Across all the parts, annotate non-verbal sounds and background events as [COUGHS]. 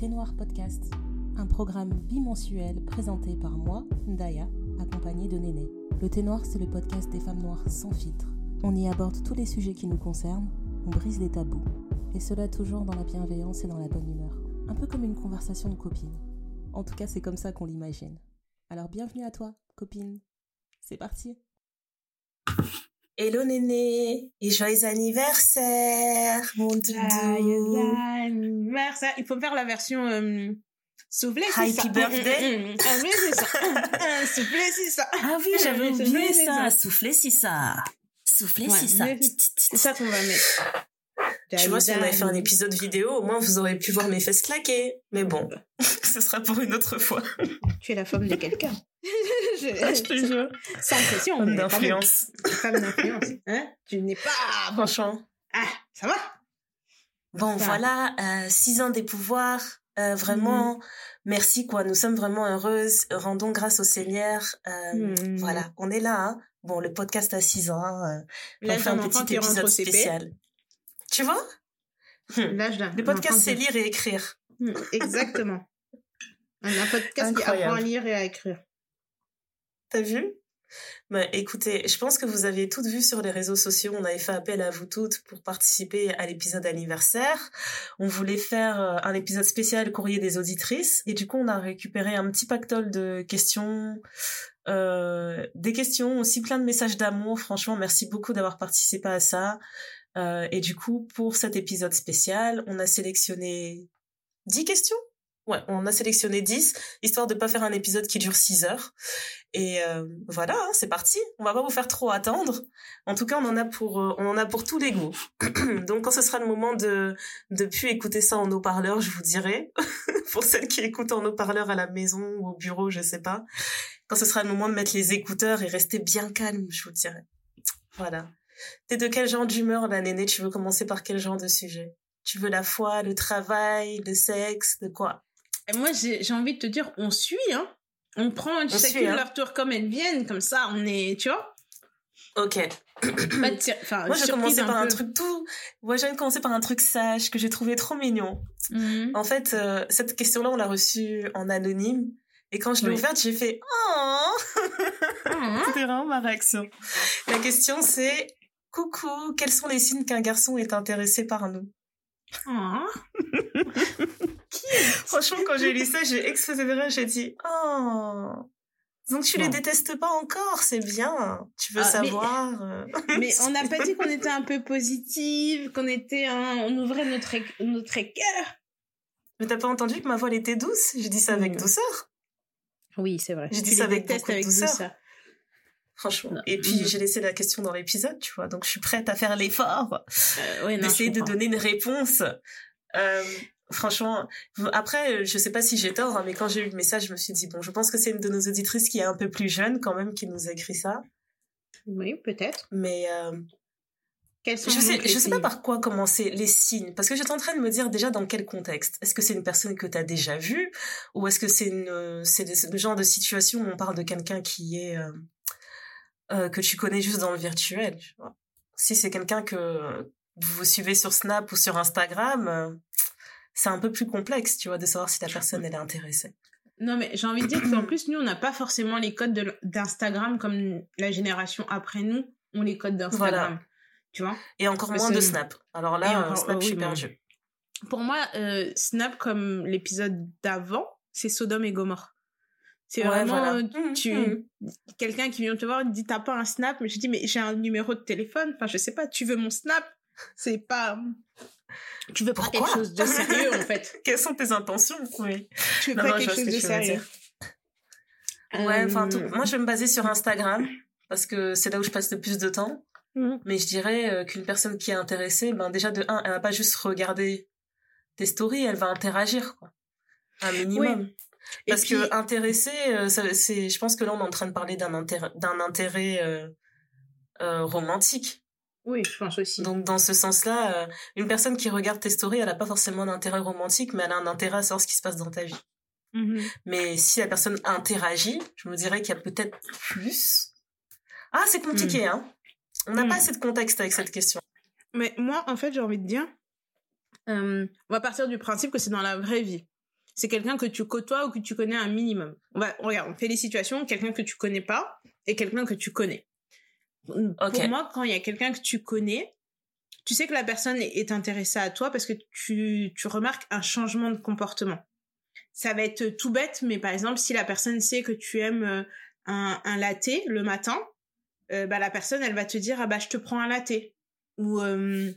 Thé Noir Podcast, un programme bimensuel présenté par moi, Ndaya, accompagnée de Néné. Le Thé Noir, c'est le podcast des femmes noires sans filtre. On y aborde tous les sujets qui nous concernent, on brise les tabous, et cela toujours dans la bienveillance et dans la bonne humeur. Un peu comme une conversation de copines. En tout cas, c'est comme ça qu'on l'imagine. Alors bienvenue à toi, copine. C'est parti. Hello Néné et joyeux anniversaire mon doudou. anniversaire. Il faut faire la version euh, soufflé Happy ça? birthday. Ah oui, c'est ça. Ah, soufflé c'est ça. Ah oui, j'avais Soufflé, oublié c'est ça. Souffler si ça. Souffler Ouais, si ça. C'est ça qu'on va mettre. Tu vois, si on avait fait un épisode vidéo, au moins vous aurez pu voir mes fesses claquer. Mais bon, [LAUGHS] ce sera pour une autre fois. Tu es la femme de quelqu'un. [LAUGHS] [LAUGHS] Je te jure. [LAUGHS] Sans pression. Femme d'influence. Femme d'influence. Hein tu n'es pas... Franchement. Ah, ça va Bon, Ça. voilà, euh, six ans des pouvoirs. euh, vraiment, Mhm. merci quoi. Nous sommes vraiment heureuses. Rendons grâce au Seigneur. Euh, Mhm. Voilà, on est là. Hein. Bon, le podcast a six ans. hein, on fait un petit épisode spécial. Tu vois? L'âge d'un Le podcast, c'est lire et écrire. Mm, Exactement. Un podcast qui apprend à lire et à écrire. T'as vu? Bah, écoutez, je pense que vous aviez toutes vu sur les réseaux sociaux, on avait fait appel à vous toutes pour participer à l'épisode anniversaire. On voulait faire euh, un épisode spécial courrier des auditrices et du coup on a récupéré un petit pactole de questions, euh, des questions aussi plein de messages d'amour. Franchement, merci beaucoup d'avoir participé à ça. Euh, et du coup, pour cet épisode spécial, on a sélectionné 10 questions. On a sélectionné 10, histoire de pas faire un épisode qui dure 6 heures. Et euh, voilà, hein, c'est parti. On va pas vous faire trop attendre. En tout cas, on en a pour, euh, on en a pour tous les goûts. [CLEARS THROAT] Donc, quand ce sera le moment de de plus écouter ça en haut-parleur, je vous dirai. [LAUGHS] pour celles qui écoutent en haut-parleur à la maison ou au bureau, je sais pas. Quand ce sera le moment de mettre les écouteurs et rester bien calme, je vous dirai. Voilà. T'es de quel genre d'humeur, la néné? Tu veux commencer par quel genre de sujet? Tu veux la foi, le travail, le sexe, de quoi? Moi, j'ai j'ai envie de te dire, on suit, hein. On prend chacune hein. leur tour comme elles viennent, comme ça, on est, tu vois. Ok. Pas de tir- Enfin, Moi, surprise commencer par un truc tout. Moi, je vais commencer par un truc sage que j'ai trouvé trop mignon. Mhm. En fait, euh, cette question-là, on l'a reçue en anonyme. Et quand je l'ai Oui. ouverte, j'ai fait Oh Ah, C'était vraiment ma réaction. La question, c'est Coucou, quels sont les signes qu'un garçon est intéressé par nous? [LAUGHS] Franchement, quand j'ai lu ça, j'ai explosé de rire. J'ai dit Oh donc tu les Bon. détestes pas encore, c'est bien. Tu veux Ah, savoir euh, [LAUGHS] Mais on n'a pas dit qu'on [LAUGHS] était un peu positive, qu'on était on ouvrait notre, notre équerre. Mais t'as pas entendu que ma voix elle était douce? J'ai dit ça avec Mm. douceur. Oui, c'est vrai. J'ai dit ça les avec avec douceur. douceur. Franchement. Et puis Mm. j'ai laissé la question dans l'épisode, tu vois. Donc je suis prête à faire l'effort Euh, ouais, d'essayer de donner une réponse. Euh, franchement, après, je sais pas si j'ai tort, hein, mais quand j'ai eu le message, je me suis dit bon, je pense que c'est une de nos auditrices qui est un peu plus jeune quand même qui nous a écrit ça. Oui, peut-être. Mais euh, Quels sont je sais, je sais pas par quoi commencer les signes, parce que j'étais en train de me dire déjà dans quel contexte? Est-ce que c'est une personne que tu as déjà vue, ou est-ce que c'est une, euh, c'est le genre de situation où on parle de quelqu'un qui est euh, que tu connais juste dans le virtuel. tu vois. Si c'est quelqu'un que vous suivez sur Snap ou sur Instagram, euh, c'est un peu plus complexe, tu vois, de savoir si la personne elle est intéressée. Non, mais j'ai envie de dire qu'en plus, nous, on n'a pas forcément les codes d'Instagram comme la génération après nous ont les codes d'Instagram. Tu vois Et encore Parce moins de Snap. Alors là, encore- euh, Snap, oh je suis oui, bon. perdue. Pour moi, euh, Snap, comme l'épisode d'avant, c'est Sodome et Gomorre. C'est Ouais, vraiment voilà. euh, Mhm, tu mhm. quelqu'un qui vient te voir dit t'as pas un Snap, mais je dis mais j'ai un numéro de téléphone. Enfin, je sais pas, tu veux mon Snap? C'est pas. Tu veux pas Pourquoi? quelque chose de sérieux en fait. [LAUGHS] Quelles sont tes intentions? Oui. Tu veux Non, pas non, quelque chose que de tu sérieux. Ouais, enfin, Euh, tout- moi, je vais me baser sur Instagram parce que c'est là où je passe le plus de temps. Mais je dirais euh, qu'une personne qui est intéressée, ben déjà de un, elle va pas juste regarder tes stories, elle va interagir, quoi. Un minimum. Parce puis- que intéressé, euh, c'est, je pense que là, on est en train de parler d'un intérêt, d'un intérêt euh, euh, romantique. Oui, je pense aussi. Donc, dans ce sens-là, une personne qui regarde tes stories, elle a pas forcément d'intérêt romantique, mais elle a un intérêt à savoir ce qui se passe dans ta vie. Mhm. Mais si la personne interagit, je me dirais qu'il y a peut-être plus. Ah, c'est compliqué, hein. On n'a Mm. pas assez de contexte avec cette question. Mais moi, en fait, j'ai envie de dire, euh, on va partir du principe que c'est dans la vraie vie. C'est quelqu'un que tu côtoies ou que tu connais un minimum. On va, regarde, on fait les situations, quelqu'un que tu connais pas et quelqu'un que tu connais. Pour moi, quand il y a quelqu'un que tu connais, tu sais que la personne est intéressée à toi parce que tu, tu remarques un changement de comportement. Ça va être tout bête, mais par exemple, si la personne sait que tu aimes euh, un, un latte le matin, euh, bah, la personne, elle va te dire, ah bah, je te prends un latte. Ou, euh,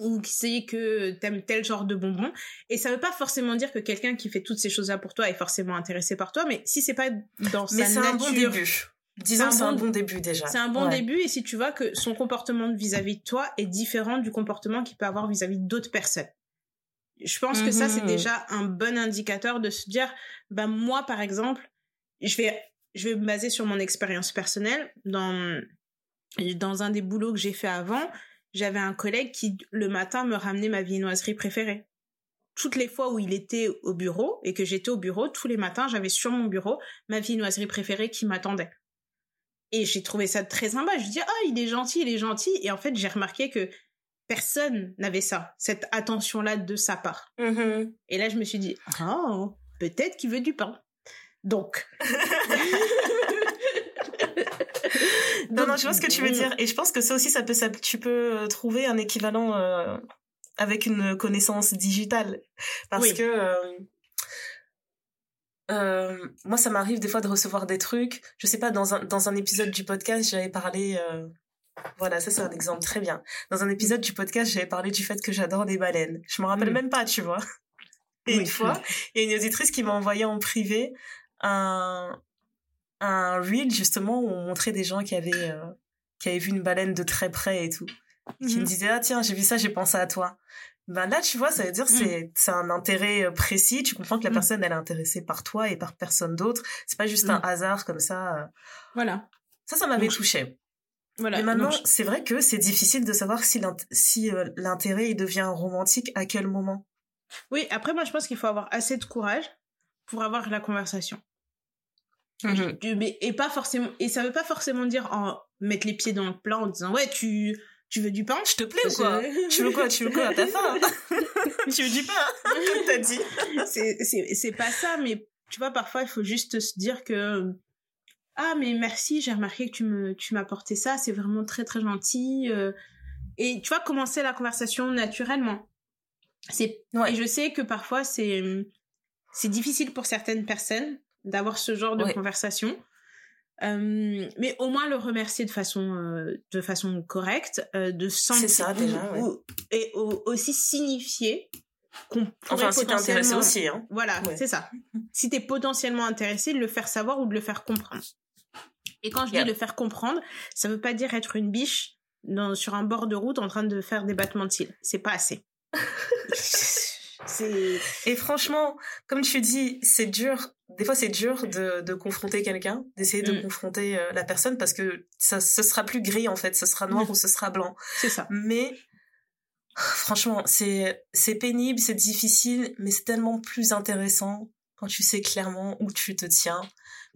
ou qui sait que t'aimes tel genre de bonbons. Et ça veut pas forcément dire que quelqu'un qui fait toutes ces choses-là pour toi est forcément intéressé par toi, mais si c'est pas dans sa nature... Mais c'est un bon début. Disons, c'est un, bon, début déjà. C'est un bon début, et si tu vois que son comportement vis-à-vis de toi est différent du comportement qu'il peut avoir vis-à-vis d'autres personnes. Je pense que ça, c'est mhm. déjà un bon indicateur de se dire, bah, moi, par exemple, je vais, je vais me baser sur mon expérience personnelle. Dans, dans un des boulots que j'ai fait avant, j'avais un collègue qui, le matin, me ramenait ma viennoiserie préférée. Toutes les fois où il était au bureau et que j'étais au bureau, tous les matins, j'avais sur mon bureau ma viennoiserie préférée qui m'attendait. Et j'ai trouvé ça très sympa. Je dis, ah, il est gentil, il est gentil. Et en fait, j'ai remarqué que personne n'avait ça, cette attention-là de sa part. Mm-hmm. Et là, je me suis dit, oh, peut-être qu'il veut du pain. Donc. [LAUGHS] non, non, je vois ce que tu veux dire. Et je pense que ça aussi, ça peut, ça, tu peux euh, trouver un équivalent euh, avec une connaissance digitale. Parce que euh, moi, ça m'arrive des fois de recevoir des trucs. Je sais pas, dans un, dans un épisode du podcast, j'avais parlé... Voilà, ça c'est un exemple très bien. Dans un épisode du podcast, j'avais parlé du fait que j'adore des baleines. Je me rappelle mm. même pas, tu vois. Et une fois, [LAUGHS] il y a une auditrice qui m'a envoyé en privé un, un reel justement où on montrait des gens qui avaient euh, qui avaient vu une baleine de très près et tout qui me mhm. disaient ah tiens j'ai vu ça j'ai pensé à toi ben là tu vois ça veut dire mhm. c'est c'est un intérêt euh, précis tu comprends que la mhm. personne elle est intéressée par toi et par personne d'autre c'est pas juste un hasard comme ça euh. voilà ça ça m'avait touché voilà. Et maintenant, c'est vrai que c'est difficile de savoir si l'intérêt il devient romantique à quel moment. Oui, après moi je pense qu'il faut avoir assez de courage pour avoir la conversation. Mais, et pas forcément, et ça veut pas forcément dire en mettre les pieds dans le plat en disant ouais tu tu veux du pain? Je te plais ou quoi? Tu veux quoi? Tu veux quoi T'as faim? [LAUGHS] [LAUGHS] Tu veux du pain? Comme t'as dit. C'est c'est c'est pas ça, mais tu vois parfois il faut juste se dire que ah mais merci j'ai remarqué que tu me tu m'as apporté ça c'est vraiment très très gentil euh. et tu vois commencer la conversation naturellement. C'est et je sais que parfois c'est c'est difficile pour certaines personnes d'avoir ce genre de conversation. Euh, mais au moins le remercier de façon euh, de façon correcte, euh, de sentir ça, déjà, et aussi signifier qu'on pourrait enfin, potentiellement si aussi hein. Voilà, c'est ça. Si t'es potentiellement intéressé, de le faire savoir ou de le faire comprendre. Et quand je dis le faire comprendre, ça veut pas dire être une biche dans, sur un bord de route en train de faire des battements de cils. C'est pas assez. [LAUGHS] Et franchement, comme tu dis, c'est dur. Des fois, c'est dur de, de confronter quelqu'un, d'essayer de mm. confronter euh, la personne parce que ça, ce sera plus gris en fait, ce sera noir mm. ou ce sera blanc. C'est ça. Mais franchement, c'est c'est pénible, c'est difficile, mais c'est tellement plus intéressant quand tu sais clairement où tu te tiens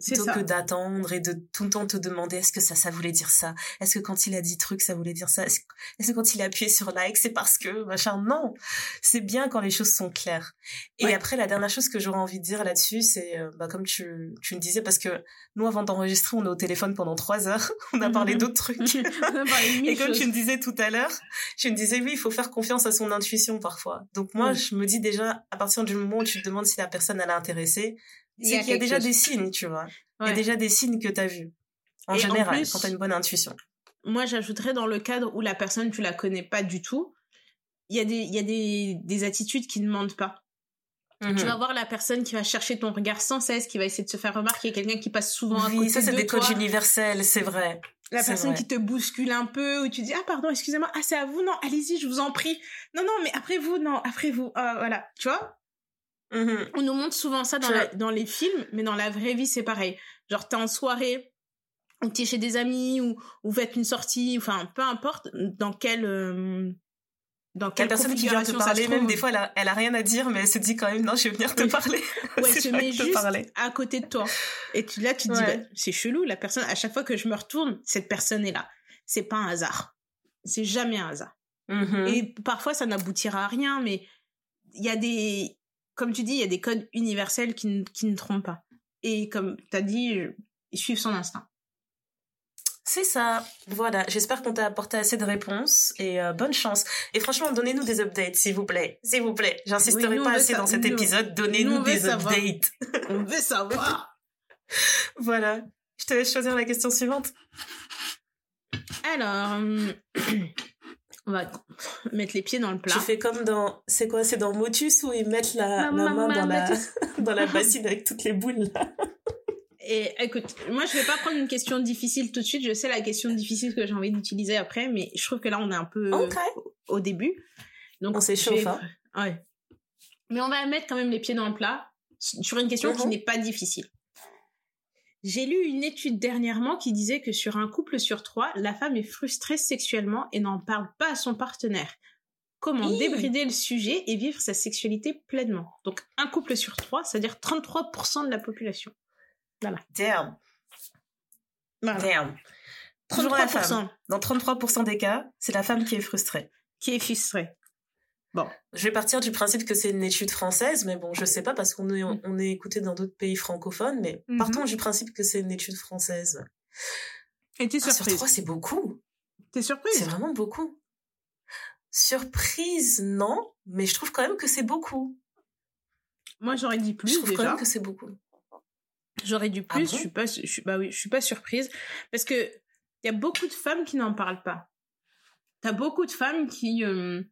plutôt que d'attendre et de tout le temps te demander est-ce que ça ça voulait dire ça? Est-ce que quand il a dit truc ça voulait dire ça? Est-ce que, quand il a appuyé sur like c'est parce que machin? Non! C'est bien quand les choses sont claires. Et après la dernière chose que j'aurais envie de dire là-dessus c'est euh, bah, comme tu tu me disais parce que nous avant d'enregistrer on est au téléphone pendant trois heures. [LAUGHS] On a parlé d'autres trucs. [LAUGHS] Et comme tu me disais tout à l'heure tu me disais oui il faut faire confiance à son intuition parfois. Donc moi je me dis déjà à partir du moment où tu te demandes si la personne elle est intéressée c'est qu'il y a déjà des signes, tu vois. Il y a déjà des signes que tu as vus. En général, quand tu as une bonne intuition. Moi, j'ajouterais dans le cadre où la personne, tu la connais pas du tout, il y a des, y a des, des attitudes qui ne mentent pas. Tu mhm. vas voir la personne qui va chercher ton regard sans cesse, qui va essayer de se faire remarquer, quelqu'un qui passe souvent à côté de toi. ça c'est des codes universels, c'est vrai. La personne qui te bouscule un peu, où tu dis ah pardon, excusez-moi, ah c'est à vous, non, allez-y, je vous en prie. Non non, mais après vous, non, après vous, ah, voilà, tu vois? Mm-hmm. On nous montre souvent ça dans, dans les films, mais dans la vraie vie, c'est pareil. Genre, t'es en soirée, ou t'es chez des amis, ou, ou vous faites une sortie, enfin, peu importe dans quelle... Euh, dans quelle la personne qui vient te parler, même des fois, elle a, elle a rien à dire, mais elle se dit quand même, non, je vais venir te parler. [LAUGHS] Ouais, [LAUGHS] elle se met juste à côté de toi. Et tu, là, tu te dis, bah, c'est chelou, la personne, à chaque fois que je me retourne, cette personne est là. C'est pas un hasard. C'est jamais un hasard. Mm-hmm. Et parfois, ça n'aboutira à rien, mais il y a des, comme tu dis, il y a des codes universels qui, ne- qui ne trompent pas. Et comme tu as dit, suivre son instinct. C'est ça. Voilà. J'espère qu'on t'a apporté assez de réponses et euh, bonne chance. Et franchement, donnez-nous des updates, s'il vous plaît. S'il vous plaît. J'insisterai Oui, pas assez dans cet nous- épisode. nous, Donnez-nous des savoir. updates. [LAUGHS] On veut savoir. [LAUGHS] voilà. Je te laisse choisir la question suivante. Alors, hum, [CLEARS THROAT] on va [LAUGHS] mettre les pieds dans le plat. Tu fais comme dans, c'est quoi, c'est dans Motus où ils mettent la, la Maman, main dans la, [LAUGHS] dans la bassine avec toutes les boules là. Et écoute, moi je vais pas prendre une question difficile tout de suite. Je sais la question difficile que j'ai envie d'utiliser après, mais je trouve que là on est un peu au début. Donc On s'échauffe, vais- hein. Ouais. Mais on va mettre quand même les pieds dans le plat sur une question qui Mhm. n'est pas difficile. J'ai lu une étude dernièrement qui disait que sur un couple sur trois, la femme est frustrée sexuellement et n'en parle pas à son partenaire. Comment Hi. débrider le sujet et vivre sa sexualité pleinement? Donc un couple sur trois, c'est-à-dire 33% de la population. Damn. Voilà. Damn. Toujours la 33% femme. Dans 33% des cas, c'est la femme qui est frustrée. qui est frustré. Je vais partir du principe que c'est une étude française, mais bon, je sais pas parce qu'on est, on est écouté dans d'autres pays francophones, mais Mhm. partons du principe que c'est une étude française. Et t'es Ah, sur surprise. trois, c'est beaucoup. T'es C'est surprise vraiment beaucoup. Surprise, non, mais je trouve quand même que c'est beaucoup. Moi j'aurais dit je plus trouve quand même que c'est beaucoup. J'aurais dit Ah plus. bon? je suis pas. Je suis, bah oui, je suis pas surprise parce que il y a beaucoup de femmes qui n'en parlent pas. T'as beaucoup de femmes qui euh,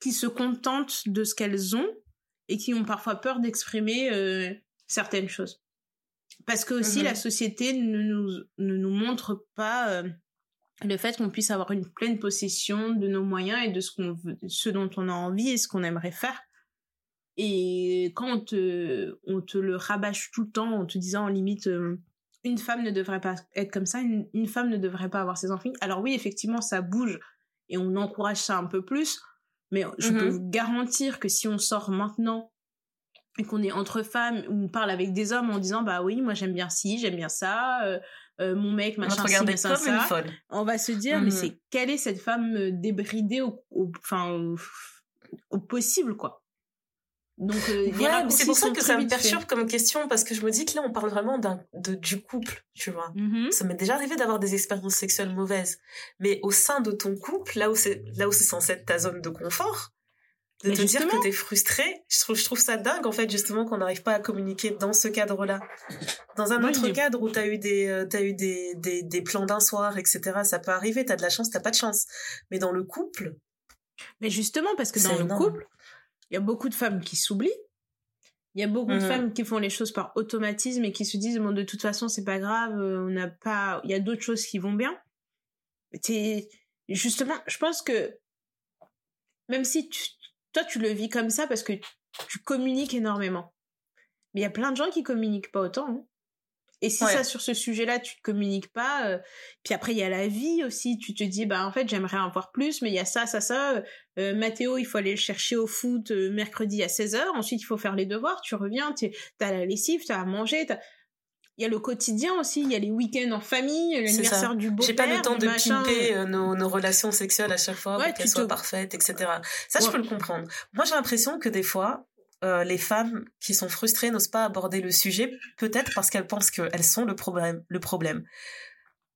qui se contentent de ce qu'elles ont et qui ont parfois peur d'exprimer euh, certaines choses. Parce que aussi Mhm. la société ne nous ne nous montre pas euh, le fait qu'on puisse avoir une pleine possession de nos moyens et de ce qu'on veut, ce dont on a envie et ce qu'on aimerait faire. Et quand on te, on te le rabâche tout le temps en te disant en limite euh, une femme ne devrait pas être comme ça, une, une femme ne devrait pas avoir ses enfants. Alors oui, effectivement, ça bouge et on encourage ça un peu plus, mais je Mhm. peux vous garantir que si on sort maintenant et qu'on est entre femmes ou on parle avec des hommes en disant bah oui, moi j'aime bien ci, j'aime bien ça, euh, euh, mon mec On va machin comme une ça folle. on va se dire mais Mhm. c'est quelle est cette femme euh, débridée au, au- enfin au, au possible quoi donc euh, Ouais, c'est pour ça que ça me perturbe comme question parce que je me dis que là on parle vraiment d'un de, du couple, tu vois. Mhm. Ça m'est déjà arrivé d'avoir des expériences sexuelles mauvaises, mais au sein de ton couple, là où c'est là où c'est censé être ta zone de confort, de Mais te dire que t'es frustré, je trouve je trouve ça dingue en fait justement qu'on n'arrive pas à communiquer dans ce cadre-là. Dans un autre cadre où t'as eu des euh, t'as eu des, des des plans d'un soir, etc. Ça peut arriver, t'as de la chance, t'as pas de chance. Mais dans le couple, mais justement parce que dans le énorme. couple il y a beaucoup de femmes qui s'oublient il y a beaucoup de Mhm. femmes qui font les choses par automatisme et qui se disent bon de toute façon c'est pas grave euh, on n'a pas il y a d'autres choses qui vont bien c'est justement je pense que même si tu, toi tu le vis comme ça parce que tu communiques énormément mais il y a plein de gens qui communiquent pas autant hein. Et si Ouais. ça sur ce sujet-là tu communiques pas euh, puis après il y a la vie aussi. Tu te dis bah en fait j'aimerais en voir plus mais il y a ça ça ça. Euh, Mathéo il faut aller le chercher au foot euh, mercredi à 16h ensuite il faut faire les devoirs. Tu reviens tu t'as la lessive t'as à manger il y a le quotidien aussi. Il y a les week-ends en famille l'anniversaire du beau-père j'ai pas le temps de pimper euh, nos, nos relations sexuelles à chaque fois Ouais, pour qu'elles tu soient te- parfaites, etc. Ça, je peux le comprendre. Moi, j'ai l'impression que des fois, euh, les femmes qui sont frustrées n'osent pas aborder le sujet, peut-être parce qu'elles pensent qu'elles sont le problème. Le problème.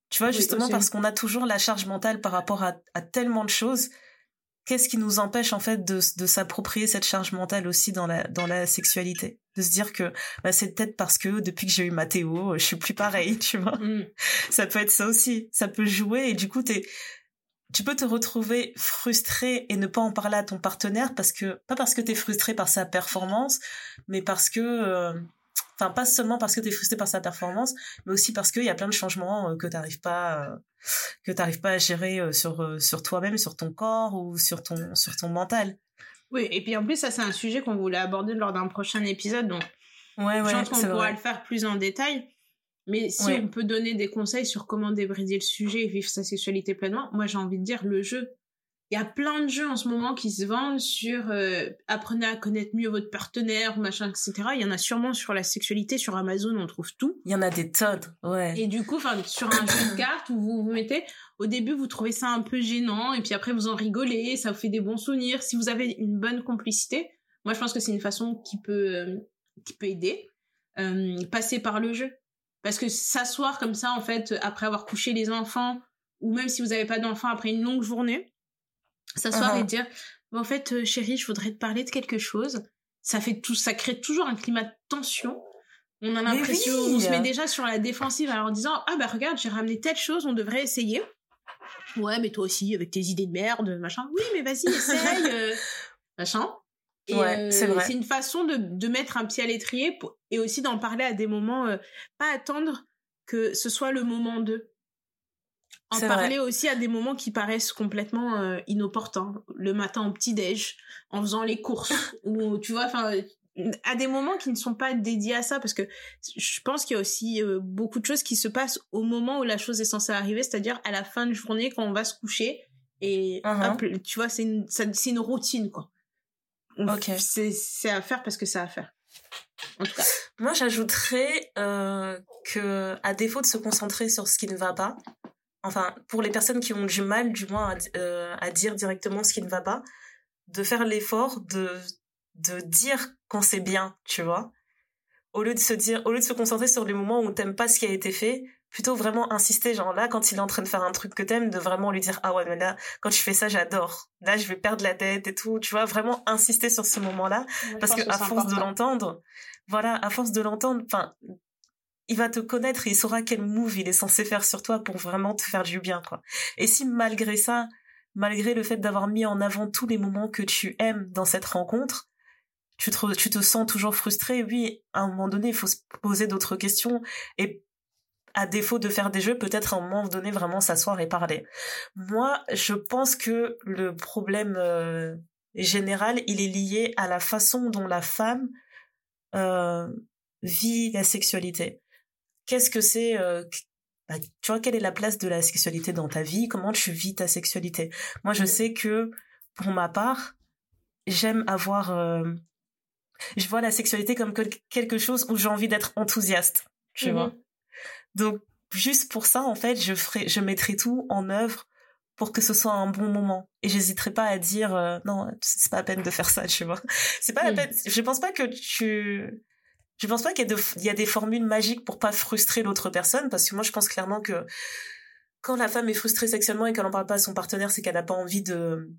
Tu vois, Oui, justement aussi. parce qu'on a toujours la charge mentale par rapport à, à tellement de choses. Qu'est-ce qui nous empêche en fait de, de s'approprier cette charge mentale aussi dans la, dans la sexualité? De se dire que bah, c'est peut-être parce que depuis que j'ai eu Mathéo, je suis plus pareil, [LAUGHS] tu vois? Mm. ça peut être ça aussi. Ça peut jouer et du coup, t'es, tu peux te retrouver frustré et ne pas en parler à ton partenaire parce que, pas parce que t'es frustré par sa performance, mais parce que, euh, enfin, pas seulement parce que t'es frustré par sa performance, mais aussi parce qu'il y a plein de changements euh, que t'arrives pas, euh, que t'arrives pas à gérer sur, sur toi-même, sur ton corps ou sur ton, sur ton mental. oui et puis en plus ça c'est un sujet qu'on voulait aborder lors d'un prochain épisode donc Ouais, je ouais, pense qu'on pourra vrai. le faire plus en détail mais si Ouais. on peut donner des conseils sur comment débrider le sujet et vivre sa sexualité pleinement moi j'ai envie de dire le jeu il y a plein de jeux en ce moment qui se vendent sur euh, apprenez à connaître mieux votre partenaire, machin, etc. Il y en a sûrement sur la sexualité, sur Amazon, on trouve tout. Il y en a des tonnes, ouais. Et du coup, enfin, sur un jeu de cartes où vous vous mettez, au début, vous trouvez ça un peu gênant, et puis après, vous en rigolez, ça vous fait des bons souvenirs. Si vous avez une bonne complicité, moi, je pense que c'est une façon qui peut euh, qui peut aider passer par le jeu parce que s'asseoir comme ça en fait après avoir couché les enfants ou même si vous n'avez pas d'enfants après une longue journée s'asseoir et uh-huh. dire en fait chérie je voudrais te parler de quelque chose ça fait tout ça crée toujours un climat de tension on a l'impression, on se met déjà sur la défensive en disant ah bah regarde j'ai ramené telle chose, on devrait essayer. Ouais mais toi aussi avec tes idées de merde machin. Oui mais vas-y essaye euh, [LAUGHS] machin. Et euh, c'est une façon de, de mettre un pied à l'étrier et aussi d'en parler à des moments, euh, pas attendre que ce soit le moment d'eux. En parler aussi à des moments qui paraissent complètement inopportuns. Le matin au petit-déj, en faisant les courses, [LAUGHS] ou tu vois, enfin, à des moments qui ne sont pas dédiés à ça parce que je pense qu'il y a aussi euh, beaucoup de choses qui se passent au moment où la chose est censée arriver c'est-à-dire à la fin de journée quand on va se coucher et uh-huh. tu vois c'est une c'est une routine quoi ok. c'est c'est à faire parce que c'est à faire. En tout cas. Moi j'ajouterais euh, que à défaut de se concentrer sur ce qui ne va pas enfin pour les personnes qui ont du mal du moins à, euh, à dire directement ce qui ne va pas de faire l'effort de de dire quand c'est bien, tu vois. Au lieu de se dire, au lieu de se concentrer sur les moments où t'aimes pas ce qui a été fait, plutôt vraiment insister, genre là, quand il est en train de faire un truc que t'aimes, de vraiment lui dire, ah ouais, mais là, quand tu fais ça, j'adore. Là, je vais perdre la tête et tout, tu vois, vraiment insister sur ce moment-là. parce que, à force de l'entendre, voilà, à force de l'entendre, enfin, il va te connaître et il saura quel move il est censé faire sur toi pour vraiment te faire du bien, quoi. Et si malgré ça, malgré le fait d'avoir mis en avant tous les moments que tu aimes dans cette rencontre, tu te, tu te sens toujours frustré, oui, à un moment donné, il faut se poser d'autres questions et à défaut de faire des jeux, peut-être à un moment donné vraiment s'asseoir et parler. Moi, je pense que le problème euh, général, il est lié à la façon dont la femme euh, vit la sexualité. Qu'est-ce que c'est euh, bah, Tu vois, quelle est la place de la sexualité dans ta vie? Comment tu vis ta sexualité? Moi, je sais que pour ma part, j'aime avoir je vois la sexualité comme quelque chose où j'ai envie d'être enthousiaste, tu vois. Donc juste pour ça en fait, je ferai je mettrai tout en œuvre pour que ce soit un bon moment. Et j'hésiterai pas à dire euh, non, c'est pas la peine de faire ça, tu vois. [LAUGHS] C'est pas la peine, je pense pas que tu je pense pas qu'il y, a y a des formules magiques pour pas frustrer l'autre personne parce que moi je pense clairement que quand la femme est frustrée sexuellement et qu'elle en parle pas à son partenaire, c'est qu'elle n'a pas envie de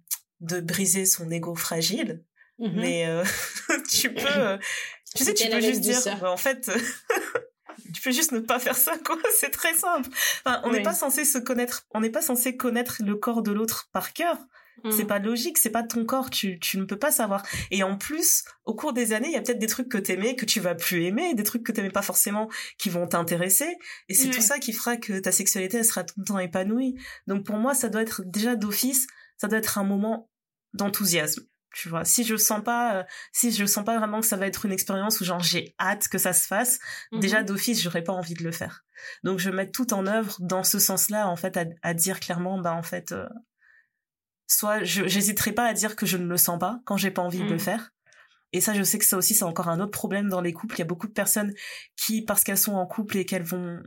de briser son ego fragile. Mmh Mais euh, [LAUGHS] tu peux, euh, tu sais, tu peux juste dire, bah, en fait, [LAUGHS] tu peux juste ne pas faire ça, quoi. [LAUGHS] C'est très simple. Enfin, on n'est pas censé se connaître, on n'est pas censé connaître le corps de l'autre par cœur. C'est mmh. pas logique, c'est pas ton corps, tu, tu ne peux pas savoir. Et en plus, au cours des années, il y a peut-être des trucs que t'aimais, que tu vas plus aimer, des trucs que t'aimais pas forcément, qui vont t'intéresser. Et c'est tout ça qui fera que ta sexualité, elle sera tout le temps épanouie. Donc pour moi, ça doit être déjà d'office, ça doit être un moment d'enthousiasme tu vois si je sens pas euh, si je sens pas vraiment que ça va être une expérience où genre j'ai hâte que ça se fasse déjà mhm. d'office j'aurais pas envie de le faire donc je mets tout en œuvre dans ce sens-là en fait à, dire clairement bah en fait euh, soit j'hésiterai pas à dire que je ne le sens pas quand j'ai pas envie de le mhm. faire et ça je sais que ça aussi c'est encore un autre problème dans les couples il y a beaucoup de personnes qui parce qu'elles sont en couple et qu'elles vont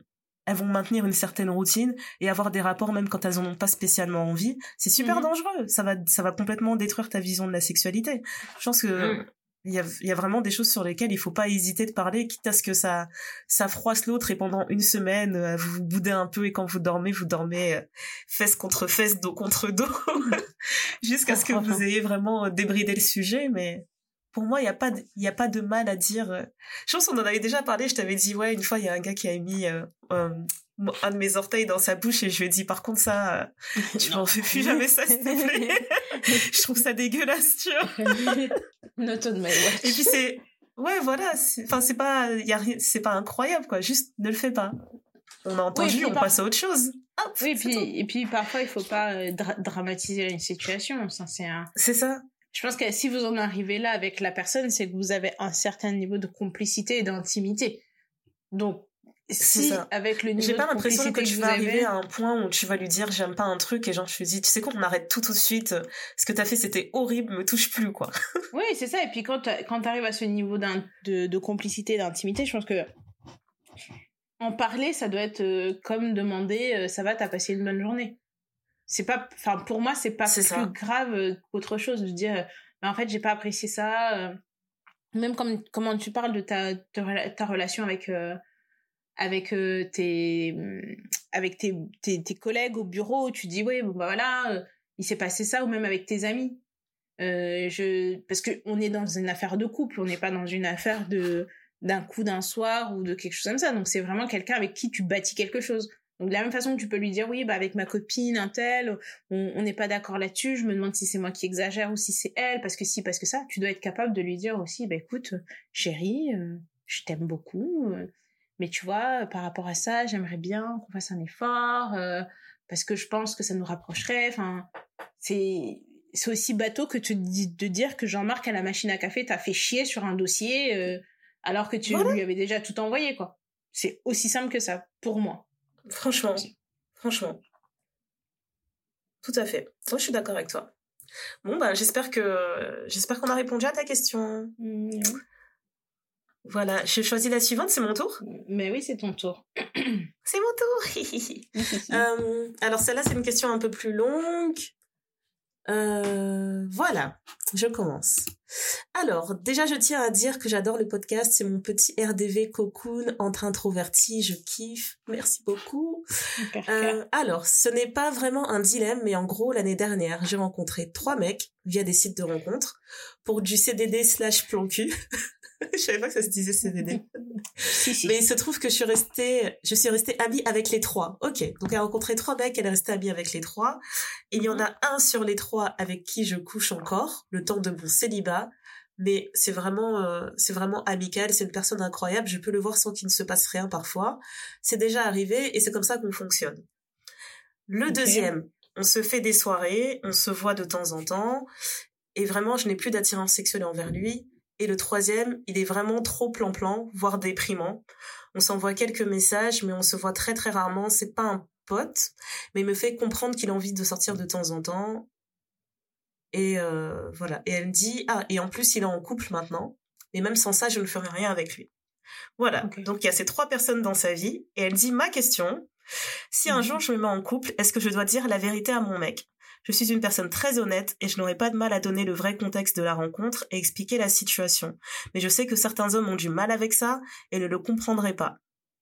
elles vont maintenir une certaine routine et avoir des rapports même quand elles en ont pas spécialement envie. C'est super mhm. dangereux. Ça va, ça va complètement détruire ta vision de la sexualité. Je pense que mhm. il y a, y a vraiment des choses sur lesquelles il faut pas hésiter de parler, quitte à ce que ça, ça froisse l'autre et pendant une semaine, euh, vous vous boudez un peu et quand vous dormez, vous dormez euh, fesse contre fesse, dos contre dos, [LAUGHS] jusqu'à ce que vous ayez vraiment débridé le sujet, mais pour moi, il n'y a pas de, y a pas de mal à dire. Euh, je pense qu'on en avait déjà parlé. Je t'avais dit, ouais, une fois, il y a un gars qui a mis euh, un de mes orteils dans sa bouche et je lui ai dit, par contre, ça, euh, tu [LAUGHS] m'en fais plus jamais ça, s'il te plaît. [LAUGHS] je trouve ça dégueulasse, tu vois. [LAUGHS] Not on my watch. Et puis c'est, ouais, voilà. Enfin, c'est pas, y a c'est pas incroyable, quoi. Juste, ne le fais pas. On a entendu, on passe à autre chose. oui, et puis, et puis parfois, il faut pas dramatiser une situation. Ça, c'est un... C'est ça je pense que si vous en arrivez là avec la personne, c'est que vous avez un certain niveau de complicité et d'intimité. Donc, si ça. avec le niveau j'ai pas l'impression que tu vas arriver à un point où tu vas lui dire j'aime pas un truc et genre je te dis tu sais quoi on arrête tout tout de suite ce que t'as fait c'était horrible me touche plus quoi [LAUGHS] oui c'est ça et puis quand quand t'arrives à ce niveau de, de complicité d'intimité je pense que en parler ça doit être euh, comme demander euh, ça va t'as passé une bonne journée c'est pas enfin pour moi c'est pas plus grave euh, qu'autre chose de dire bah, en fait j'ai pas apprécié ça euh, même comme comment tu parles de ta ta, relation avec euh, avec tes avec tes, tes, tes collègues au bureau tu dis oui bon bah voilà il s'est passé ça ou même avec tes amis. Euh, je parce que on est dans une affaire de couple on n'est pas dans une affaire de d'un coup d'un soir ou de quelque chose comme ça. Donc c'est vraiment quelqu'un avec qui tu bâtis quelque chose donc de la même façon que tu peux lui dire oui bah avec ma copine un tel on n'est pas d'accord là-dessus je me demande si c'est moi qui exagère ou si c'est elle parce que si parce que ça tu dois être capable de lui dire aussi bah écoute chérie euh, je t'aime beaucoup euh, mais tu vois par rapport à ça j'aimerais bien qu'on fasse un effort parce que je pense que ça nous rapprocherait enfin c'est c'est aussi bateau que de dire que Jean-Marc à la machine à café t'a fait chier sur un dossier euh, alors que tu lui avais déjà tout envoyé quoi. C'est aussi simple que ça pour moi. Franchement, franchement. Tout à fait. Moi je suis d'accord avec toi. Bon bah j'espère que j'espère qu'on a répondu à ta question. Mmh. Voilà, je choisis la suivante, c'est mon tour Mais oui, c'est ton tour. [CLEARS THROAT] c'est mon tour [LAUGHS] euh, Alors celle-là, c'est une question un peu plus longue. Euh, voilà, je commence. Alors, déjà, je tiens à dire que j'adore le podcast. C'est mon petit RDV cocoon entre introvertis. Je kiffe. Merci beaucoup. Euh, alors, ce n'est pas vraiment un dilemme, mais en gros, l'année dernière, j'ai rencontré trois mecs via des sites de rencontres pour du CDD slash plan cul. [LAUGHS] je savais pas que ça se disait CDD. [LAUGHS] Mais il se trouve que je suis restée, je suis restée amie avec les trois. Ok. Donc elle a rencontré trois mecs, elle est restée amie avec les trois. Et il y en a un sur les trois avec qui je couche encore, le temps de mon célibat. Mais c'est vraiment, euh, c'est vraiment amical. C'est une personne incroyable. Je peux le voir sans qu'il ne se passe rien parfois. C'est déjà arrivé et c'est comme ça qu'on fonctionne. Le deuxième, on se fait des soirées, on se voit de temps en temps. Et vraiment, je n'ai plus d'attirance sexuelle envers lui et le troisième, il est vraiment trop plan-plan, voire déprimant. On s'envoie quelques messages, mais on se voit très très rarement. C'est pas un pote, mais il me fait comprendre qu'il a envie de sortir de temps en temps. Et euh, voilà. Et elle me dit ah et en plus il est en couple maintenant. Et même sans ça, je ne ferai rien avec lui. Voilà. Donc il y a ces trois personnes dans sa vie et elle dit ma question. Si un mhm. jour je me mets en couple, est-ce que je dois dire la vérité à mon mec? Je suis une personne très honnête et je n'aurai pas de mal à donner le vrai contexte de la rencontre et expliquer la situation. Mais je sais que certains hommes ont du mal avec ça et ne le comprendraient pas.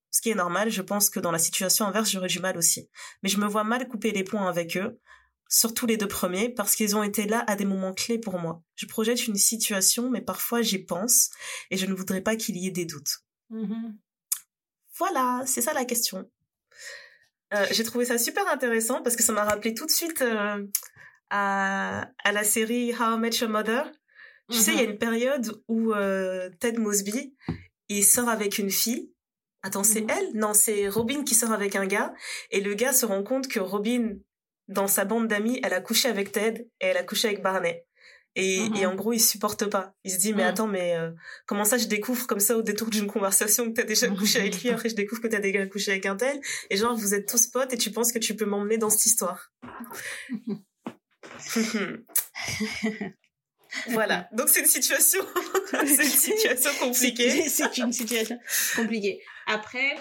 Ce qui est normal, je pense que dans la situation inverse, j'aurais du mal aussi. Mais je me vois mal couper les points avec eux, surtout les deux premiers, parce qu'ils ont été là à des moments clés pour moi. Je projette une situation, mais parfois j'y pense, et je ne voudrais pas qu'il y ait des doutes. Mm-hmm. Voilà, c'est ça la question. Euh, j'ai trouvé ça super intéressant parce que ça m'a rappelé tout de suite euh, à, à la série How I Met Your Mother. Tu sais, il y a mhm. une période où euh, Ted Mosby, il sort avec une fille. Attends, c'est mhm. elle? Non, c'est Robin qui sort avec un gars. Et le gars se rend compte que Robin, dans sa bande d'amis, elle a couché avec Ted et elle a couché avec Barney. Et, et mhm. en gros, il supporte pas. Il se dit, mais mhm. attends, mais euh, comment ça, je découvre comme ça au détour d'une conversation que t'as déjà [LAUGHS] couché avec lui, après je découvre que t'as déjà couché avec un tel, et genre, vous êtes tous potes et tu penses que tu peux m'emmener dans cette histoire. [LAUGHS] voilà. Donc c'est une situation, [LAUGHS] c'est une situation compliquée. c'est une situation compliquée. Après,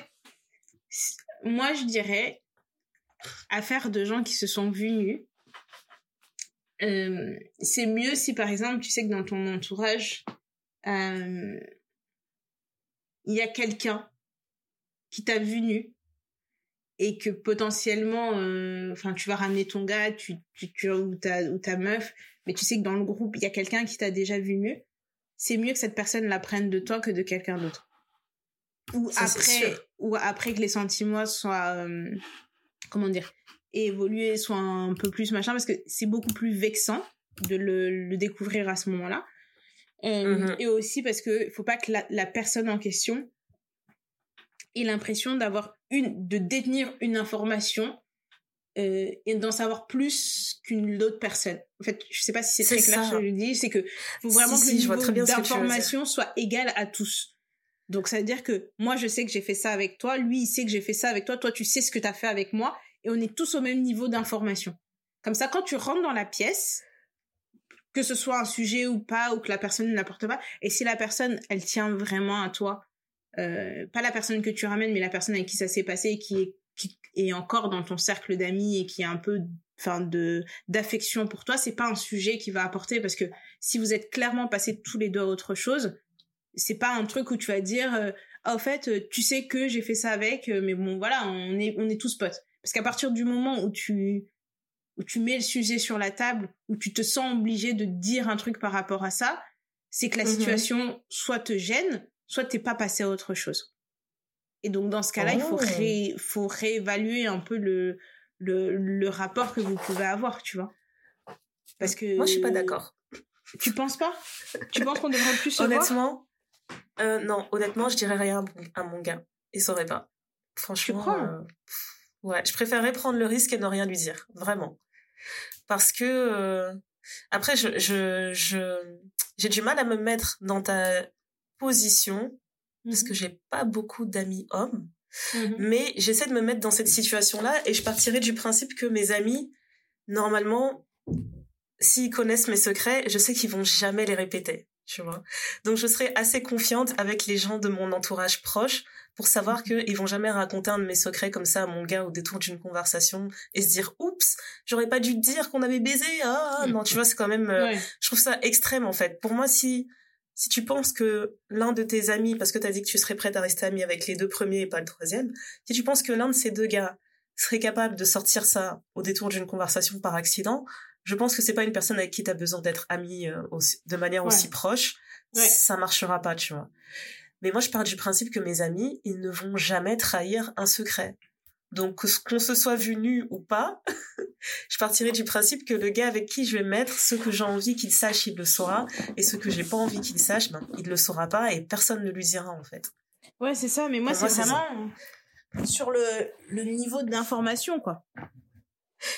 moi je dirais, affaire de gens qui se sont vus nus, euh, c'est mieux si par exemple tu sais que dans ton entourage euh, il y a quelqu'un qui t'a vu nu et que potentiellement euh, enfin tu vas ramener ton gars tu, tu, ou ta ou ta meuf mais tu sais que dans le groupe il y a quelqu'un qui t'a déjà vu nu c'est mieux que cette personne l'apprenne de toi que de quelqu'un d'autre. Ou après ou après que les sentiments soient comment dire évoluer, soit un peu plus machin, parce que c'est beaucoup plus vexant de le, découvrir à ce moment-là. Euh, mhm. Et aussi parce que il faut pas que la, personne en question ait l'impression d'avoir une, de détenir une information euh, et d'en savoir plus qu'une autre personne. En fait, je sais pas si c'est très clair ce que je dis, c'est que faut vraiment que le niveau d'information soit égal à tous. Donc ça veut dire que moi je sais que j'ai fait ça avec toi, lui il sait que j'ai fait ça avec toi, toi tu sais ce que tu as fait avec moi et on est tous au même niveau d'information. Comme ça, quand tu rentres dans la pièce, que ce soit un sujet ou pas, ou que la personne ne l'apporte pas, et si la personne, elle tient vraiment à toi, euh, pas la personne que tu ramènes, mais la personne avec qui ça s'est passé, est, qui est encore dans ton cercle d'amis et qui a un peu enfin de d'affection pour toi c'est pas un sujet qui va apporter parce que si vous êtes clairement passés tous les deux à autre chose c'est pas un truc où tu vas dire euh, ah, au fait tu sais que j'ai fait ça avec mais bon voilà on est on est tous potes parce qu'à partir du moment où tu où tu mets le sujet sur la table où tu te sens obligé de dire un truc par rapport à ça c'est que la mhm. situation soit te gêne soit t'es pas passé à autre chose et donc dans ce cas-là il faut oh. faut réévaluer un peu le le le rapport que vous pouvez avoir tu vois parce que moi je suis pas d'accord tu penses pas? Tu penses qu'on devrait plus se Honnêtement, euh, non. Honnêtement, je dirais rien à mon gars. Il saurait pas. Franchement. Euh, ouais, je préférerais prendre le risque et ne rien lui dire, vraiment. Parce que euh, après, je je je j'ai du mal à me mettre dans ta position parce que mhm. j'ai pas beaucoup d'amis hommes. Mhm. Mais j'essaie de me mettre dans cette situation-là et je partirai du principe que mes amis, normalement, s'ils connaissent mes secrets, je sais qu'ils vont jamais les répéter, tu vois. Donc je serai assez confiante avec les gens de mon entourage proche pour savoir mhm. qu'ils vont jamais raconter un de mes secrets comme ça à mon gars au détour d'une conversation et se dire oups, j'aurais pas dû te dire qu'on avait baisé. Ah non, tu vois, c'est quand même euh, je trouve ça extrême en fait. Pour moi si si tu penses que l'un de tes amis parce que tu as dit que tu serais prête à rester amie avec les deux premiers et pas le troisième, si tu penses que l'un de ces deux gars serait capable de sortir ça au détour d'une conversation par accident, je pense que c'est pas une personne avec qui tu as besoin d'être ami euh, de manière aussi proche. Ça marchera pas, tu vois. Mais moi, je pars du principe que mes amis, ils ne vont jamais trahir un secret. Donc, qu'on se soit vu nu ou pas, [LAUGHS] je partirai du principe que le gars avec qui je vais mettre, ce que j'ai envie qu'il sache, il le saura, et ce que j'ai pas envie qu'il sache, ben, il le saura pas, et personne ne lui dira, en fait. Ouais, c'est ça, mais moi, c'est vraiment sur le, le niveau d'information, quoi.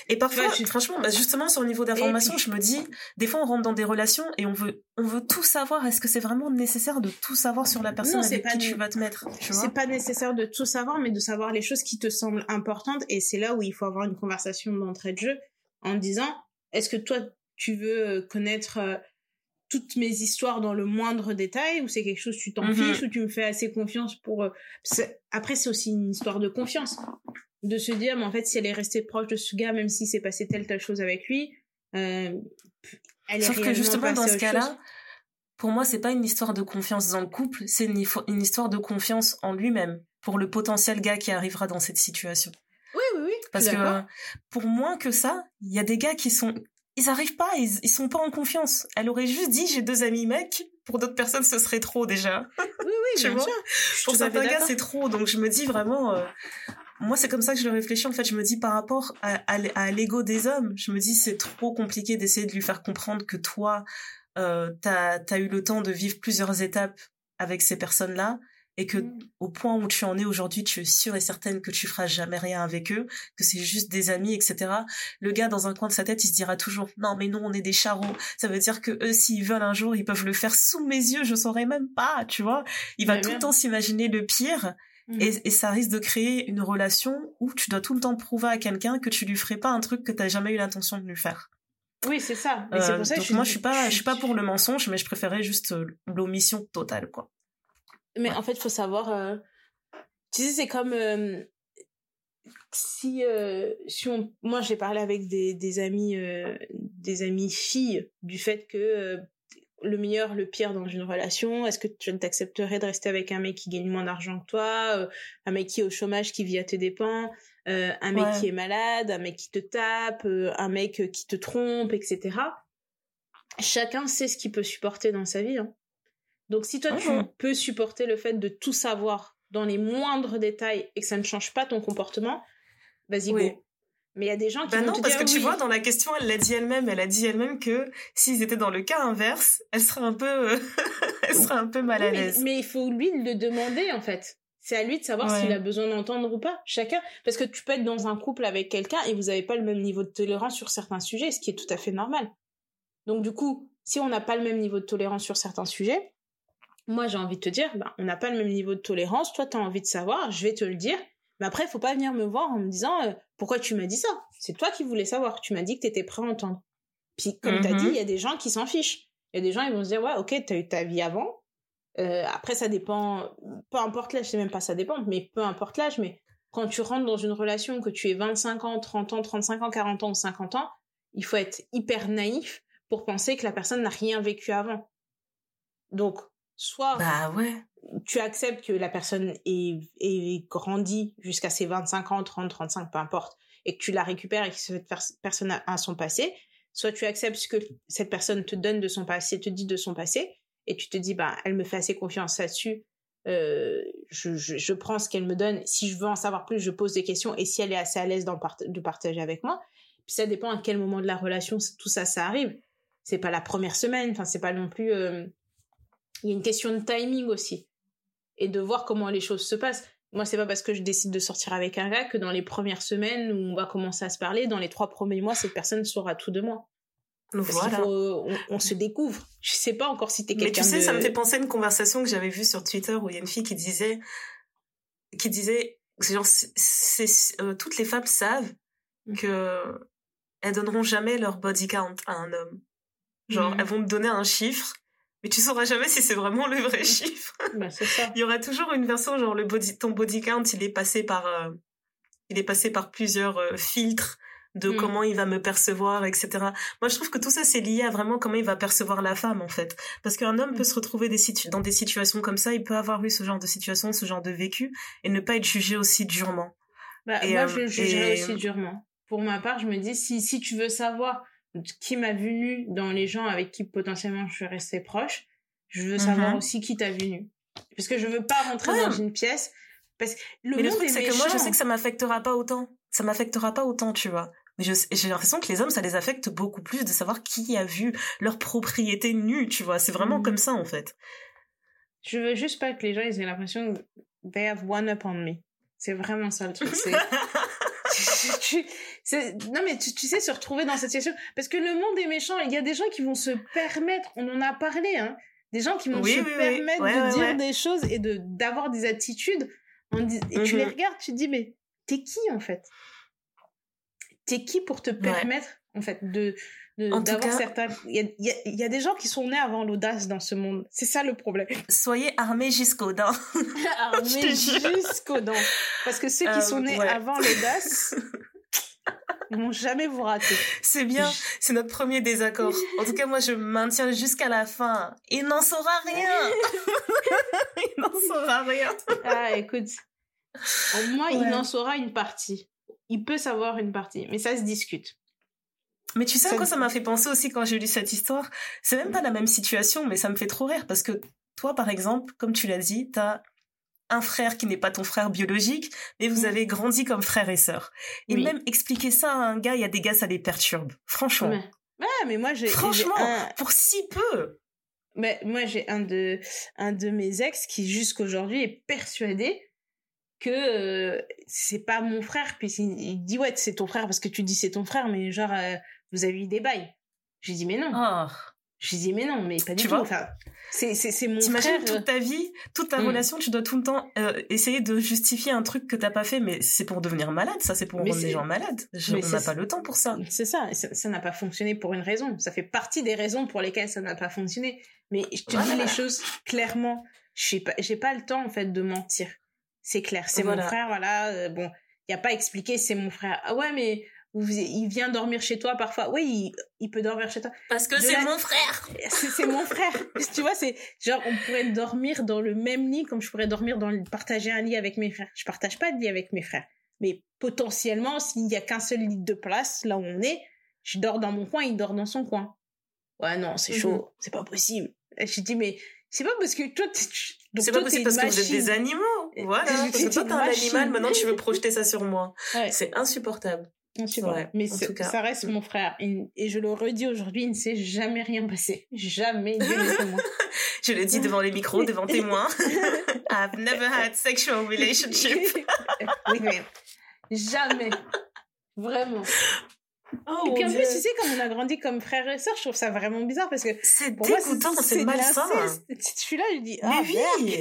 Et parfois, franchement, bah, justement sur le niveau d'information, je me dis, des fois on rentre dans des relations et on veut, on veut tout savoir. Est-ce que c'est vraiment nécessaire de tout savoir sur la personne avec qui tu vas te mettre C'est pas nécessaire de tout savoir, mais de savoir les choses qui te semblent importantes. Et c'est là où il faut avoir une conversation d'entrée de jeu en disant, est-ce que toi tu veux euh, connaître euh, toutes mes histoires dans le moindre détail ou c'est quelque chose tu t'en mm-hmm. fiches ou tu me fais assez confiance pour euh, après c'est aussi une histoire de confiance de se dire mais en fait si elle est restée proche de ce gars même s'il s'est passé telle telle chose avec lui euh, elle est sauf que justement dans ce cas-là pour moi c'est pas une histoire de confiance dans le couple c'est une, une histoire de confiance en lui-même pour le potentiel gars qui arrivera dans cette situation. Oui oui oui parce que pour moins que ça il y a des gars qui sont ils arrivent pas ils, ils sont pas en confiance. Elle aurait juste dit j'ai deux amis mecs pour d'autres personnes ce serait trop déjà. Oui oui [LAUGHS] bien sûr. Pour certains gars c'est trop donc je me dis vraiment euh, moi, c'est comme ça que je le réfléchis. En fait, je me dis par rapport à, à, l'ego des hommes, je me dis c'est trop compliqué d'essayer de lui faire comprendre que toi, euh, t'as as eu le temps de vivre plusieurs étapes avec ces personnes-là et que mm. au point où tu en es aujourd'hui, tu es sûre et certaine que tu feras jamais rien avec eux, que c'est juste des amis, etc. Le gars dans un coin de sa tête, il se dira toujours non mais nous on est des charros. Ça veut dire que eux s'ils veulent un jour, ils peuvent le faire sous mes yeux, je saurais même pas, tu vois. Il va tout le temps s'imaginer le pire Mhm. Et, ça risque de créer une relation où tu dois tout le temps prouver à quelqu'un que tu lui ferais pas un truc que tu n'as jamais eu l'intention de lui faire. Oui, c'est ça. Mais c'est pour ça que je moi, je suis pas, je suis pas pour le mensonge, mais je préférais juste euh, l'omission totale, quoi. Mais en fait, il faut savoir. Euh, tu sais, c'est comme euh, si, si on... moi, j'ai parlé avec des, des amis, des amis filles du fait que le meilleur, le pire dans une relation? Est-ce que tu t'accepterais de rester avec un mec qui gagne moins d'argent que toi, euh, un mec qui est au chômage, qui vit à tes dépens, euh, un mec qui est malade, un mec qui te tape, euh, un mec qui te trompe, etc. Chacun sait ce qu'il peut supporter dans sa vie. Hein. Donc si toi tu peux supporter le fait de tout savoir dans les moindres détails et que ça ne change pas ton comportement, vas-y go. Mais il y a des gens qui bah non, parce que tu vois, dans la question, elle l'a dit elle-même. Elle a dit elle-même que s'ils étaient dans le cas inverse, elle serait un peu, [LAUGHS] elle serait un peu mal à l'aise. Mais, il faut lui le demander en fait. C'est à lui de savoir s'il a besoin d'entendre ou pas. Chacun, parce que tu peux être dans un couple avec quelqu'un et vous n'avez pas le même niveau de tolérance sur certains sujets, ce qui est tout à fait normal. Donc du coup, si on n'a pas le même niveau de tolérance sur certains sujets, moi j'ai envie de te dire, bah, on n'a pas le même niveau de tolérance. Toi, tu as envie de savoir, je vais te le dire. Mais après, il faut pas venir me voir en me disant euh, pourquoi tu m'as dit ça? C'est toi qui voulais savoir. Tu m'as dit que tu étais prêt à entendre. Puis, comme tu as dit, mhm. il y a des gens qui s'en fichent. Il y a des gens, ils vont se dire, ouais, ok, tu as eu ta vie avant. Euh, après, ça dépend, peu importe l'âge, je sais même pas ça dépend, mais peu importe l'âge, mais quand tu rentres dans une relation, que tu aies 25 ans, 30 ans, 35 ans, 40 ans ou 50 ans, il faut être hyper naïf pour penser que la personne n'a rien vécu avant. Donc, soit bah ouais. Tu acceptes que la personne est grandie jusqu'à ses 25 ans, 30, 35, peu importe, et que tu la récupères et que cette personne a son passé, soit tu acceptes ce que cette personne te donne de son passé, te dit de son passé, et tu te dis, bah, elle me fait assez confiance là-dessus, euh, je, je, prends ce qu'elle me donne. Si je veux en savoir plus, je pose des questions, et si elle est assez à l'aise de partager avec moi, puis ça dépend à quel moment de la relation tout ça, ça arrive. C'est pas la première semaine, enfin, c'est pas non plus... Euh, il y a une question de timing aussi, et de voir comment les choses se passent. Moi, c'est pas parce que je décide de sortir avec un gars que dans les premières semaines où on va commencer à se parler, dans les trois premiers mois, cette personne saura tout de moi. voilà. on, se découvre. Je sais pas encore si t'es quelqu'un. Mais tu sais, ça me fait penser à une conversation que j'avais vue sur Twitter où il y a une fille qui disait, qui disait, genre, c'est, euh, toutes les femmes savent mm. que elles donneront jamais leur body count à un homme. Genre, mm. elles vont te donner un chiffre mais tu sauras jamais si c'est vraiment le vrai chiffre. [LAUGHS] Bah, ça. il y aura toujours une version genre le body, ton body count, il est passé par, euh, il est passé par plusieurs euh, filtres de mm. comment il va me percevoir, etc. Moi, je trouve que tout ça c'est lié à vraiment comment il va percevoir la femme en fait, parce qu'un homme peut mm. se retrouver des dans des situations comme ça, il peut avoir eu ce genre de situation, ce genre de vécu, et ne pas être jugé aussi durement. Bah, moi, je le euh, jugerais aussi durement. Pour ma part, je me dis si si tu veux savoir qui m'a vu nu dans les gens avec qui potentiellement je suis restée proche. Je veux savoir mhm. aussi qui t'a vu nu. Parce que je veux pas rentrer dans une pièce. Parce que le Mais le truc, c'est que moi, je sais que ça m'affectera pas autant. Ça m'affectera pas autant, tu vois. Mais j'ai l'impression que les hommes, ça les affecte beaucoup plus de savoir qui a vu leur propriété nue, tu vois. C'est vraiment mhm. comme ça, en fait. Je veux juste pas que les gens aient l'impression they have one up on me. C'est vraiment ça le truc. [LAUGHS] [LAUGHS] non mais tu, sais se retrouver dans cette situation. Parce que le monde est méchant. Il y a des gens qui vont se permettre, on en a parlé, hein, des gens qui vont se permettre de dire des choses et de d'avoir des attitudes. et tu les mhm. regardes, tu te dis mais t'es qui en fait? T'es qui pour te permettre en fait de d'avoir certains il y a, y a, des gens qui sont nés avant l'audace dans ce monde. C'est ça le problème. Soyez armés jusqu'aux dents. [LAUGHS] [LAUGHS] Armés jusqu'aux dents. Parce que ceux qui euh, sont nés avant l'audace [LAUGHS] ils vont jamais vous rater. C'est bien. C'est notre premier désaccord. En tout cas moi je maintiens jusqu'à la fin. Il n'en saura rien. [LAUGHS] Il n'en saura rien. Ah écoute. Au moins il en saura une partie. Il peut savoir une partie mais ça se discute. Mais tu sais à quoi ça m'a fait penser aussi quand j'ai lu cette histoire? C'est même pas la même situation, mais ça me fait trop rire parce que toi, par exemple, comme tu l'as dit, t'as un frère qui n'est pas ton frère biologique, mais vous avez grandi comme frère et sœur. Et même expliquer ça à un gars, il y a des gars, ça les perturbe. Franchement. Ouais, mais moi j'ai. Franchement, pour si peu. Mais moi j'ai un de un de mes ex qui jusqu'aujourd'hui est persuadé que euh, c'est pas mon frère puis il, dit ouais c'est ton frère parce que tu dis c'est ton frère mais genre euh, vous avez eu des bails. J'ai dit, mais non. Oh. J'ai dit, mais non, mais pas du tout. Enfin, c'est, c'est, c'est mon T'imagines toute euh. ta vie, toute ta mm. relation, tu dois tout le temps euh, essayer de justifier un truc que t'as pas fait, mais c'est pour devenir malade, ça, c'est pour rendre les gens malades. on n'a pas le temps pour ça. C'est ça, ça n'a pas fonctionné pour une raison. Ça fait partie des raisons pour lesquelles ça n'a pas fonctionné. Mais je te dis les choses clairement. J'ai pas, j'ai pas le temps, en fait, de mentir. C'est clair. C'est mon frère, voilà. Euh, bon, il y a pas expliqué, c'est mon frère. Ah ouais, mais il vient dormir chez toi parfois. Oui, il, peut dormir chez toi. Parce que [LAUGHS] c'est mon frère. C'est mon frère. tu vois, c'est genre on pourrait dormir dans le même lit comme je pourrais dormir dans le, partager un lit avec mes frères. Je partage pas de lit avec mes frères, mais potentiellement s'il y a qu'un seul lit de place là où on est, je dors dans mon coin, il dort dans son coin. Ouais, non, c'est chaud, mhm. c'est pas possible. Je dis mais c'est pas parce que toi c'est pas possible parce que vous êtes des animaux. Voilà. [LAUGHS] Parce que toi t'es un animal, maintenant tu veux projeter ça sur moi. C'est insupportable. Ouais, mais ça reste mon frère. Et, je le redis aujourd'hui, il ne s'est jamais rien passé. Jamais. [LAUGHS] je le dis devant les micros, devant [LAUGHS] témoins. [LAUGHS] I've never had sexual relationship. oui, mais jamais. Vraiment. Oh, et puis en plus, tu sais, comme on a grandi comme frère et sœur, je trouve ça vraiment bizarre parce que c'est dégoûtant, c'est malsain. Je suis là, je dis ah merde.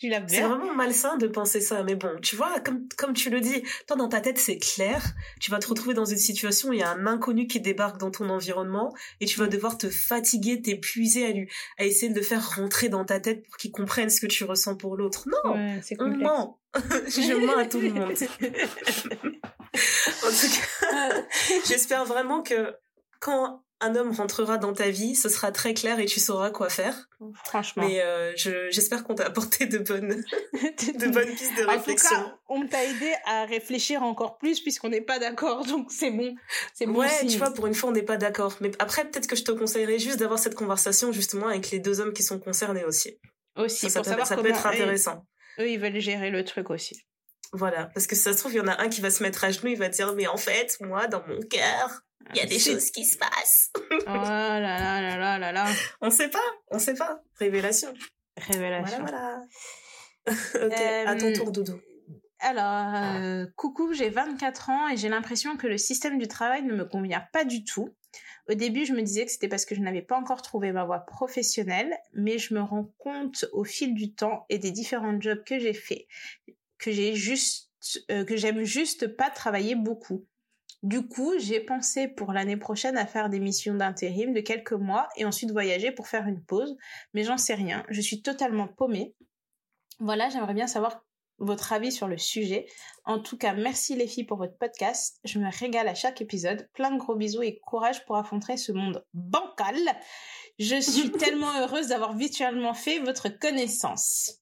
C'est vraiment malsain de penser ça, mais bon, tu vois, comme comme tu le dis, toi dans ta tête c'est clair, tu vas te retrouver dans une situation où il y a un inconnu qui débarque dans ton environnement et tu vas mm. devoir te fatiguer, t'épuiser à lui, à essayer de le faire rentrer dans ta tête pour qu'il comprenne ce que tu ressens pour l'autre. Non, ouais, on ment. [LAUGHS] je mens à tout le monde. [LAUGHS] en tout cas, [LAUGHS] j'espère vraiment que quand un homme rentrera dans ta vie, ce sera très clair et tu sauras quoi faire. Franchement. Mais euh, j'espère qu'on t'a apporté de bonnes, [LAUGHS] de bonnes pistes de réflexion. En tout cas, on t'a aidé à réfléchir encore plus puisqu'on n'est pas d'accord, [LAUGHS] donc c'est bon. C'est bon. Ouais, tu vois, pour une fois, on n'est pas d'accord. Mais après, peut-être que je te conseillerais juste d'avoir cette conversation justement avec les deux hommes qui sont concernés aussi. Aussi, ça, pour savoir ça peut être intéressant. Eux, ils veulent gérer le truc aussi. Voilà, parce que ça se trouve, il y en a un qui va se mettre à genoux, il va dire, mais en fait, moi, dans mon cœur, il y a des choses qui se passent. [LAUGHS] oh là là là là là là. On sait pas, on sait pas. Révélation. Révélation. Voilà, voilà. [LAUGHS] ok, à ton euh, tour, Doudou. Alors, euh, coucou, j'ai 24 ans et j'ai l'impression que le système du travail ne me convient pas du tout. Au début, je me disais que c'était parce que je n'avais pas encore trouvé ma voie professionnelle, mais je me rends compte au fil du temps et des différents jobs que j'ai faits que j'ai juste euh, que j'aime juste pas travailler beaucoup. Du coup, j'ai pensé pour l'année prochaine à faire des missions d'intérim de quelques mois et ensuite voyager pour faire une pause, mais j'en sais rien, je suis totalement paumée. Voilà, j'aimerais bien savoir votre avis sur le sujet. En tout cas, merci les filles pour votre podcast. Je me régale à chaque épisode. Plein de gros bisous et courage pour affronter ce monde bancal. Je suis [LAUGHS] tellement heureuse d'avoir virtuellement fait votre connaissance.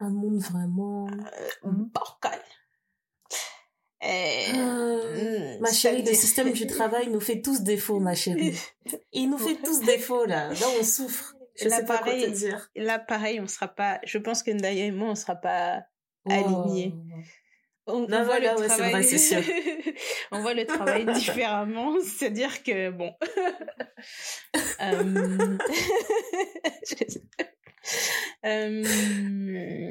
Un monde vraiment euh, bancal. Euh, ma chérie, le système du [LAUGHS] travail nous fait tous défaut, ma chérie. Il nous fait tous défaut, là. Là, on souffre. Je là, sais pas pareil, quoi te dire. Là, pareil, on sera pas, je pense que Ndaya et moi, on sera pas alignés. On, non, voit le travail... vrai, c'est sûr. [LAUGHS] on voit le travail [LAUGHS] différemment, c'est-à-dire que bon. euh... Euh,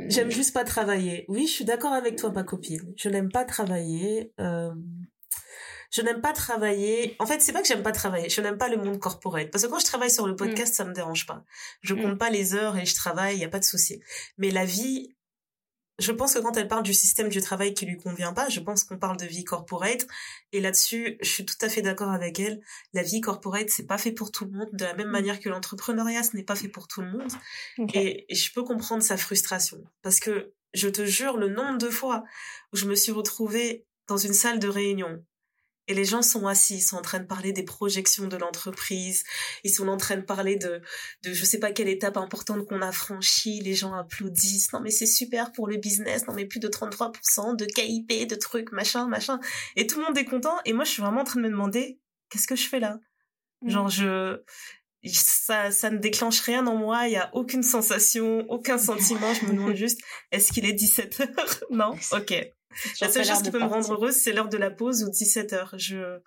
J'aime juste pas travailler. Oui, je suis d'accord avec toi, ma copine. Je n'aime pas travailler. Euh... Je n'aime pas travailler. En fait, c'est pas que j'aime pas travailler. Je n'aime pas le monde corporel. Parce que quand je travaille sur le podcast, mm. ça me dérange pas. Je mm. compte pas les heures et je travaille, il y a pas de souci. Mais la vie je pense que quand elle parle du système du travail qui lui convient pas, je pense qu'on parle de vie corporate. Et là-dessus, je suis tout à fait d'accord avec elle. La vie corporate, c'est pas fait pour tout le monde, de la même mm. manière que l'entrepreneuriat, ce n'est pas fait pour tout le monde. Et, et, je peux comprendre sa frustration. Parce que, je te jure, le nombre de fois où je me suis retrouvée dans une salle de réunion et les gens sont assis, ils sont en train de parler des projections de l'entreprise, ils sont en train de parler de, de je sais pas quelle étape importante qu'on a franchie, les gens applaudissent, non mais c'est super pour le business, non mais plus de 33% de KIP, de trucs, machin, machin. Et tout le monde est content, et moi je suis vraiment en train de me demander, qu'est-ce que je fais là? Mmh. Genre je... Ça, ça ne déclenche rien en moi, il y a aucune sensation, aucun sentiment, je me demande [LAUGHS] juste, est-ce qu'il est 17 heures? Non? Ok. La seule chose qui peut me rendre heureuse, c'est l'heure de la pause ou 17 heures. Je,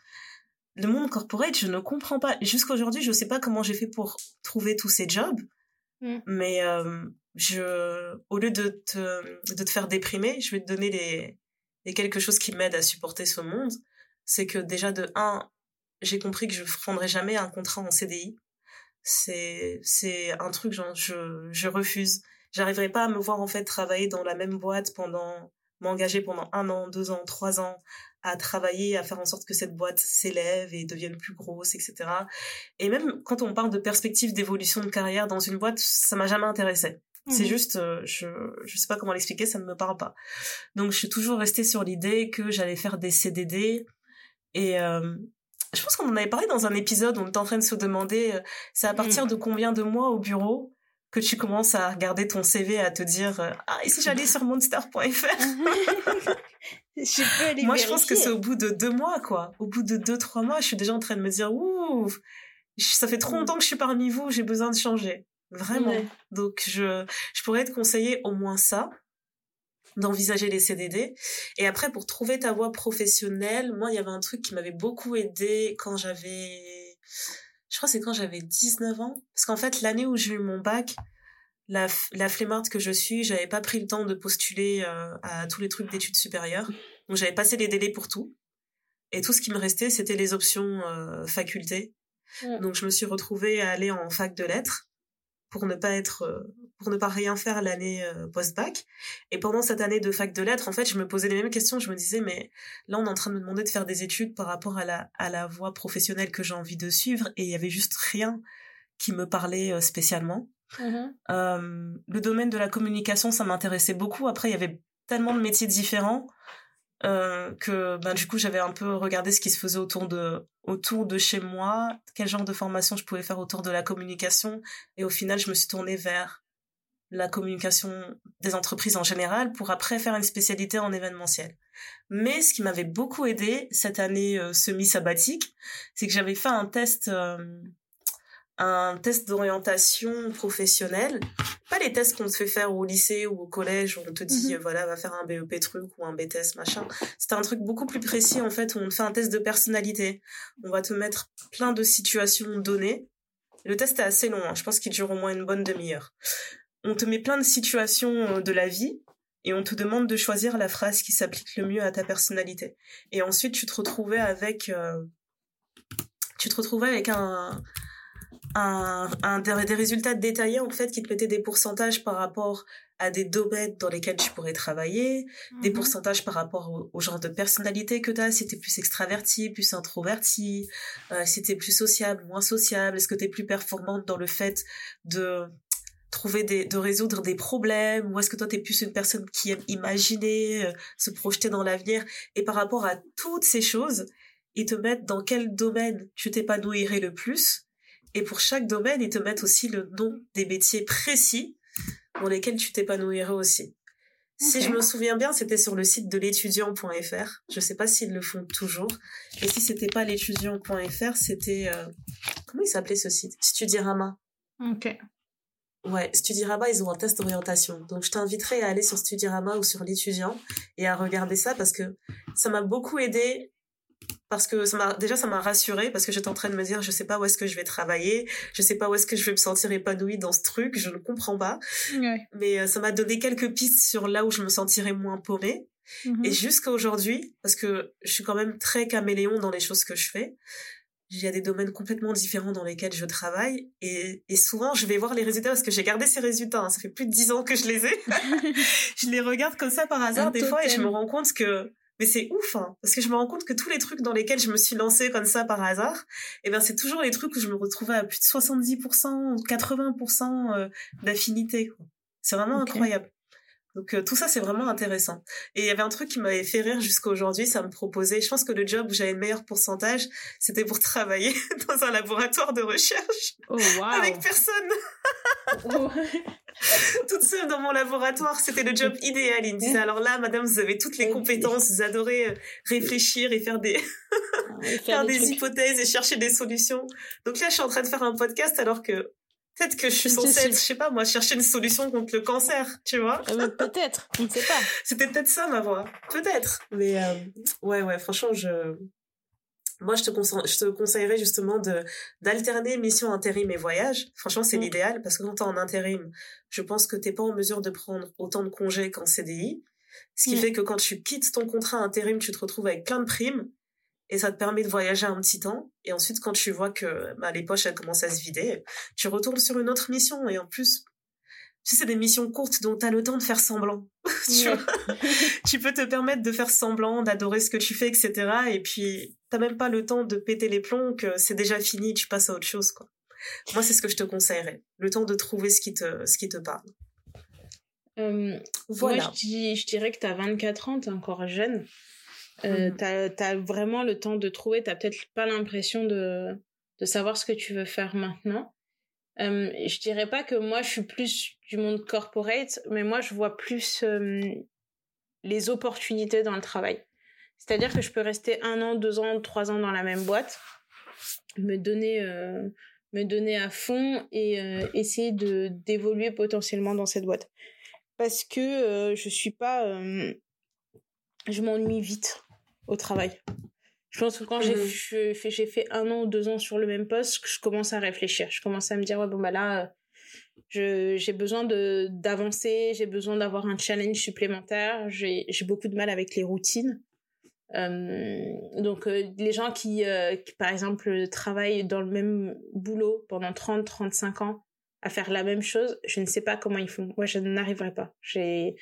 le monde corporate, je ne comprends pas. Jusqu'à aujourd'hui, je sais pas comment j'ai fait pour trouver tous ces jobs. Mm. Mais euh, je, au lieu de te, de te faire déprimer, je vais te donner les, les quelque chose qui m'aide à supporter ce monde. C'est que déjà de un, j'ai compris que je prendrais jamais un contrat en CDI. C'est, c'est un truc genre je, je refuse. J'arriverai pas à me voir en fait travailler dans la même boîte pendant m'engager pendant un an, deux ans, trois ans à travailler, à faire en sorte que cette boîte s'élève et devienne plus grosse, etc. Et même quand on parle de perspective d'évolution de carrière dans une boîte, ça m'a jamais intéressé. C'est mhm. juste, euh, je je sais pas comment l'expliquer, ça ne me parle pas. Donc je suis toujours restée sur l'idée que j'allais faire des CDD et euh, je pense qu'on en avait parlé dans un épisode on était en train de se demander, euh, c'est à partir mhm. de combien de mois au bureau que tu commences à regarder ton CV à te dire euh, ah et si j'allais sur monster.fr [LAUGHS] moi je pense que c'est au bout de deux mois quoi. Au bout de deux trois mois je suis déjà en train de me dire ouh ça fait trop longtemps que je suis parmi vous j'ai besoin de changer. Vraiment. Donc je je pourrais te conseiller au moins ça d'envisager les CDD et après pour trouver ta voie professionnelle moi il y avait un truc qui m'avait beaucoup aidé quand j'avais je crois que c'est quand j'avais 19 ans. Parce qu'en fait, l'année où j'ai eu mon bac, la, la flemmarde que je suis, j'avais pas pris le temps de postuler euh, à tous les trucs d'études supérieures. Donc j'avais passé les délais pour tout. Et tout ce qui me restait, c'était les options euh, faculté. Donc je me suis retrouvée à aller en fac de lettres pour ne pas être euh, pour ne pas rien faire l'année euh, post-bac. Et pendant cette année de fac de lettres en fait je me posais les mêmes questions. Je me disais mais là on est en train de me demander de faire des études par rapport à la à la voie professionnelle que j'ai envie de suivre. Et il y avait juste rien qui me parlait euh, spécialement. Mm-hmm. euh, le domaine de la communication ça m'intéressait beaucoup. Après il y avait tellement de métiers différents euh, que ben du coup j'avais un peu regardé ce qui se faisait autour de autour de chez moi, quel genre de formation je pouvais faire autour de la communication et au final je me suis tournée vers la communication des entreprises en général pour après faire une spécialité en événementiel. Mais ce qui m'avait beaucoup aidé cette année euh, semi-sabbatique, c'est que j'avais fait un test euh, un test d'orientation professionnelle. Pas les tests qu'on te fait faire au lycée ou au collège où on te dit, mhm. voilà, va faire un BEP truc ou un BTS machin. C'était un truc beaucoup plus précis, en fait, où on te fait un test de personnalité. On va te mettre plein de situations données. Le test est assez long, hein. je pense qu'il dure au moins une bonne demi-heure. On te met plein de situations euh, de la vie et on te demande de choisir la phrase qui s'applique le mieux à ta personnalité. Et ensuite, tu te retrouvais avec, euh, tu te retrouvais avec un, un, un des, résultats détaillés en fait qui te mettaient des pourcentages par rapport à des domaines dans lesquels tu pourrais travailler, des mhm. pourcentages par rapport au, genre de personnalité que tu as, si tu plus extraverti, plus introverti, euh, si tu plus sociable, moins sociable, est-ce que tu es plus performante dans le fait de trouver des de résoudre des problèmes? Ou est-ce que toi tu es plus une personne qui aime imaginer, euh, se projeter dans l'avenir? Et par rapport à toutes ces choses, ils te mettent dans quel domaine tu t'épanouirais le plus? Et pour chaque domaine, ils te mettent aussi le nom des métiers précis dans lesquels tu t'épanouirais aussi. Si je me souviens bien, c'était sur le site de l'étudiant.fr. Je sais pas s'ils le font toujours. Et si c'était pas l'étudiant.fr, c'était euh, comment il s'appelait ce site? Studirama. Ok. Ouais, Studirama, ils ont un test d'orientation. Donc je t'inviterai à aller sur Studirama ou sur l'étudiant et à regarder ça parce que ça m'a beaucoup aidé parce que ça m'a déjà ça m'a rassurée parce que j'étais en train de me dire je sais pas où est-ce que je vais travailler je sais pas où est-ce que je vais me sentir épanouie dans ce truc je ne comprends pas. Mais euh, ça m'a donné quelques pistes sur là où je me sentirais moins paumée. Mm-hmm. et jusqu'à aujourd'hui parce que je suis quand même très caméléon dans les choses que je fais il y a des domaines complètement différents dans lesquels je travaille. Et, et souvent je vais voir les résultats parce que j'ai gardé ces résultats hein. ça fait plus de dix ans que je les ai. [LAUGHS] [LAUGHS] Je les regarde comme ça par hasard des fois et je me rends compte que mais c'est ouf, hein, parce que je me rends compte que tous les trucs dans lesquels je me suis lancée comme ça par hasard, eh ben c'est toujours les trucs où je me retrouvais à plus de 70% ou 80% d'affinité. C'est vraiment incroyable. Donc euh, tout ça c'est vraiment intéressant. Et il y avait un truc qui m'avait fait rire jusqu'à aujourd'hui, ça me proposait, je pense que le job où j'avais le meilleur pourcentage, c'était pour travailler [LAUGHS] dans un laboratoire de recherche oh, wow. avec personne. Oh. [LAUGHS] toute seule dans mon laboratoire. C'était le job idéal. Il me disait, alors là, madame, vous avez toutes les compétences, vous adorez euh, réfléchir et faire des, [LAUGHS] faire, des, hypothèses et chercher des solutions. Donc là, je suis en train de faire un podcast alors que peut-être que je suis censée être, je sais pas, moi, chercher une solution contre le cancer, tu vois. Euh, peut-être, on ne sait pas. [LAUGHS] C'était peut-être ça ma voix. Peut-être. Mais, euh, ouais, ouais, franchement, je, moi, je te, je te conseillerais justement de d'alterner mission intérim et voyage. Franchement, c'est mm. l'idéal parce que quand t'es en intérim, je pense que t'es pas en mesure de prendre autant de congés qu'en CDI. Ce qui mm. fait que quand tu quittes ton contrat intérim, tu te retrouves avec plein de primes et ça te permet de voyager un petit temps. Et ensuite, quand tu vois que bah, les poches elles commencent à se vider, tu retournes sur une autre mission. Et en plus, tu sais, c'est des missions courtes dont tu as le temps de faire semblant. [LAUGHS] tu, tu peux te permettre de faire semblant, d'adorer ce que tu fais, etc. Et puis, t'as même pas le temps de péter les plombs, que c'est déjà fini, tu passes à autre chose, quoi. Moi, c'est ce que je te conseillerais. Le temps de trouver ce qui te, ce qui te parle. Euh, voilà. Moi, je, je, dirais que tu as 24 ans, tu es encore jeune. Euh, mhm. Tu as, vraiment le temps de trouver. Tu peut-être pas l'impression de, de savoir ce que tu veux faire maintenant. Euh, je dirais pas que moi, je suis plus du monde corporate, mais moi, je vois plus euh, les opportunités dans le travail. C'est-à-dire que je peux rester un an, deux ans, trois ans dans la même boîte, me donner, euh, me donner à fond et essayer de d'évoluer potentiellement dans cette boîte. Parce que je suis pas, je m'ennuie vite au travail. Je pense que quand j'ai mmh. fait, j'ai fait un an ou deux ans sur le même poste, je commence à réfléchir. Je commence à me dire ouais bon bah là, j'ai besoin de d'avancer, j'ai besoin d'avoir un challenge supplémentaire. J'ai j'ai beaucoup de mal avec les routines. Euh, donc euh, les gens qui, euh, qui, par exemple, travaillent dans le même boulot pendant 30-35 ans à faire la même chose, je ne sais pas comment ils font. Moi, je n'arriverai pas. J'ai,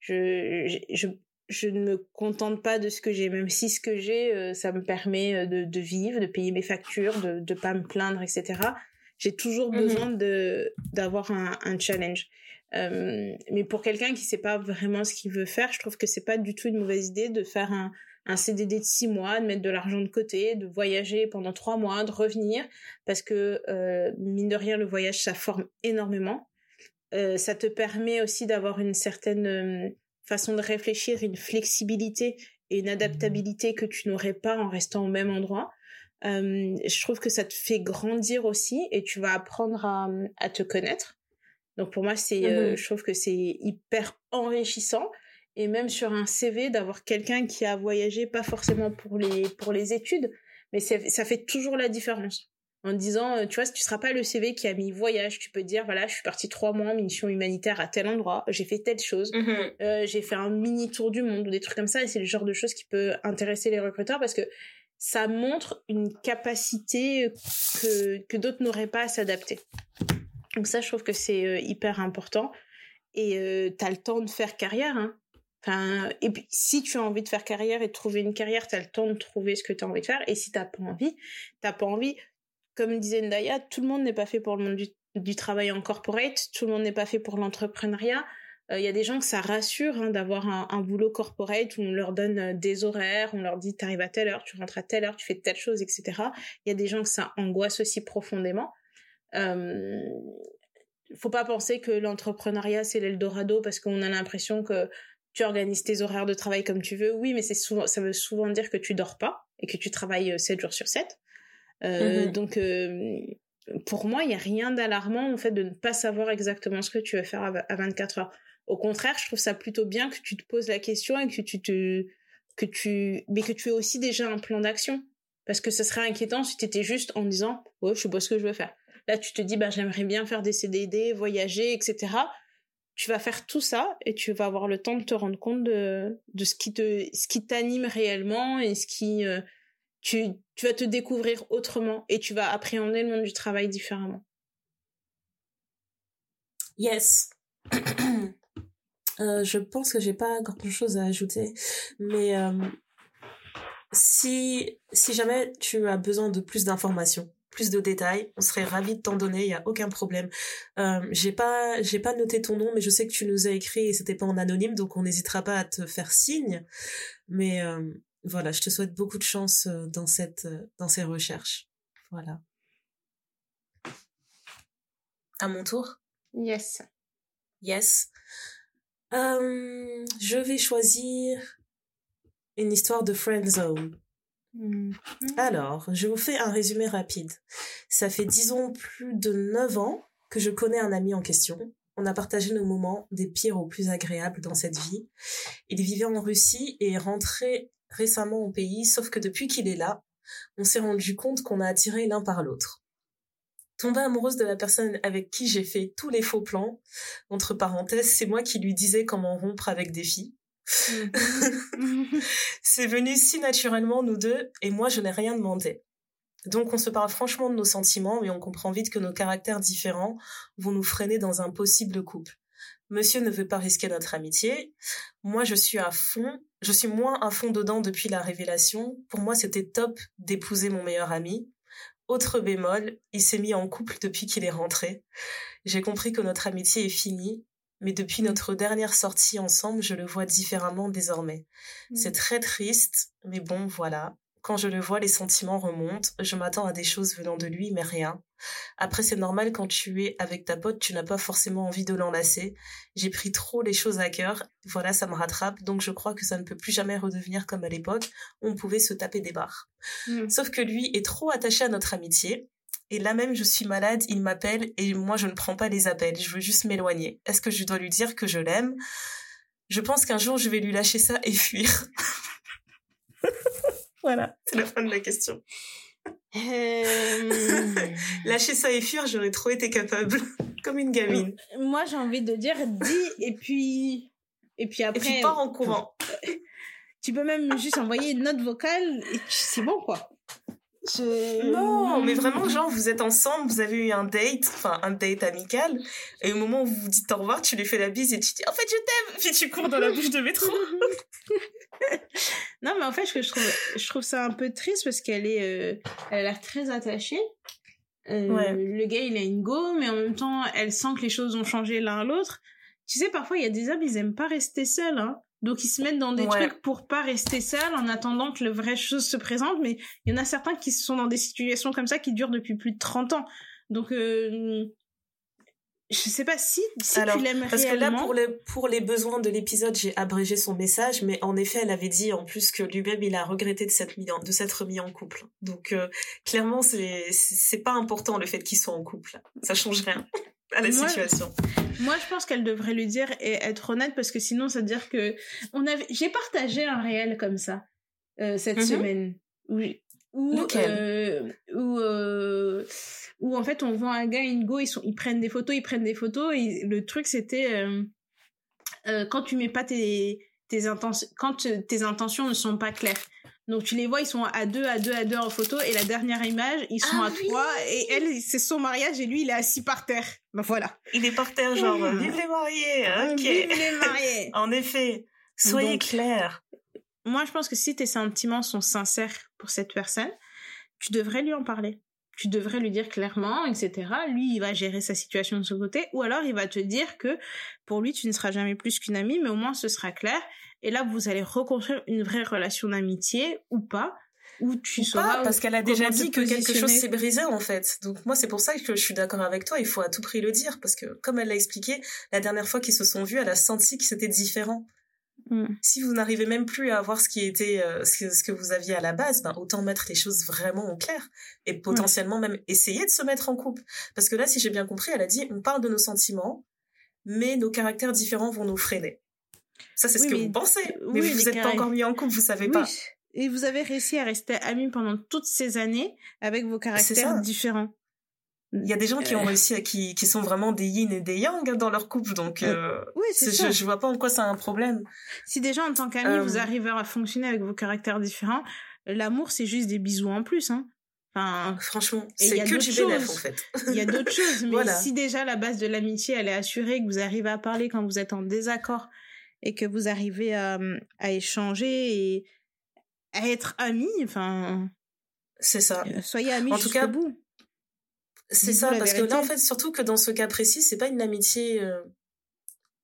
je, je, je, ne me contente pas de ce que j'ai, même si ce que j'ai, ça me permet de, de, vivre, de payer mes factures, de ne pas me plaindre, etc. J'ai toujours mmh besoin de d'avoir un, un challenge. Euh, mais pour quelqu'un qui sait pas vraiment ce qu'il veut faire, je trouve que c'est pas du tout une mauvaise idée de faire un, un CDD de six mois, de mettre de l'argent de côté, de voyager pendant trois mois, de revenir, parce que euh, mine de rien, le voyage, ça forme énormément. Euh, ça te permet aussi d'avoir une certaine euh, façon de réfléchir, une flexibilité et une adaptabilité que tu n'aurais pas en restant au même endroit. Euh, je trouve que ça te fait grandir aussi et tu vas apprendre à, à te connaître. Donc pour moi, c'est, euh, Mhm. je trouve que c'est hyper enrichissant et même sur un CV d'avoir quelqu'un qui a voyagé, pas forcément pour les pour les études, mais ça fait toujours la différence. En disant, euh, tu vois, si tu seras pas le CV qui a mis voyage, tu peux dire, voilà, je suis partie trois mois en mission humanitaire à tel endroit, j'ai fait telle chose, Mhm. euh, j'ai fait un mini tour du monde ou des trucs comme ça et c'est le genre de choses qui peut intéresser les recruteurs parce que ça montre une capacité que, que d'autres n'auraient pas à s'adapter. Donc ça, je trouve que c'est euh, hyper important et euh, t'as le temps de faire carrière. Hein. Enfin, et puis si tu as envie de faire carrière et de trouver une carrière, t'as le temps de trouver ce que t'as envie de faire et si t'as pas envie, t'as pas envie. Comme disait Ndaya, tout le monde n'est pas fait pour le monde du, travail en corporate, tout le monde n'est pas fait pour l'entrepreneuriat il y a des gens que ça rassure hein, d'avoir un, boulot corporate où on leur donne euh, des horaires, on leur dit t'arrives à telle heure, tu rentres à telle heure, tu fais telle chose, etc. Il y a des gens que ça angoisse aussi profondément. Euh, faut pas penser que l'entrepreneuriat c'est l'Eldorado parce qu'on a l'impression que tu organises tes horaires de travail comme tu veux. Oui, mais c'est souvent, ça veut souvent dire que tu dors pas et que tu travailles 7 jours sur 7. Euh, Mhm. Donc, euh, pour moi, il n'y a rien d'alarmant en fait de ne pas savoir exactement ce que tu veux faire à, à 24 heures. Au contraire, je trouve ça plutôt bien que tu te poses la question et que tu te, que tu, mais que tu aies aussi déjà un plan d'action. Parce que ça serait inquiétant si tu étais juste en disant, ouais, je sais pas ce que je veux faire. Là, tu te dis, bah, j'aimerais bien faire des CDD, voyager, etc. Tu vas faire tout ça et tu vas avoir le temps de te rendre compte de, de ce qui te, ce qui t'anime réellement et ce qui, euh, tu, vas te découvrir autrement et tu vas appréhender le monde du travail différemment. Yes. [COUGHS] Euh, je pense que j'ai pas grand chose à ajouter, mais euh, si si jamais tu as besoin de plus d'informations, plus de détails, on serait ravis de t'en donner, il y a aucun problème. Euh, j'ai pas j'ai pas noté ton nom, mais je sais que tu nous as écrit et c'était pas en anonyme, donc on n'hésitera pas à te faire signe. Mais euh, voilà, je te souhaite beaucoup de chance euh, dans cette euh, dans ces recherches. Voilà. À mon tour? Yes. Yes. Euh, je vais choisir une histoire de friend zone. Mm. Alors, je vous fais un résumé rapide. Ça fait disons plus de 9 ans que je connais un ami en question. On a partagé nos moments des pires aux plus agréables dans cette vie. Il vivait en Russie et est rentré récemment au pays, sauf que depuis qu'il est là, on s'est rendu compte qu'on a attiré l'un par l'autre. Tombée amoureuse de la personne avec qui j'ai fait tous les faux plans, entre parenthèses, c'est moi qui lui disais comment rompre avec des filles. [LAUGHS] [LAUGHS] C'est venu si naturellement, nous deux, et moi je n'ai rien demandé. Donc on se parle franchement de nos sentiments, mais on comprend vite que nos caractères différents vont nous freiner dans un possible couple. Monsieur ne veut pas risquer notre amitié. Moi, je suis à fond. Je suis moins à fond dedans depuis la révélation. Pour moi, c'était top d'épouser mon meilleur ami. Autre bémol, il s'est mis en couple depuis qu'il est rentré. J'ai compris que notre amitié est finie, mais depuis notre dernière sortie ensemble, je le vois différemment désormais. C'est très triste, mais bon, voilà. Quand je le vois, les sentiments remontent. Je m'attends à des choses venant de lui, mais rien. Après, c'est normal quand tu es avec ta pote, tu n'as pas forcément envie de l'enlacer. J'ai pris trop les choses à cœur. Voilà, ça me rattrape. Donc, je crois que ça ne peut plus jamais redevenir comme à l'époque. On pouvait se taper des barres. Mm. Sauf que lui est trop attaché à notre amitié. Et là même, je suis malade, il m'appelle et moi, je ne prends pas les appels. Je veux juste m'éloigner. Est-ce que je dois lui dire que je l'aime? Je pense qu'un jour, je vais lui lâcher ça et fuir. [LAUGHS] voilà, c'est la fin de la question. Euh, [LAUGHS] Lâcher ça et fuir, j'aurais trop été capable. [LAUGHS] Comme une gamine. Moi, j'ai envie de dire dis et puis et puis Et après puis pars en courant. [LAUGHS] tu peux même juste envoyer une note vocale et c'est bon quoi. Je- Non, mais vraiment, genre, vous êtes ensemble, vous avez eu un date, enfin, un date amical, et au moment où vous vous dites au revoir, tu lui fais la bise et tu dis, en fait, je t'aime, puis tu cours dans la bouche de métro. [LAUGHS] non, mais en fait, je trouve, je trouve ça un peu triste parce qu'elle est, euh, elle a l'air très attachée. Euh, Ouais. Le gars, il a une go, mais en même temps, elle sent que les choses ont changé l'un à l'autre. tu sais, parfois, il y a des hommes, ils aiment pas rester seuls, hein. Donc, ils se mettent dans des trucs pour pas rester seuls en attendant que le vrai chose se présente. Mais il y en a certains qui sont dans des situations comme ça qui durent depuis plus de 30 ans. Donc, euh, je sais pas si, si tu l'aimes Parce que là, pour les, pour les besoins de l'épisode, j'ai abrégé son message, mais en effet, elle avait dit en plus que lui-même, il a regretté de s'être mis en, de s'être mis en couple. Donc, euh, clairement, c'est, c'est pas important le fait qu'ils soient en couple. Ça change rien à la situation. Moi, je pense qu'elle devrait lui dire et être honnête parce que sinon, ça veut dire que on avait, j'ai partagé un réel comme ça, euh, cette mm-hmm. semaine. Oui. Où, euh, où, euh, où en fait on voit un gars et une go ils sont ils prennent des photos ils prennent des photos et le truc c'était euh, euh quand tu mets pas tes tes intentions quand tes intentions ne sont pas claires. Donc tu les vois ils sont à deux à deux à deux en photo et la dernière image ils sont ah à trois et elle c'est son mariage et lui il est assis par terre. Ben voilà. Il est par terre genre [LAUGHS] vive les mariés ok. vive les mariés. [LAUGHS] En effet soyez clairs moi je pense que si tes sentiments sont sincères pour cette personne tu devrais lui en parler tu devrais lui dire clairement, etc. Lui, il va gérer sa situation de son côté, ou alors il va te dire que pour lui, tu ne seras jamais plus qu'une amie, mais au moins ce sera clair. Et là, vous allez reconstruire une vraie relation d'amitié ou pas, ou tu sauras. parce qu'elle a déjà dit que quelque chose s'est brisé en fait. Donc moi, c'est pour ça que je suis d'accord avec toi. Il faut à tout prix le dire parce que comme elle l'a expliqué, la dernière fois qu'ils se sont vus, elle a senti que c'était différent. Mm. Si vous n'arrivez même plus à voir ce qui était euh, ce, que, vous aviez à la base, ben, autant mettre les choses vraiment au clair et potentiellement même essayer de se mettre en couple. Parce que là, si j'ai bien compris, elle a dit on parle de nos sentiments, mais nos caractères différents vont nous freiner. Ça, c'est ce que vous pensez. Mais vous n'êtes pas encore mis en couple, vous savez pas. Et vous avez réussi à rester amis pendant toutes ces années avec vos caractères différents. Il y a des gens qui ont euh. réussi, qui, qui sont vraiment des yin et des yang dans leur couple, donc euh, oui, je, je vois pas en quoi c'est un problème. Si déjà en tant qu'amis vous euh. arrivez à fonctionner avec vos caractères différents, l'amour c'est juste des bisous en plus, hein. Enfin, franchement, c'est que du bénéf en fait. Il y a d'autres [LAUGHS] choses, mais si déjà la base de l'amitié elle est assurée, que vous arrivez à parler quand vous êtes en désaccord et que vous arrivez à, à échanger et à être amis, enfin. C'est ça. Soyez amis jusqu'au bout. C'est ça, parce que là, en fait, surtout que dans ce cas précis, c'est pas une amitié, euh,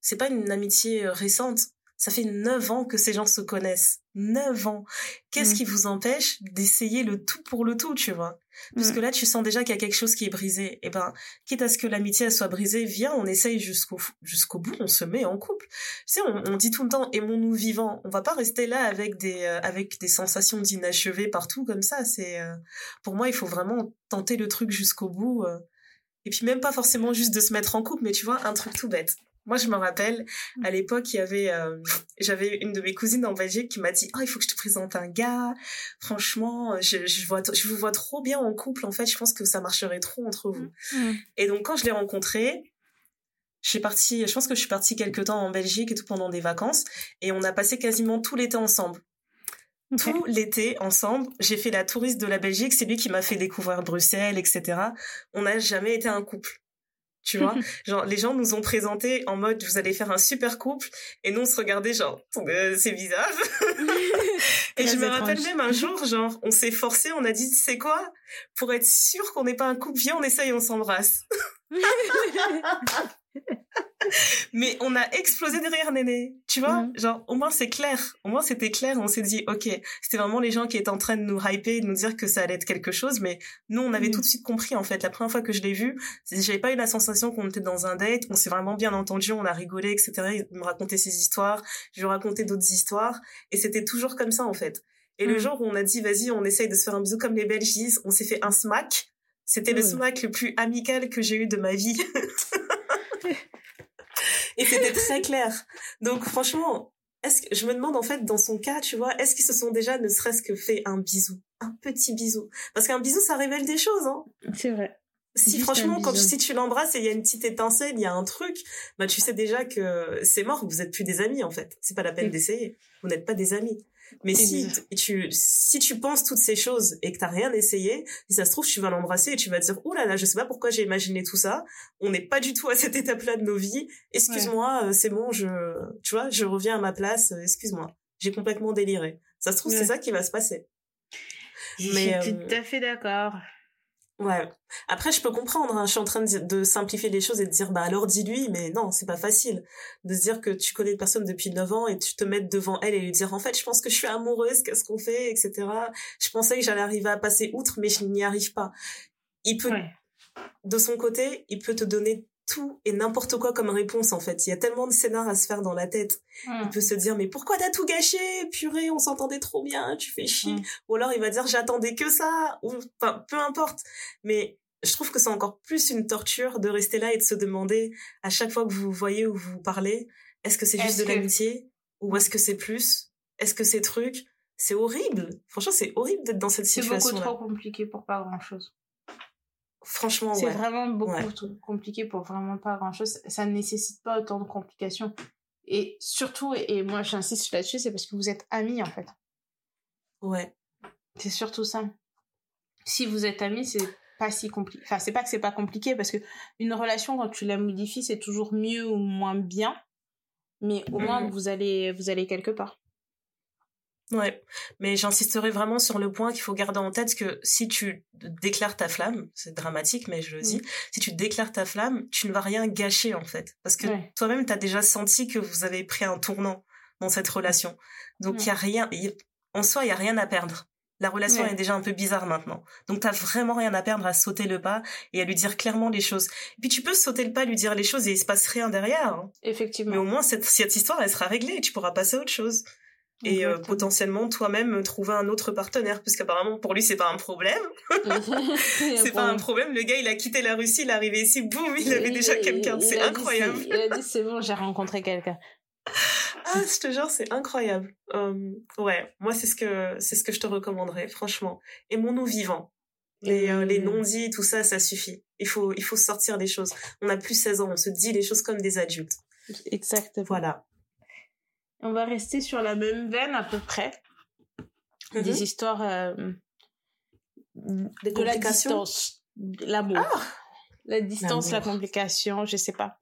c'est pas une amitié euh, récente. Ça fait neuf ans que ces gens se connaissent. Neuf ans. Qu'est-ce mmh. qui vous empêche d'essayer le tout pour le tout, tu vois? Parce que mmh. là, tu sens déjà qu'il y a quelque chose qui est brisé. Et eh ben, quitte à ce que l'amitié soit brisée, viens, on essaye jusqu'au jusqu'au bout, on se met en couple. Tu sais, on, dit tout le temps, aimons-nous vivants. On va pas rester là avec des euh, avec des sensations d'inachevées partout comme ça. C'est euh, pour moi, il faut vraiment tenter le truc jusqu'au bout. Euh. et puis même pas forcément juste de se mettre en couple, mais tu vois, un truc tout bête. Moi, je me rappelle, mmh. à l'époque, il y avait, euh, j'avais une de mes cousines en Belgique qui m'a dit, oh, il faut que je te présente un gars. Franchement, je, je vois, je vous vois trop bien en couple. En fait, je pense que ça marcherait trop entre vous. Mmh. Mmh. Et donc, quand je l'ai rencontré, je suis partie, je pense que je suis partie quelque temps en Belgique et tout pendant des vacances. Et on a passé quasiment tout l'été ensemble. Tout l'été ensemble, j'ai fait la touriste de la Belgique. C'est lui qui m'a fait découvrir Bruxelles, etc. On n'a jamais été un couple tu vois. [LAUGHS] Genre les gens nous ont présenté en mode vous allez faire un super couple. Et nous on se regardait genre euh, c'est bizarre. [LAUGHS] Et je me rappelle même un jour genre on s'est forcé on a dit c'est quoi? Pour être sûr qu'on n'est pas un couple viens on essaye on s'embrasse [LAUGHS] mais on a explosé derrière Néné, tu vois mm. Genre, au moins c'est clair. Au moins c'était clair. On s'est dit, ok, c'était vraiment les gens qui étaient en train de nous hyper, de nous dire que ça allait être quelque chose. Mais nous, on avait mm. tout de suite compris, en fait. La première fois que je l'ai vu, j'avais pas eu la sensation qu'on était dans un date. On s'est vraiment bien entendu, on a rigolé, etc. Il me racontait ses histoires, je lui racontais d'autres histoires. Et c'était toujours comme ça, en fait. Et le mm. jour où on a dit, vas-y, on essaye de se faire un bisou comme les Belges disent, on s'est fait un smack. C'était le smack le plus amical que j'ai eu de ma vie. [LAUGHS] et c'était très [LAUGHS] clair. Donc franchement, est-ce que je me demande en fait dans son cas, tu vois, est-ce qu'ils se sont déjà ne serait-ce que fait un bisou, un petit bisou Parce qu'un bisou ça révèle des choses, hein. C'est vrai. Si franchement, quand tu, si tu l'embrasses et il y a une petite étincelle, il y a un truc, bah tu sais déjà que c'est mort, vous êtes plus des amis en fait. C'est pas la peine d'essayer. Vous n'êtes pas des amis. Mais si tu, si tu penses toutes ces choses et que t'as rien essayé, si ça se trouve, tu vas l'embrasser et tu vas te dire, oh là là, je sais pas pourquoi j'ai imaginé tout ça. On n'est pas du tout à cette étape-là de nos vies. Excuse-moi, euh, c'est bon, je, tu vois, je reviens à ma place. Euh, excuse-moi. J'ai complètement déliré. Ça se trouve, c'est ça qui va se passer. Je suis tout euh, à fait d'accord. Ouais. Après, je peux comprendre. Hein. Je suis en train de, de, simplifier les choses et de dire, bah alors dis-lui, mais non, c'est pas facile. De se dire que tu connais une personne depuis 9 ans et tu te mets devant elle et lui dire, en fait, je pense que je suis amoureuse, qu'est-ce qu'on fait, etc. Je pensais que j'allais arriver à passer outre, mais je n'y arrive pas. Il peut, de son côté, il peut te donner tout et n'importe quoi comme réponse en fait. Il y a tellement de scénars à se faire dans la tête. Il peut se dire mais pourquoi t'as tout gâché? Purée, on s'entendait trop bien, tu fais chier. Ou alors il va dire j'attendais que ça ou enfin peu importe. Mais je trouve que c'est encore plus une torture de rester là et de se demander à chaque fois que vous voyez ou vous parlez, est-ce que c'est juste de l'amitié? Ou est-ce que c'est plus? Est-ce que c'est truc? C'est horrible. Franchement, c'est horrible d'être dans cette situation. C'est beaucoup trop compliqué pour pas grand-chose. Franchement, C'est vraiment beaucoup trop compliqué pour vraiment pas grand chose. Ça ne nécessite pas autant de complications. Et surtout, et moi j'insiste là-dessus, c'est parce que vous êtes amis en fait. Ouais. C'est surtout ça. Si vous êtes amis, c'est pas si compliqué. Enfin, c'est pas que c'est pas compliqué parce que une relation quand tu la modifies, c'est toujours mieux ou moins bien. Mais au moins mhm. vous allez vous allez quelque part. Ouais, mais j'insisterai vraiment sur le point qu'il faut garder en tête que si tu déclares ta flamme, c'est dramatique, mais je le dis, si tu déclares ta flamme, tu ne vas rien gâcher en fait, parce que toi-même t'as déjà senti que vous avez pris un tournant dans cette relation, donc il y a rien, en soi il y a rien à perdre. La relation est déjà un peu bizarre maintenant. Donc t'as vraiment rien à perdre à sauter le pas et à lui dire clairement les choses. Et puis tu peux sauter le pas, lui dire les choses et il se passe rien derrière. Hein. Effectivement. Mais au moins cette, cette histoire elle sera réglée et tu pourras passer à autre chose et euh, potentiellement toi-même trouver un autre partenaire parce qu'apparemment pour lui c'est pas un problème. [LAUGHS] C'est pas un problème. Le gars il a quitté la Russie il est arrivé ici boum il avait déjà quelqu'un. c'est incroyable. il a dit c'est bon j'ai rencontré quelqu'un. Ah je te jure c'est incroyable. Hum, ouais moi c'est ce que c'est ce que je te recommanderais franchement. Aimons-nous vivants les, euh, les non-dits tout ça ça suffit. Il faut il faut sortir des choses. On a plus 16 ans on se dit les choses comme des adultes. Exactement. Voilà on va rester sur la même veine à peu près. Mhm. Des histoires euh, de la distance, l'amour. Ah la distance, la complication, je sais pas.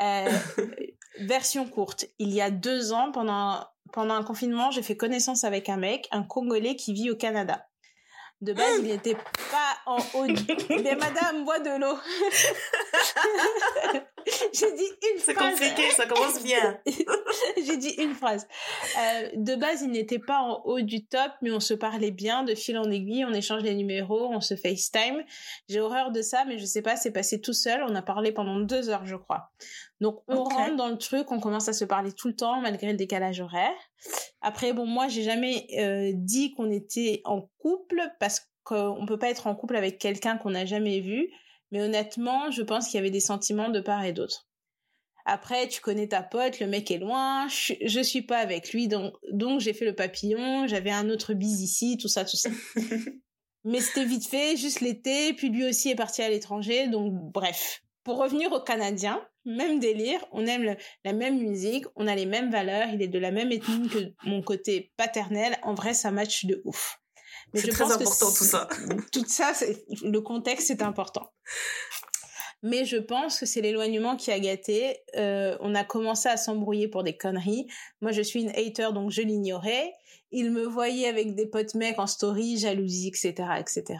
Euh, [LAUGHS] version courte. Il y a deux ans, pendant, pendant un confinement, j'ai fait connaissance avec un mec, un Congolais qui vit au Canada. De base, il n'était pas en haut. Mais [LAUGHS] madame, bois de l'eau. [LAUGHS] [LAUGHS] J'ai dit une phrase. C'est compliqué, ça commence bien. [LAUGHS] J'ai dit une phrase. Euh, de base, il n'était pas en haut du top, mais on se parlait bien de fil en aiguille, on échange les numéros, on se FaceTime. J'ai horreur de ça, mais je sais pas, c'est passé tout seul. On a parlé pendant deux heures, je crois. Donc, on rentre dans le truc, on commence à se parler tout le temps, malgré le décalage horaire. Après, bon, moi, j'ai jamais euh, dit qu'on était en couple parce qu'on peut pas être en couple avec quelqu'un qu'on n'a jamais vu. Mais honnêtement, je pense qu'il y avait des sentiments de part et d'autre. Après, tu connais ta pote, le mec est loin, je, je suis pas avec lui, donc, donc j'ai fait le papillon, j'avais un autre bise ici, tout ça, tout ça. [LAUGHS] Mais c'était vite fait, juste l'été, puis lui aussi est parti à l'étranger, donc bref. Pour revenir aux Canadiens, même délire, on aime la même musique, on a les mêmes valeurs, il est de la même ethnie que mon côté paternel, en vrai ça match de ouf. C'est très important tout ça. [LAUGHS] Tout ça, le contexte c'est important. Mais je pense que c'est l'éloignement qui a gâté. Euh, on a commencé à s'embrouiller pour des conneries. Moi, je suis une hater, donc je l'ignorais. Il me voyait avec des potes mecs en story, jalousie, etc., etc.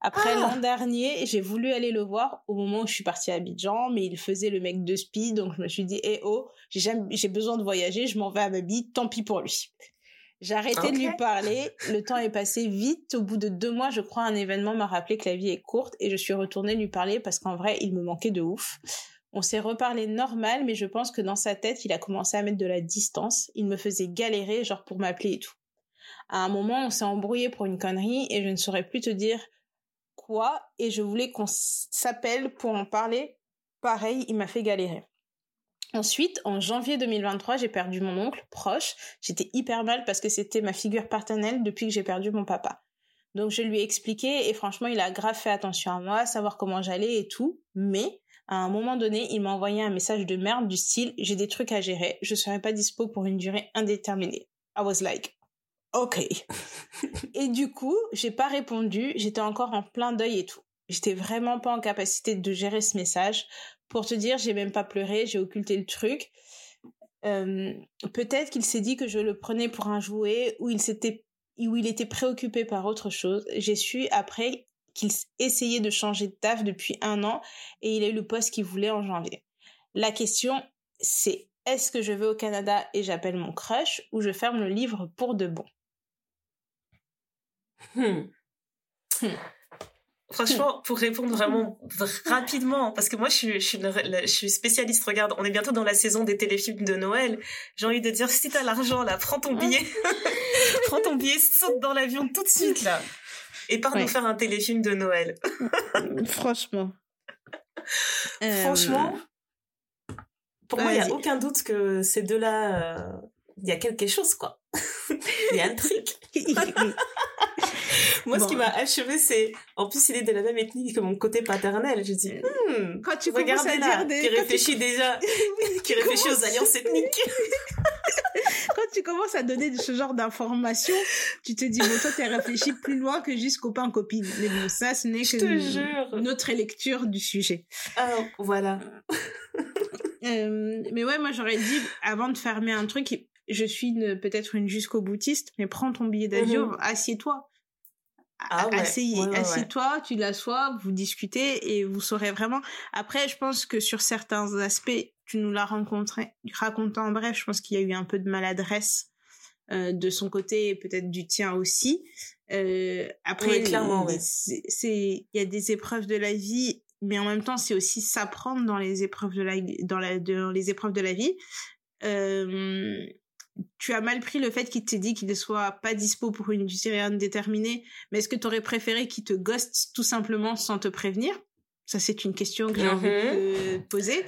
Après ah l'an dernier, j'ai voulu aller le voir au moment où je suis partie à Abidjan, mais il faisait le mec de speed, donc je me suis dit, eh oh, j'ai besoin de voyager, je m'en vais à ma bille, tant pis pour lui. J'ai arrêté de lui parler, le temps est passé vite, au bout de deux mois, je crois, un événement m'a rappelé que la vie est courte et je suis retournée lui parler parce qu'en vrai, il me manquait de ouf. On s'est reparlé normal, mais je pense que dans sa tête, il a commencé à mettre de la distance. Il me faisait galérer, genre pour m'appeler et tout. À un moment, on s'est embrouillé pour une connerie et je ne saurais plus te dire quoi et je voulais qu'on s'appelle pour en parler. Pareil, il m'a fait galérer. Ensuite, en janvier 2023, j'ai perdu mon oncle proche. J'étais hyper mal parce que c'était ma figure paternelle depuis que j'ai perdu mon papa. Donc je lui ai expliqué et franchement, il a grave fait attention à moi, savoir comment j'allais et tout. Mais à un moment donné, il m'a envoyé un message de merde du style j'ai des trucs à gérer, je serai pas dispo pour une durée indéterminée. I was like OK. [LAUGHS] et du coup, j'ai pas répondu, j'étais encore en plein deuil et tout. J'étais vraiment pas en capacité de gérer ce message. Pour te dire, j'ai même pas pleuré, j'ai occulté le truc. Euh, peut-être qu'il s'est dit que je le prenais pour un jouet ou il s'était il était préoccupé par autre chose. J'ai su après qu'il essayait de changer de taf depuis un an et il a eu le poste qu'il voulait en janvier. La question, c'est est-ce que je vais au Canada et j'appelle mon crush ou je ferme le livre pour de bon? Hmm. Hmm. Franchement, pour répondre vraiment rapidement, parce que moi je suis, je suis, je suis spécialiste, regarde, on est bientôt dans la saison des téléfilms de Noël, j'ai envie de dire, si t'as l'argent là, prends ton billet, [LAUGHS] prends ton billet, saute dans l'avion tout de suite là, et pars nous faire un téléfilm de Noël. [LAUGHS] Franchement. Franchement, pour moi, il n'y a aucun doute que ces deux-là, euh, il y a quelque chose, quoi. [LAUGHS] Il y a un truc. [LAUGHS] Moi, ce qui m'a achevé, c'est, en plus, il est de la même ethnie que mon côté paternel. Je dis, hmm, quand tu commences à dire des... qui réfléchit [LAUGHS] déjà, qui réfléchit aux alliances ethniques. [LAUGHS] quand tu commences à donner ce genre d'informations, tu te dis, bon, toi, t'es réfléchi plus loin que juste copain-copine. Mais bon, ça, ce n'est que notre lecture du sujet. Ah, voilà. Euh, mais ouais, moi, j'aurais dit, avant de fermer un truc, je suis peut-être une jusqu'au boutiste, mais prends ton billet d'avion, mhm. assieds-toi. Ah Assieds-toi, tu l'assois, vous discutez et vous saurez vraiment. Après, je pense que sur certains aspects, tu nous l'as rencontré, racontant en bref, je pense qu'il y a eu un peu de maladresse euh, de son côté et peut-être du tien aussi. Euh, après, clairement, c'est, il y a des épreuves de la vie, mais en même temps, c'est aussi s'apprendre dans les épreuves de la, dans la, dans les épreuves de la vie. Euh, tu as mal pris le fait qu'il t'ait dit qu'il ne soit pas dispo pour une durée indéterminée, mais est-ce que tu aurais préféré qu'il te ghost tout simplement sans te prévenir? Ça, c'est une question que j'ai envie de mhm. poser.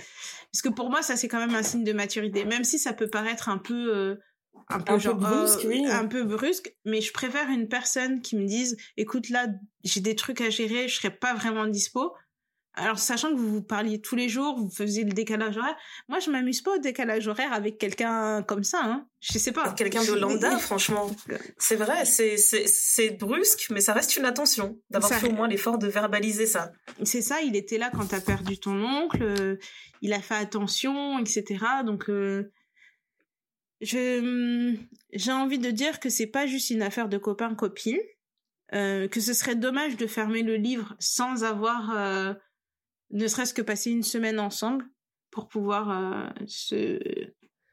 Parce que pour moi, ça, c'est quand même un signe de maturité. Même si ça peut paraître un peu... Euh, un peu, brusque, oui. un peu brusque, mais je préfère une personne qui me dise, écoute là, j'ai des trucs à gérer, je serai pas vraiment dispo, alors, sachant que vous vous parliez tous les jours, vous faisiez le décalage horaire. Moi, je m'amuse pas au décalage horaire avec quelqu'un comme ça, hein. Je sais pas. Quelqu'un de lambda, franchement. [LAUGHS] C'est vrai, c'est, c'est, brusque, mais ça reste une attention d'avoir fait au moins l'effort de verbaliser ça. C'est ça, il était là quand t'as perdu ton oncle, euh, il a fait attention, etc. Donc, euh, je, j'ai envie de dire que c'est pas juste une affaire de copain-copine, euh, que ce serait dommage de fermer le livre sans avoir ne serait-ce que passer une semaine ensemble pour pouvoir euh, se,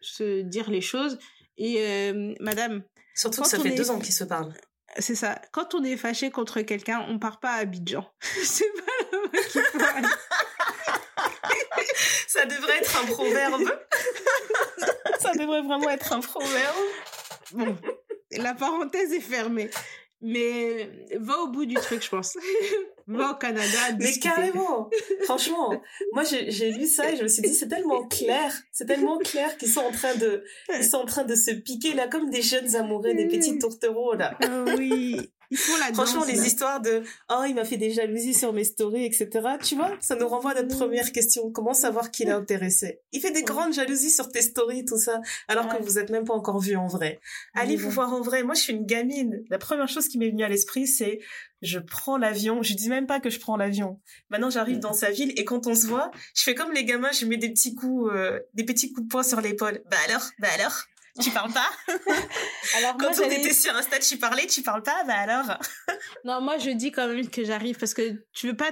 se dire les choses. Et euh, madame. Surtout que ça fait deux ans qu'ils se parlent. C'est ça. Quand on est fâché contre quelqu'un, on part pas à Abidjan. [LAUGHS] C'est pas là qu'il faut aller. [LAUGHS] ça devrait être un proverbe. [LAUGHS] ça devrait vraiment être un proverbe. Bon, la parenthèse est fermée. Mais va au bout du truc, je pense. [LAUGHS] va au Canada. Mais carrément, franchement, moi j'ai lu ça et je me suis dit c'est tellement clair, c'est tellement clair qu'ils sont en train de, [LAUGHS] ils sont en train de se piquer là comme des jeunes amoureux, des petits tourtereaux là. Ah oui. Franchement, les histoires de oh il m'a fait des jalousies sur mes stories, etc. Tu vois, ça nous renvoie à notre première question. Comment savoir qui l'a intéressé? Il fait des grandes jalousies sur tes stories, tout ça, alors que vous êtes même pas encore vu en vrai. Allez vous voir en vrai. Moi, je suis une gamine. La première chose qui m'est venue à l'esprit, c'est je prends l'avion. Je dis même pas que je prends l'avion. Maintenant, j'arrive dans sa ville et quand on se voit, je fais comme les gamins, je mets des petits coups, euh, des petits coups de poing sur l'épaule. Bah alors, bah alors? Tu parles pas [LAUGHS] alors Quand on était sur un stade, tu parlais, tu parles pas Bah alors [LAUGHS] Non, moi je dis quand même que j'arrive parce que tu veux pas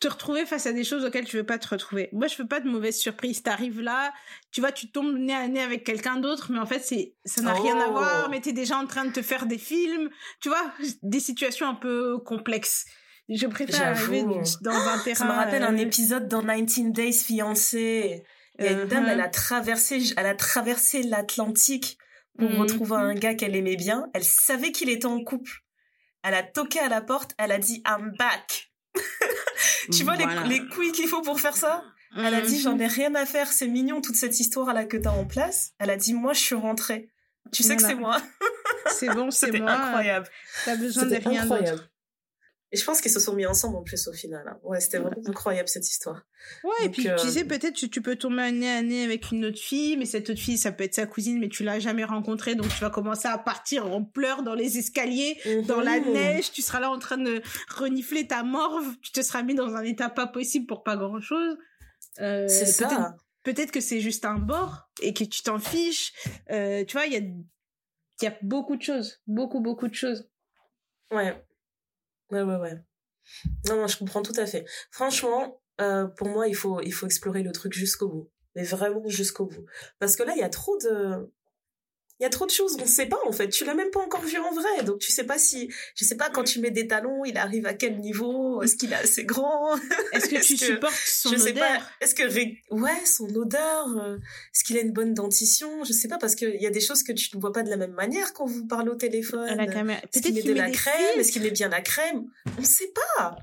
te retrouver face à des choses auxquelles tu veux pas te retrouver. Moi, je veux pas de mauvaises surprises. T'arrives là, tu vois, tu tombes nez à nez avec quelqu'un d'autre, mais en fait, c'est, ça n'a rien à voir, oh. mais t'es déjà en train de te faire des films, tu vois, [LAUGHS] des situations un peu complexes. Je préfère arriver dans un terrain. Ça me rappelle un euh, épisode dans 19 Days Fiancé. Il y a une dame, elle a traversé, elle a traversé l'Atlantique pour mm-hmm. retrouver un gars qu'elle aimait bien. Elle savait qu'il était en couple. Elle a toqué à la porte, elle a dit I'm back. [LAUGHS] tu vois les, les couilles qu'il faut pour faire ça? Elle a dit j'en ai rien à faire, c'est mignon toute cette histoire là que t'as en place. Elle a dit moi je suis rentrée. Tu sais que c'est moi. c'est bon, [LAUGHS] c'est moi. incroyable. T'as besoin de rien d'autre. Et je pense qu'ils se sont mis ensemble en plus au final. Hein. Ouais, c'était vraiment incroyable cette histoire. Ouais, et puis tu euh, sais, peut-être tu, tu peux tomber nez à nez avec une autre fille, mais cette autre fille, ça peut être sa cousine, mais tu l'as jamais rencontrée, donc tu vas commencer à partir en pleurs dans les escaliers, dans la mhm. neige, tu seras là en train de renifler ta morve, tu te seras mis dans un état pas possible pour pas grand-chose. Euh, c'est ça. Peut-être que c'est juste un bord et que tu t'en fiches. Euh, tu vois, il y a, y a beaucoup de choses, beaucoup, beaucoup de choses. Ouais. Ouais, ouais, ouais. Non, non, je comprends tout à fait. Franchement, euh, pour moi, il faut, il faut explorer le truc jusqu'au bout. Mais vraiment jusqu'au bout. Parce que là, il y a trop de, il y a trop de choses, on ne sait pas en fait. Tu l'as même pas encore vu en vrai, donc tu sais pas si, je sais pas quand tu mets des talons, il arrive à quel niveau, est-ce qu'il est assez grand, [LAUGHS] est-ce que tu supportes son je odeur sais pas, est-ce que ouais son odeur, euh, est-ce qu'il a une bonne dentition, je sais pas parce qu'il y a des choses que tu ne vois pas de la même manière quand vous parlez au téléphone. À la caméra. Peut-être qu'il met de la crème, est-ce qu'il met bien la crème, on ne sait pas.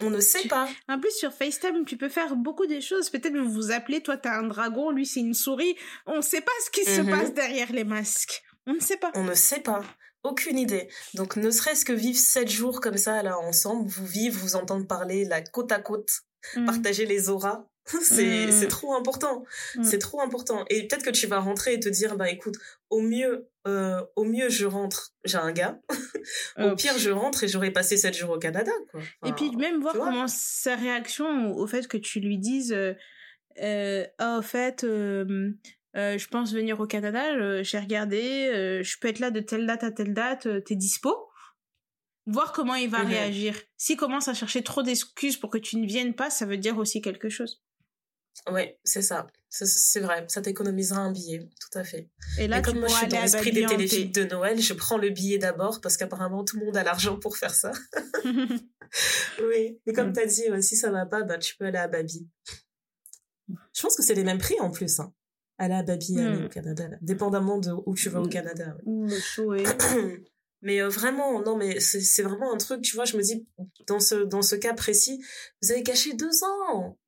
On ne sait pas. En plus, sur FaceTime, tu peux faire beaucoup des choses. Peut-être vous vous appelez, toi, t'as un dragon, lui, c'est une souris. On ne sait pas ce qui se mhm. passe derrière les masques. On ne sait pas. On ne sait pas. Aucune idée. Donc, ne serait-ce que vivre sept jours comme ça, là, ensemble, vous vivre, vous entendre parler, la côte à côte, mhm. partager les auras, [LAUGHS] c'est c'est trop important. C'est trop important. Et peut-être que tu vas rentrer et te dire bah écoute au mieux euh, au mieux je rentre j'ai un gars. [LAUGHS] Au pire je rentre et j'aurais passé sept jours au Canada quoi. Et puis même voir comment sa réaction au, fait que tu lui dises euh, euh oh, au fait euh, euh, je pense venir au Canada j'ai regardé je peux être là de telle date à telle date t'es dispo? Voir comment il va mhm. réagir. S'il commence à chercher trop d'excuses pour que tu ne viennes pas, ça veut dire aussi quelque chose. Ouais, c'est ça. C'est vrai, ça t'économisera un billet, tout à fait. Et là, comme moi je suis dans l'esprit des téléfilms de Noël, je prends le billet d'abord parce qu'apparemment tout le monde a l'argent pour faire ça. [LAUGHS] oui, et comme mm. tu as dit, si ça va pas, bah, tu peux aller à Babi. Je pense que c'est les mêmes prix en plus. Hein. Aller à Babi, aller mm. au Canada, dépendamment de où tu vas au mm. Canada. [COUGHS] Mais euh, vraiment, non, mais c'est vraiment un truc, tu vois, je me dis, dans ce, dans ce cas précis, vous avez caché deux ans.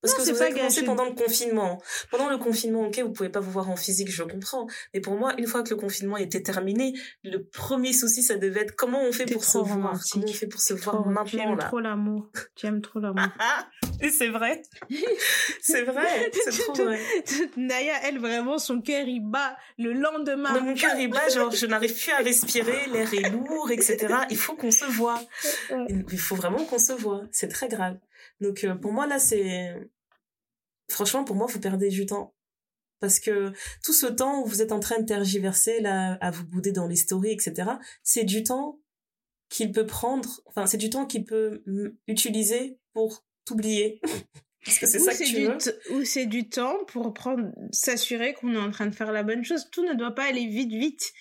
Parce que vous avez commencé pendant le confinement. Pendant le confinement, ok, vous pouvez pas vous voir en physique, je comprends. Mais pour moi, une fois que le confinement était terminé, le premier souci, ça devait être comment on fait pour se voir? Comment on fait pour se voir maintenant Tu aimes trop l'amour. Tu aimes trop l'amour. Et c'est vrai? [LAUGHS] c'est vrai. C'est trop vrai. Naya, elle, vraiment, son cœur, il bat le lendemain. mon cœur, il bat, genre, je n'arrive plus à respirer, l'air est lourd, etc. Il faut qu'on se voit. [LAUGHS] Il faut vraiment qu'on se voit. C'est très grave. Donc euh, pour moi là c'est franchement pour moi vous perdez du temps parce que tout ce temps où vous êtes en train de tergiverser là à vous bouder dans les stories etc c'est du temps qu'il peut prendre enfin c'est du temps qu'il peut utiliser pour t'oublier [LAUGHS] parce que c'est ça que tu veux ou c'est du temps pour prendre s'assurer qu'on est en train de faire la bonne chose tout ne doit pas aller vite vite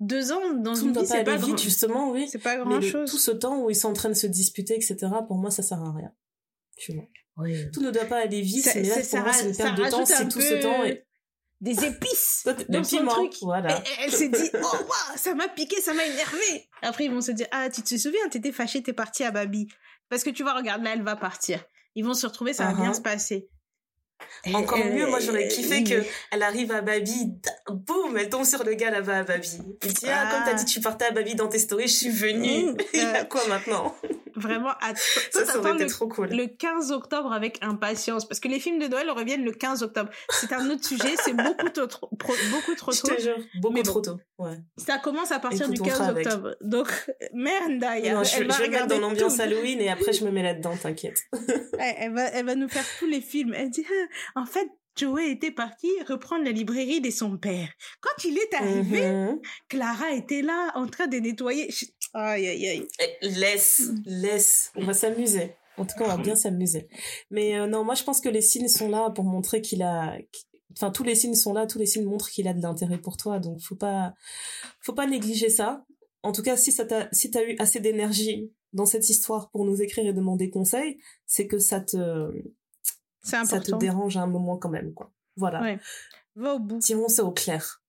deux ans dans tout une vie, c'est pas vite, justement, oui. C'est pas grand chose. tout ce temps où ils sont en train de se disputer, etc., pour moi, ça sert à rien. Tout ne doit pas aller vite, mais là, pour moi, c'est une perte de temps, c'est tout ce temps. Et... Des épices [LAUGHS] dans son truc. Voilà. elle, s'est dit, oh, ça m'a piqué, ça m'a énervé. Après, ils vont se dire, ah, tu te souviens, t'étais fâché, t'es parti à Babi. Parce que tu vois, regarde, là, elle va partir. Ils vont se retrouver, ça va bien uh-huh. se passer. Encore mieux, moi j'aurais kiffé que elle arrive à Babi, boum, elle tombe sur le gars là-bas à Babi. Il dit ah, comme t'as ah. dit tu partais à Babi dans tes stories, je suis venue. Mmh, [LAUGHS] Il y a quoi maintenant? Vraiment, à ça, ça aurait été trop cool. Le 15 octobre avec impatience, parce que les films de Noël reviennent le 15 octobre. C'est un autre sujet, c'est beaucoup trop, beaucoup trop tôt. Je te jure, beaucoup trop tôt. Ouais. Ça commence à partir du 15 octobre. Donc, merde, non, je, je regarde dans l'ambiance Halloween et après je me mets là-dedans, t'inquiète. [LAUGHS] elle, va, elle va nous faire tous les films. Elle dit, ah, en fait, Joey était parti reprendre la librairie de son père. Quand il est arrivé, mm-hmm. Clara était là en train de nettoyer. Aïe, aïe, aïe. Eh, laisse, laisse. On va s'amuser. En tout cas, on va bien s'amuser. Mais euh, non, moi, je pense que les signes sont là pour montrer qu'il a... Enfin, tous les signes sont là, tous les signes montrent qu'il a de l'intérêt pour toi. Donc, faut pas, faut pas négliger ça. En tout cas, si ça t'a, si t'as eu assez d'énergie dans cette histoire pour nous écrire et demander conseil, c'est que ça te, ça te dérange à un moment quand même, quoi. Voilà. Ouais. Va au bout. Tirons ça au clair.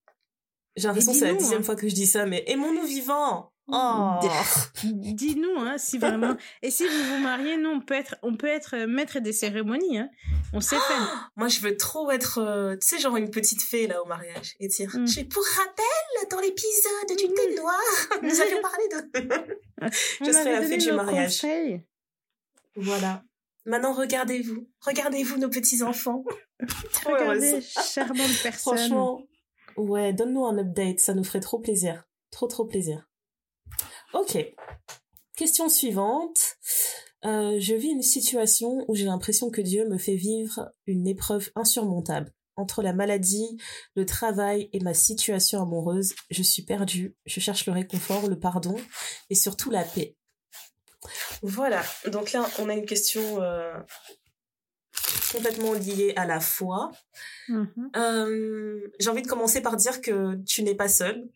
J'ai l'impression que c'est la dixième hein. fois que je dis ça, mais aimons-nous vivants Oh. [LAUGHS] Dis-nous, hein, si vraiment. Et si vous vous mariez, nous, on peut être, on peut être euh, maître des cérémonies, hein. On sait faire. Moi, je veux trop être, euh, tu sais, genre une petite fée, là, au mariage. Et dire, mm. pour rappel, dans l'épisode du thé mm. noir, nous [LAUGHS] avions parlé de... [LAUGHS] je serai la fée du mariage. Voilà. Maintenant, regardez-vous. Regardez-vous, nos petits-enfants. [LAUGHS] Regardez, charmante [LAUGHS] personne. Franchement, ouais, donne-nous un update. Ça nous ferait trop plaisir. Trop, trop plaisir. Ok. Question suivante. Euh, je vis une situation où j'ai l'impression que Dieu me fait vivre une épreuve insurmontable. Entre la maladie, le travail et ma situation amoureuse, je suis perdue. Je cherche le réconfort, le pardon et surtout la paix. Voilà, donc là, on a une question euh, complètement liée à la foi. Mhm. Euh, J'ai envie de commencer par dire que tu n'es pas seule.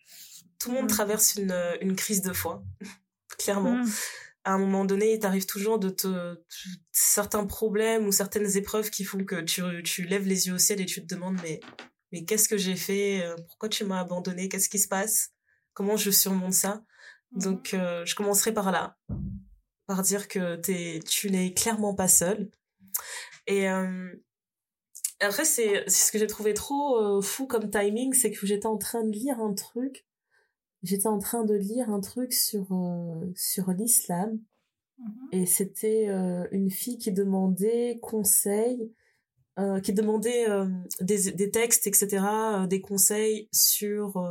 Tout le monde Mhm. traverse une, une crise de foi, [LAUGHS] clairement. Mhm. À un moment donné, il t'arrive toujours de te, certains problèmes ou certaines épreuves qui font que tu, tu lèves les yeux au ciel et tu te demandes mais, mais qu'est-ce que j'ai fait? Euh, Pourquoi tu m'as abandonné? Qu'est-ce qui se passe? Comment je surmonte ça? Donc, euh, je commencerai par là, par dire que t'es, tu n'es clairement pas seule. Et euh, après, c'est c'est ce que j'ai trouvé trop euh, fou comme timing, c'est que j'étais en train de lire un truc. J'étais en train de lire un truc sur euh, sur l'islam et c'était une fille qui demandait conseil, qui demandait des, des textes, etc., des conseils sur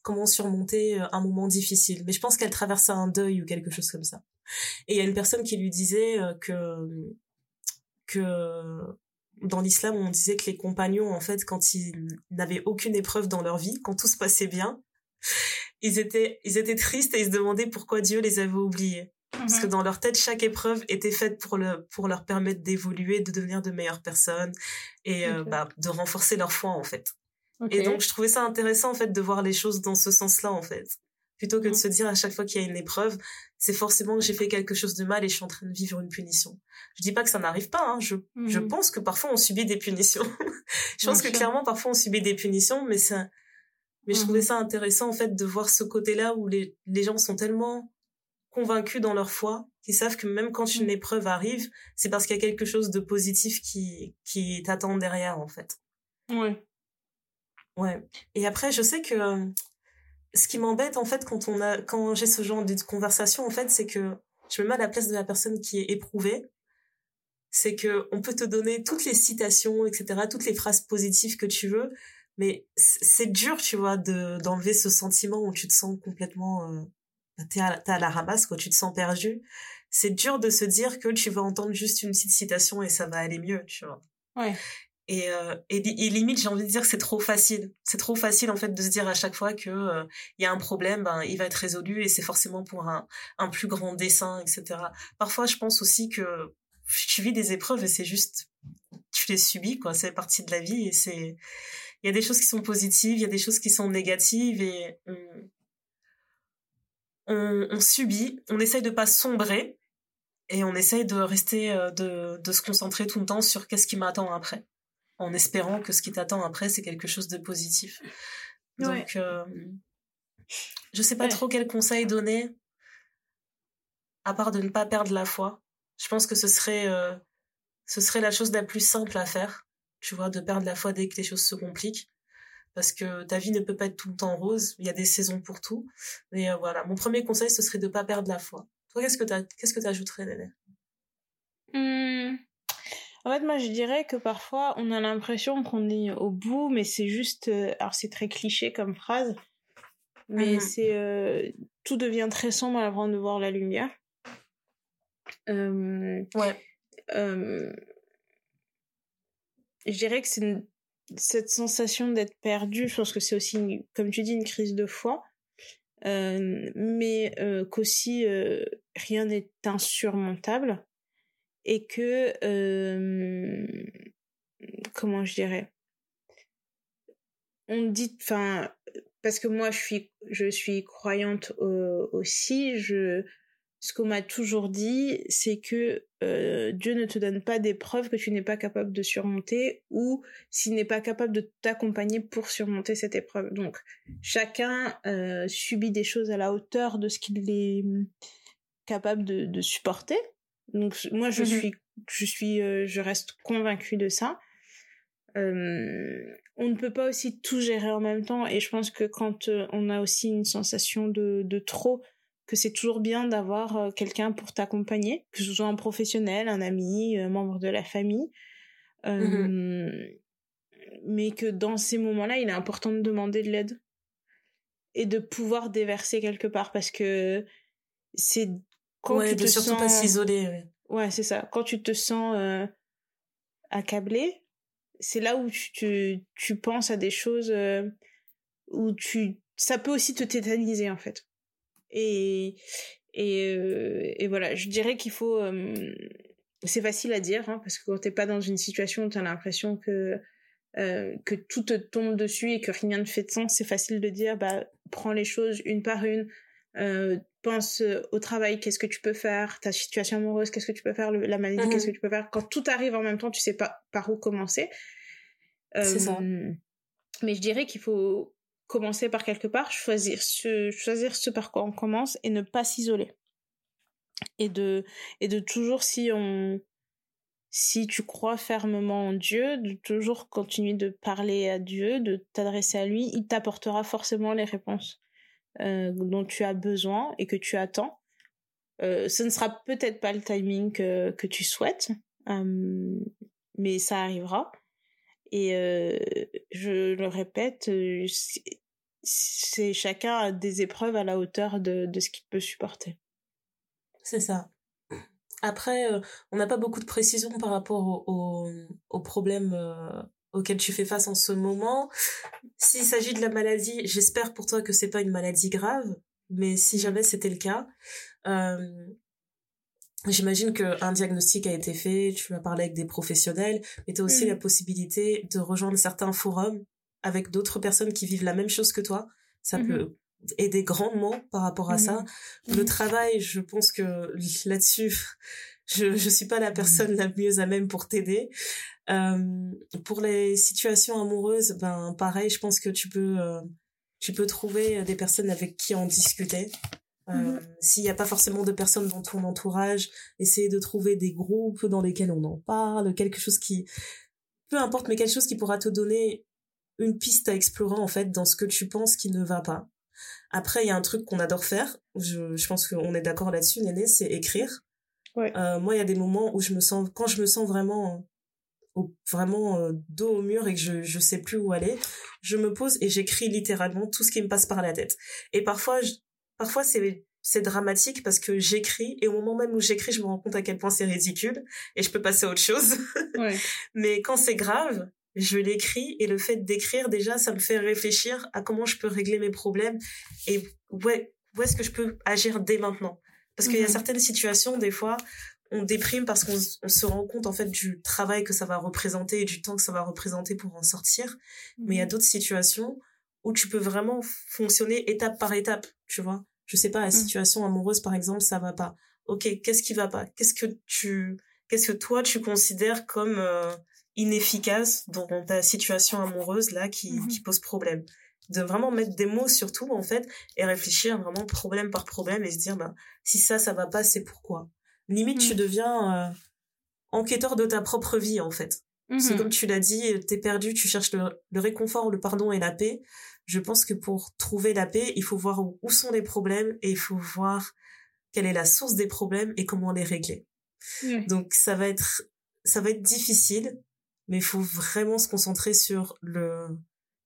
comment surmonter un moment difficile. Mais je pense qu'elle traversait un deuil ou quelque chose comme ça. Et il y a une personne qui lui disait euh, que que dans l'islam, on disait que les compagnons, en fait, quand ils n'avaient aucune épreuve dans leur vie, quand tout se passait bien, ils étaient, ils étaient tristes et ils se demandaient pourquoi Dieu les avait oubliés. Parce que dans leur tête, chaque épreuve était faite pour, le, pour leur permettre d'évoluer, de devenir de meilleures personnes et euh, bah, de renforcer leur foi, en fait. Et donc, je trouvais ça intéressant, en fait, de voir les choses dans ce sens-là, en fait. Plutôt que de Mhm. se dire à chaque fois qu'il y a une épreuve, c'est forcément que j'ai fait quelque chose de mal et je suis en train de vivre une punition. Je dis pas que ça n'arrive pas, hein. Je, je Mhm. pense que parfois on subit des punitions. [LAUGHS] je pense Bien que sûr. clairement, parfois on subit des punitions, mais ça, mais je Mhm. trouvais ça intéressant, en fait, de voir ce côté-là où les, les gens sont tellement convaincus dans leur foi qu'ils savent que même quand une épreuve arrive, c'est parce qu'il y a quelque chose de positif qui, qui t'attend derrière, en fait. Ouais. Ouais. Et après, je sais que euh, ce qui m'embête en fait quand on a quand j'ai ce genre de conversation en fait, c'est que je me mets à la place de la personne qui est éprouvée. C'est que on peut te donner toutes les citations, etc., toutes les phrases positives que tu veux, mais c'est dur, tu vois, de d'enlever ce sentiment où tu te sens complètement euh, t'es à, à la ramasse, quoi, tu te sens perdu. C'est dur de se dire que tu vas entendre juste une petite citation et ça va aller mieux, tu vois. Ouais. Et, euh, limite, j'ai envie de dire que c'est trop facile. C'est trop facile, en fait, de se dire à chaque fois que euh, il y a un problème, ben, il va être résolu et c'est forcément pour un, plus grand dessin, etc. Parfois, je pense aussi que tu vis des épreuves et c'est juste, tu les subis, quoi. C'est partie de la vie et c'est, il y a des choses qui sont positives, il y a des choses qui sont négatives et on, on, subit, on essaye de pas sombrer et on essaye de rester, euh, de se concentrer tout le temps sur qu'est-ce qui m'attend après en espérant que ce qui t'attend après, c'est quelque chose de positif. Ouais. Donc, euh, je sais pas Ouais. trop quel conseil donner, à part de ne pas perdre la foi. Je pense que ce serait, euh, ce serait la chose la plus simple à faire, tu vois, de perdre la foi dès que les choses se compliquent. Parce que ta vie ne peut pas être tout le temps rose, il y a des saisons pour tout. Mais euh, voilà, mon premier conseil, ce serait de pas perdre la foi. Toi, qu'est-ce que tu qu'est-ce que Néné? Hmm. En fait, moi, je dirais que parfois, on a l'impression qu'on est au bout, mais c'est juste... euh, Alors, c'est très cliché comme phrase, mais Mhm. c'est... euh, Tout devient très sombre avant de voir la lumière. Euh, Ouais. euh, Je dirais que c'est une- cette sensation d'être perdu, je pense que c'est aussi, une- comme tu dis, une crise de foi. Mais qu'aussi rien n'est insurmontable et que comment je dirais? On dit enfin parce que moi je suis je suis croyante aussi je ce qu'on m'a toujours dit c'est que Dieu ne te donne pas des preuves que tu n'es pas capable de surmonter ou s'il n'est pas capable de t'accompagner pour surmonter cette épreuve. Donc chacun subit des choses à la hauteur de ce qu'il est hum, capable de supporter donc moi je Mhm. suis je suis euh, je reste convaincue de ça. Euh, on ne peut pas aussi tout gérer en même temps et je pense que quand euh, on a aussi une sensation de, de trop que c'est toujours bien d'avoir quelqu'un pour t'accompagner que ce soit un professionnel un ami un membre de la famille. Euh, mais que dans ces moments-là il est important de demander de l'aide et de pouvoir déverser quelque part parce que c'est quand ouais, tu de te surtout sens pas s'isoler. ouais. Ouais, c'est ça. Quand tu te sens euh, accablé, c'est là où tu, tu, tu penses à des choses euh, où tu... Ça peut aussi te tétaniser, en fait. Et, Et, et voilà, je dirais qu'il faut c'est facile à dire hein, parce que quand t'es pas dans une situation où t'as l'impression que euh, que tout te tombe dessus et que rien ne fait de sens, c'est facile de dire bah prends les choses une par une, euh, pense au travail, qu'est-ce que tu peux faire, ta situation amoureuse, qu'est-ce que tu peux faire, la maladie, qu'est-ce mhm. que tu peux faire. Quand tout arrive en même temps, tu sais pas par où commencer. c'est ça. Euh, mais je dirais qu'il faut commencer par quelque part, choisir ce, choisir ce par quoi on commence et ne pas s'isoler et de et de toujours si on si tu crois fermement en Dieu, de toujours continuer de parler à Dieu, de t'adresser à lui, il t'apportera forcément les réponses euh, dont tu as besoin et que tu attends. Euh, ce ne sera peut-être pas le timing que, tu souhaites, euh, mais ça arrivera. Et euh, je le répète, c'est chacun a des épreuves à la hauteur de, ce qu'il peut supporter. C'est ça. Après, on n'a pas beaucoup de précisions par rapport au, au, problème euh, auquel tu fais face en ce moment. S'il s'agit de la maladie, j'espère pour toi que c'est pas une maladie grave, mais si mmh. jamais c'était le cas, euh, j'imagine qu'un diagnostic a été fait, tu vas parler avec des professionnels, mais tu as aussi la mmh. possibilité de rejoindre certains forums avec d'autres personnes qui vivent la même chose que toi. Ça mmh peut aider grandement par rapport à ça. Mmh. Le travail, je pense que là-dessus, [LAUGHS] je je suis pas la mmh. personne la mieux à même pour t'aider. Euh, pour les situations amoureuses, ben pareil, je pense que tu peux euh, tu peux trouver des personnes avec qui en discuter. Euh, mmh S'il n'y a pas forcément de personnes dans ton entourage, essayer de trouver des groupes dans lesquels on en parle, quelque chose qui, peu importe, mais quelque chose qui pourra te donner une piste à explorer en fait dans ce que tu penses qui ne va pas. Après, il y a un truc qu'on adore faire. Je, je pense qu'on est d'accord là-dessus, Néné, c'est écrire. Ouais. Euh, moi, il y a des moments où je me sens, quand je me sens vraiment, au, vraiment euh, dos au mur et que je je sais plus où aller, je me pose et j'écris littéralement tout ce qui me passe par la tête. Et parfois, je, parfois c'est c'est dramatique parce que j'écris et au moment même où j'écris, je me rends compte à quel point c'est ridicule et je peux passer à autre chose. [LAUGHS] Ouais. Mais quand c'est grave, je l'écris et le fait d'écrire déjà ça me fait réfléchir à comment je peux régler mes problèmes et où est-ce que je peux agir dès maintenant parce qu'il y a mhm. certaines situations des fois on déprime parce qu'on se rend compte en fait du travail que ça va représenter et du temps que ça va représenter pour en sortir mais il y a mhm. d'autres situations où tu peux vraiment fonctionner étape par étape tu vois je sais pas la mhm. situation amoureuse par exemple ça va pas ok qu'est-ce qui va pas? Qu'est-ce que tu qu'est-ce que toi tu considères comme euh, inefficace dans ta situation amoureuse là qui, mhm. qui pose problème? De vraiment mettre des mots sur tout en fait et réfléchir vraiment problème par problème et se dire bah si ça ça va pas c'est pourquoi? Limite tu mhm. deviens euh, enquêteur de ta propre vie en fait. C'est mhm. comme tu l'as dit t'es perdu tu cherches le, le, réconfort le pardon et la paix. Je pense que pour trouver la paix il faut voir où, où sont les problèmes et il faut voir quelle est la source des problèmes et comment les régler. Donc ça va être ça va être difficile mais il faut vraiment se concentrer sur le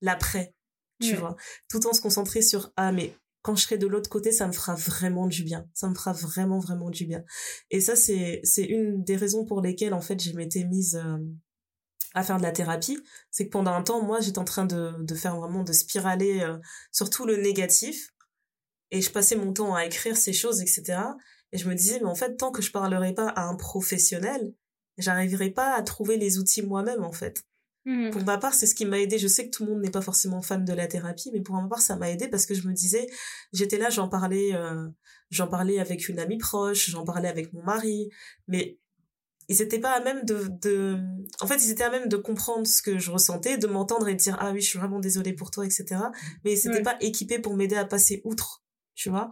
l'après, tu vois, tout en se concentrer sur ah mais quand je serai de l'autre côté, ça me fera vraiment du bien. Ça me fera vraiment vraiment du bien. Et ça c'est une des raisons pour lesquelles en fait je m'étais mise euh, à faire de la thérapie, c'est que pendant un temps moi j'étais en train de faire vraiment de spiraler euh, sur tout le négatif et je passais mon temps à écrire ces choses etc. Et je me disais mais en fait tant que je parlerai pas à un professionnel, j'arriverai pas à trouver les outils moi-même en fait. Mmh. Pour ma part, c'est ce qui m'a aidé. Je sais que tout le monde n'est pas forcément fan de la thérapie, mais pour ma part, ça m'a aidé parce que je me disais, j'étais là, j'en parlais, euh, j'en parlais avec une amie proche, j'en parlais avec mon mari, mais ils étaient pas à même de, de, en fait, ils étaient à même de comprendre ce que je ressentais, de m'entendre et de dire ah oui, je suis vraiment désolée pour toi, etc. Mais ils n'étaient pas équipés pour m'aider à passer outre tu vois.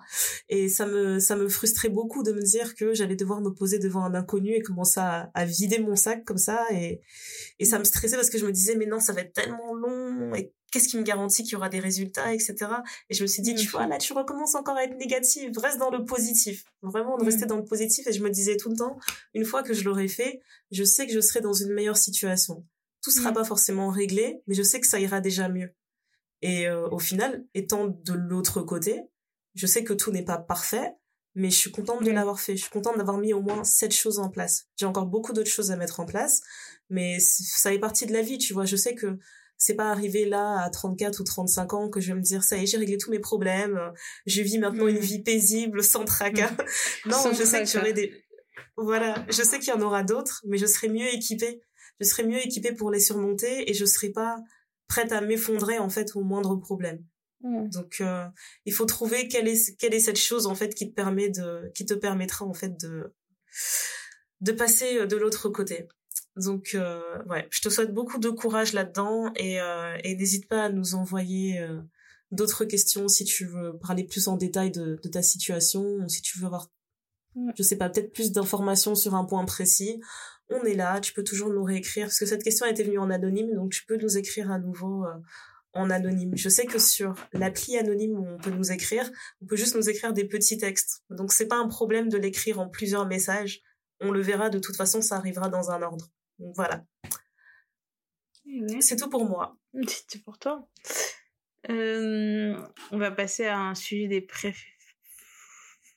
Et ça me ça me frustrait beaucoup de me dire que j'allais devoir me poser devant un inconnu et commencer à, à vider mon sac comme ça et et ça me stressait parce que je me disais mais non ça va être tellement long et qu'est-ce qui me garantit qu'il y aura des résultats etc et je me suis dit tu vois là tu recommences encore à être négative. Reste dans le positif. Vraiment de rester dans le positif. Et je me disais tout le temps une fois que je l'aurai fait je sais que je serai dans une meilleure situation. Tout sera pas forcément réglé mais je sais que ça ira déjà mieux. Et euh, au final étant de l'autre côté je sais que tout n'est pas parfait, mais je suis contente de l'avoir fait. Je suis contente d'avoir mis au moins cette choses en place. J'ai encore beaucoup d'autres choses à mettre en place, mais ça est partie de la vie, tu vois. Je sais que c'est pas arrivé là à 34 ou 35 ans que je vais me dire ça y est, j'ai réglé tous mes problèmes, je vis maintenant une vie paisible sans tracas. [LAUGHS] Non, je sais que j'aurai des voilà, je sais qu'il y en aura d'autres, mais je serai mieux équipée. Je serai mieux équipée pour les surmonter et je serai pas prête à m'effondrer en fait au moindre problème. Mm. Donc euh, il faut trouver quelle est quelle est cette chose en fait qui te permet de qui te permettra en fait de de passer euh, de l'autre côté. Donc euh, ouais, je te souhaite beaucoup de courage là-dedans et euh, et n'hésite pas à nous envoyer euh, d'autres questions si tu veux parler plus en détail de, de ta situation ou si tu veux avoir mm. je sais pas peut-être plus d'informations sur un point précis. On est là, tu peux toujours nous réécrire parce que cette question a été venue en anonyme donc tu peux nous écrire à nouveau en anonyme. Je sais que sur l'appli anonyme où on peut nous écrire, on peut juste nous écrire des petits textes. Donc c'est pas un problème de l'écrire en plusieurs messages. On le verra de toute façon, ça arrivera dans un ordre. Donc voilà. Eh c'est tout pour moi. [LAUGHS] C'est tout pour toi. Euh, on va passer à un sujet des préférés.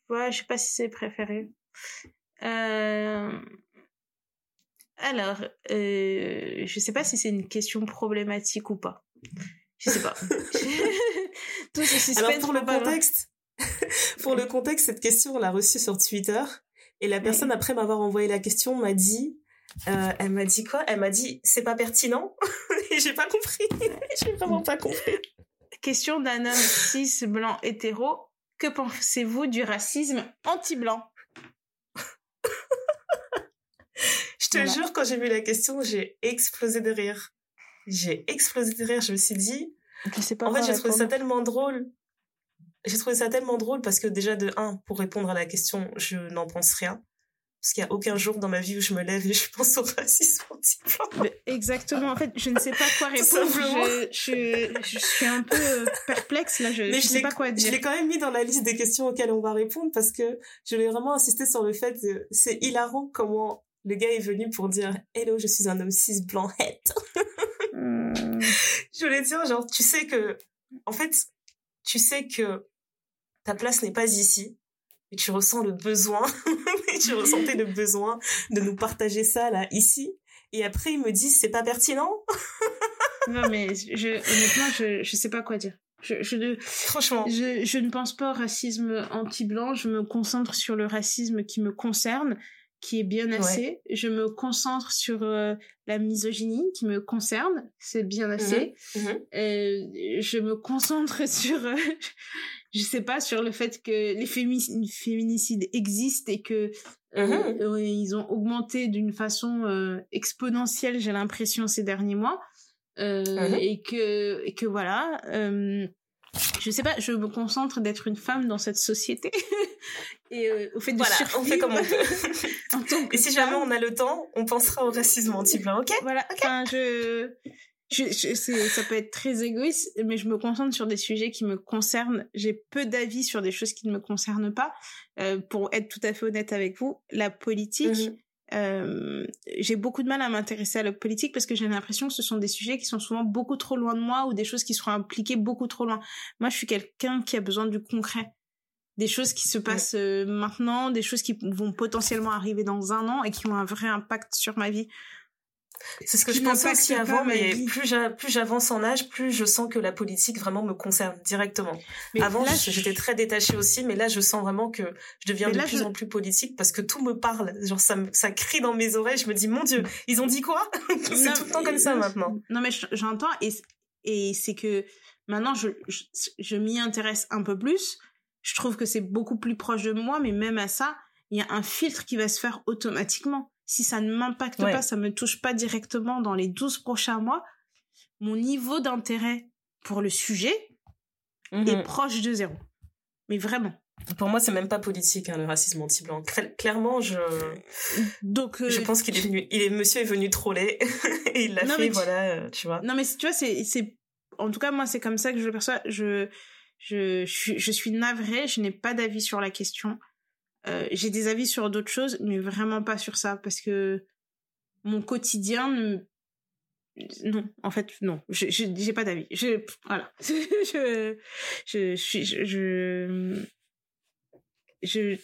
Ouais, je sais pas si c'est préféré. Euh... Alors, euh, je sais pas si c'est une question problématique ou pas. Je sais pas. [LAUGHS] Tout ce Alors pour le contexte, pour le [LAUGHS] contexte, cette question on l'a reçue sur Twitter et la personne après m'avoir envoyé la question m'a dit, euh, elle m'a dit quoi? Elle m'a dit c'est pas pertinent [LAUGHS] et j'ai pas compris. j'ai vraiment pas compris. Question d'un homme cis blanc hétéro. Que pensez-vous du racisme anti-blanc? Je te jure, quand j'ai vu la question, j'ai explosé de rire j'ai explosé de rire. Je me suis dit, je sais pas en fait, j'ai trouvé ça tellement drôle. J'ai trouvé ça tellement drôle parce que déjà de un, pour répondre à la question, je n'en pense rien. Parce qu'il n'y a aucun jour dans ma vie où je me lève et je pense au racisme Exactement. En fait, je ne sais pas quoi [LAUGHS] répondre. Je, je, je, suis un peu euh, perplexe là. Je ne sais pas quoi dire. Je l'ai quand même mis dans la liste des questions auxquelles on va répondre parce que je voulais vraiment insister sur le fait que c'est hilarant comment le gars est venu pour dire Hello, je suis un homme cis blanc het. je voulais dire, genre, tu sais que, en fait, tu sais que ta place n'est pas ici. Et tu ressens le besoin, [LAUGHS] et tu ressentais le besoin de nous partager ça, là, ici. Et après, il me dit, c'est pas pertinent. [LAUGHS] non, mais je, honnêtement, je, je sais pas quoi dire. Je, je, Franchement. Je, je ne pense pas au racisme anti-blanc, je me concentre sur le racisme qui me concerne qui est bien assez. Je me concentre sur euh, la misogynie qui me concerne, c'est bien assez. Mmh mmh euh, je me concentre [LAUGHS] sur, euh, je sais pas, sur le fait que les féminicides existent et que mmh ils ont augmenté d'une façon exponentielle, j'ai l'impression ces derniers mois, et que et que voilà je sais pas, je me concentre d'être une femme dans cette société [LAUGHS] et euh, au fait de voilà, on fait comme on peut. [LAUGHS] et si jamais on a le temps, on pensera au racisme anti-blanc, ok? Voilà. Enfin, je, je, ça peut être très égoïste, mais je me concentre sur des sujets qui me concernent. J'ai peu d'avis sur des choses qui ne me concernent pas. Euh, pour être tout à fait honnête avec vous, la politique. Mhm. Euh, j'ai beaucoup de mal à m'intéresser à la politique parce que j'ai l'impression que ce sont des sujets qui sont souvent beaucoup trop loin de moi ou des choses qui seront impliquées beaucoup trop loin. Moi, je suis quelqu'un qui a besoin du concret. Des choses qui se passent euh, maintenant, des choses qui vont potentiellement arriver dans un an et qui ont un vrai impact sur ma vie. C'est ce que je pensais aussi avant, mais plus j'avance en âge, plus je sens que la politique vraiment me concerne directement. Mais avant, j'étais très détachée aussi, mais là, je sens vraiment que je deviens de plus en plus politique parce que tout me parle. Genre, ça, ça crie dans mes oreilles. Je me dis, mon Dieu, ils ont dit quoi? [LAUGHS] C'est tout le temps comme ça maintenant. Non, mais j'entends et, et c'est que maintenant, je, je m'y intéresse un peu plus. Je trouve que c'est beaucoup plus proche de moi, mais même à ça, il y a un filtre qui va se faire automatiquement si ça ne m'impacte pas, ça me touche pas directement dans les 12 prochains mois, mon niveau d'intérêt pour le sujet est mhm. proche de zéro. Mais vraiment. Pour moi, c'est même pas politique, hein, le racisme anti-blanc. Clairement, je. Donc. Euh, je pense qu'il est venu. Il est, monsieur est venu troller [LAUGHS] et il l'a fait, voilà, euh, tu vois. Non, mais tu vois, c'est, c'est. En tout cas, moi, c'est comme ça que je le perçois. Je, je, je, je suis navrée. Je n'ai pas d'avis sur la question. Euh, j'ai des avis sur d'autres choses, mais vraiment pas sur ça, parce que mon quotidien. Non, en fait, non, j'ai pas d'avis. Je, voilà. [LAUGHS] je, je, je, je,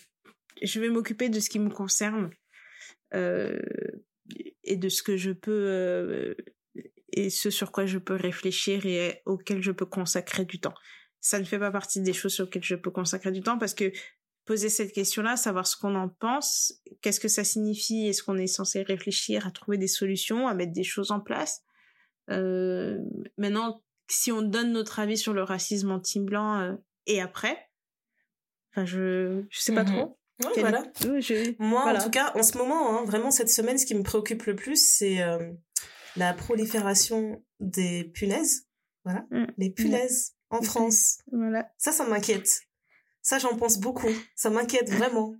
je, vais m'occuper de ce qui me concerne euh, et de ce que je peux euh, et ce sur quoi je peux réfléchir et auquel je peux consacrer du temps. Ça ne fait pas partie des choses sur lesquelles je peux consacrer du temps parce que poser cette question-là, savoir ce qu'on en pense, qu'est-ce que ça signifie, est-ce qu'on est censé réfléchir à trouver des solutions, à mettre des choses en place. Euh, maintenant, si on donne notre avis sur le racisme anti-blanc euh, et après, enfin, je, je sais pas Mhm. trop. Ouais, Quel- voilà. Oui, je- Moi, voilà. en tout cas, en ce moment, hein, vraiment, cette semaine, ce qui me préoccupe le plus, c'est euh, la prolifération des punaises. Voilà, Mm. les punaises en. France. Voilà. Ça, ça m'inquiète. Ça, j'en pense beaucoup. Ça m'inquiète vraiment.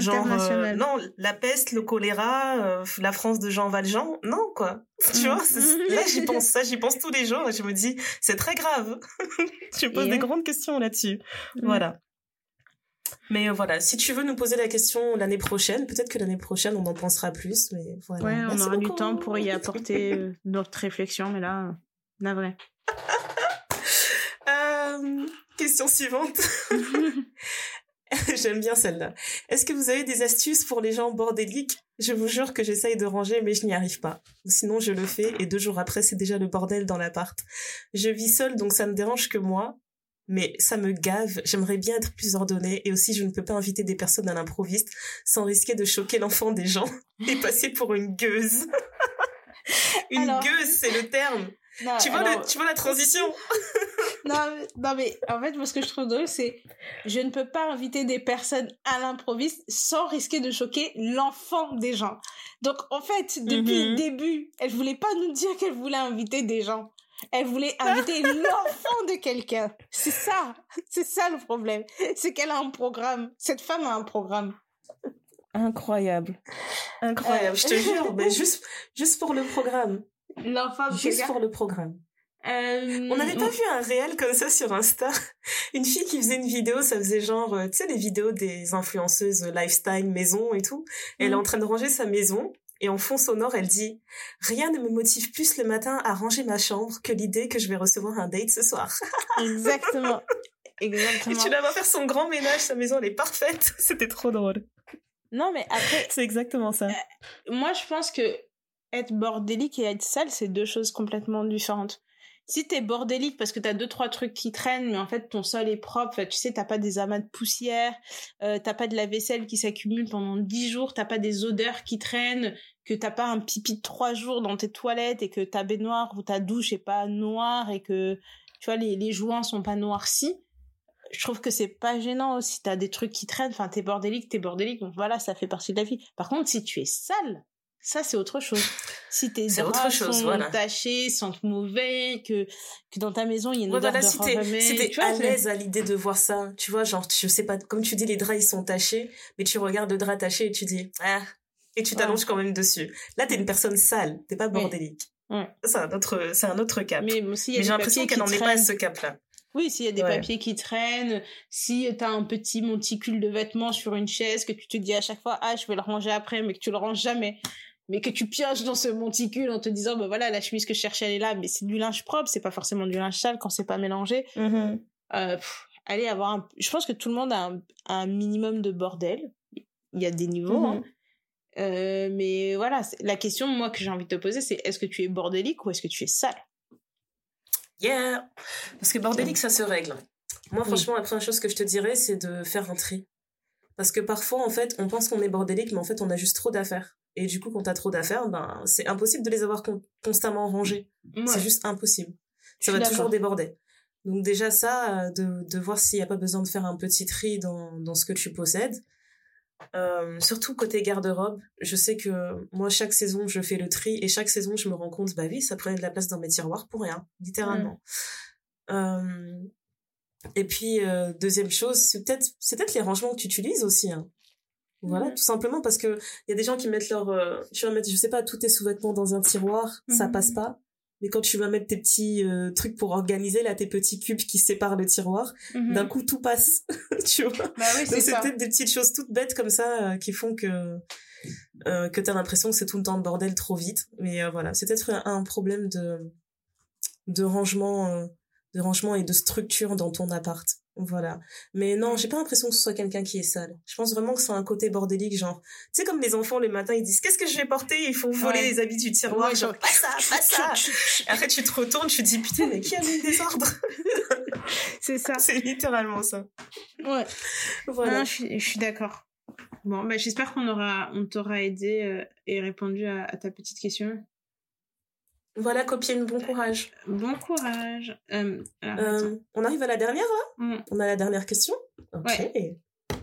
Genre, euh, non, la peste, le choléra, euh, la France de Jean Valjean, non, quoi. [LAUGHS] Tu Mm. vois, c'est- là, j'y pense, ça, j'y pense tous les jours et je me dis, c'est très grave. [LAUGHS] je me pose Et des ouais. grandes questions là-dessus. Mm. Voilà. Mais euh, voilà, si tu veux nous poser la question l'année prochaine, peut-être que l'année prochaine, on en pensera plus, mais voilà. Ouais, on Merci aura du temps pour y [LAUGHS] apporter euh, notre réflexion, mais là, navré. Question suivante. [LAUGHS] J'aime bien celle-là. Est-ce que vous avez des astuces pour les gens bordéliques? Je vous jure que j'essaye de ranger, mais je n'y arrive pas. Sinon, je le fais et deux jours après, c'est déjà le bordel dans l'appart. Je vis seule, donc ça ne dérange que moi. Mais ça me gave, j'aimerais bien être plus ordonnée et aussi je ne peux pas inviter des personnes à l'improviste sans risquer de choquer l'enfant des gens [LAUGHS] et passer pour une gueuse. [LAUGHS] une Alors- gueuse, c'est le terme. Non, Tu vois, alors- le, tu vois la transition [LAUGHS] non, mais- non, mais en fait, moi, ce que je trouve drôle, c'est je ne peux pas inviter des personnes à l'improviste sans risquer de choquer l'enfant des gens. Donc, en fait, depuis Mhm. le début, elle voulait pas nous dire qu'elle voulait inviter des gens. Elle voulait inviter [LAUGHS] l'enfant de quelqu'un. C'est ça. C'est ça le problème. C'est qu'elle a un programme. Cette femme a un programme. Incroyable. Incroyable, Euh. je te jure. Mais [LAUGHS] juste, juste pour le programme. L'enfant de Juste pour le programme. Euh, On n'avait pas vu un réel comme ça sur Insta. [LAUGHS] Une fille qui faisait une vidéo, ça faisait genre, euh, tu sais, les vidéos des influenceuses euh, lifestyle, maison et tout. Et Elle est Mhm. en train de ranger sa maison. Et en fond sonore, elle dit Rien ne me motive plus le matin à ranger ma chambre que l'idée que je vais recevoir un date ce soir. [LAUGHS] Exactement. Et Exactement. tu la vois faire son grand ménage, sa maison elle est parfaite. [LAUGHS] C'était trop drôle. Non, mais après, C'est exactement ça. moi, je pense que être bordélique et être sale, c'est deux choses complètement différentes. Si t'es bordélique parce que t'as deux trois trucs qui traînent, mais en fait ton sol est propre, tu sais t'as pas des amas de poussière, euh, t'as pas de la vaisselle qui s'accumule pendant dix jours, t'as pas des odeurs qui traînent, que t'as pas un pipi de trois jours dans tes toilettes et que ta baignoire ou ta douche est pas noire et que tu vois les les joints sont pas noircis. Je trouve que c'est pas gênant aussi. T'as des trucs qui traînent, enfin t'es bordélique, t'es bordélique, donc voilà, ça fait partie de la vie. Par contre, si tu es sale, ça c'est autre chose. Si tes draps chose, sont voilà. tachés, sentent mauvais, que que dans ta maison il y a une Ouais, odeur voilà, de si t'es, à l'aise à l'idée de voir ça, tu vois, genre, je sais pas, comme tu dis, les draps, ils sont tachés, mais tu regardes le drap taché et tu dis, ah, et tu t'allonges quand même dessus. Là, t'es une personne sale, t'es pas bordélique. Ouais. C'est un autre, c'est un autre cap. Mais, j'ai l'impression qu'elle n'en est pas à ce cap-là. Oui, s'il y a des Ouais. papiers qui traînent, si t'as un petit monticule de vêtements sur une chaise que tu te dis à chaque fois ah je vais le ranger après mais que tu le ranges jamais mais que tu pioches dans ce monticule en te disant bah voilà la chemise que je cherchais elle est là mais c'est du linge propre c'est pas forcément du linge sale quand c'est pas mélangé Mm-hmm. euh, pff, allez avoir un... je pense que tout le monde a un, un minimum de bordel il y a des niveaux Mhm. hein. Euh, mais voilà la question moi que j'ai envie de te poser c'est est-ce que tu es bordélique ou est-ce que tu es sale? Yeah! Parce que bordélique, ça se règle. Moi, Oui. franchement, la première chose que je te dirais, c'est de faire un tri. Parce que parfois, en fait, on pense qu'on est bordélique, mais en fait, on a juste trop d'affaires. Et du coup, quand t'as trop d'affaires, ben, c'est impossible de les avoir con- constamment rangées. Ouais. C'est juste impossible. Ça va toujours déborder. Donc déjà ça, euh, de, de voir s'il n'y a pas besoin de faire un petit tri dans, dans ce que tu possèdes. Euh, surtout côté garde-robe, je sais que moi chaque saison je fais le tri et chaque saison je me rends compte, bah oui, ça prenait de la place dans mes tiroirs pour rien, littéralement. Euh, et puis euh, deuxième chose, c'est peut-être c'est peut-être les rangements que tu utilises aussi. Hein. Voilà, tout simplement parce que il y a des gens qui mettent leur, euh, tu vas mettre, je sais pas, tous tes sous-vêtements dans un tiroir, ça Mhm. passe pas. Mais quand tu vas mettre tes petits euh, trucs pour organiser, là, tes petits cubes qui séparent le tiroir, Mhm. d'un coup, tout passe. [LAUGHS] tu vois bah oui Donc, c'est peut-être des petites choses toutes bêtes comme ça qui font que, euh, que t'as l'impression que c'est tout le temps le bordel trop vite. Mais euh, voilà, c'est peut-être un, un problème de, de rangement, de rangement et de structure dans ton appart. Voilà. Mais non, j'ai pas l'impression que ce soit quelqu'un qui est seul. Je pense vraiment que c'est un côté bordélique, genre, tu sais, comme les enfants, le matin, ils disent, qu'est-ce que je vais porter? Il faut voler les habits du tiroir, genre, pas ça, pas [LAUGHS] ça. Après, tu te retournes, tu te dis, putain, mais qui a mis des ordres? [LAUGHS] c'est ça. C'est littéralement ça. Ouais. Voilà. je suis, d'accord. Bon, bah, j'espère qu'on aura, on t'aura aidé euh, et répondu à, ta petite question. Voilà, copine, bon courage. Bon courage. Euh, euh, on arrive à la dernière, mm. On a la dernière question? Ok.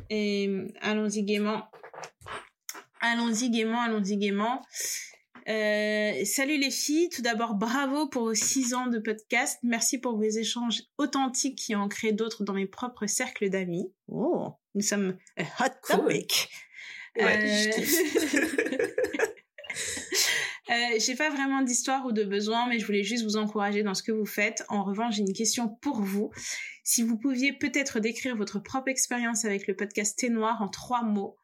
Et allons-y gaiement. Allons-y gaiement, allons-y gaiement. Euh, salut les filles, tout d'abord bravo pour vos six ans de podcast. Merci pour vos échanges authentiques qui ont créé d'autres dans mes propres cercles d'amis. Oh, nous sommes a hot topic. Ouais, [LAUGHS] [LAUGHS] Euh, j'ai pas vraiment d'histoire ou de besoin, mais je voulais juste vous encourager dans ce que vous faites. En revanche, j'ai une question pour vous. Si vous pouviez peut-être décrire votre propre expérience avec le podcast Thé Noir en trois mots,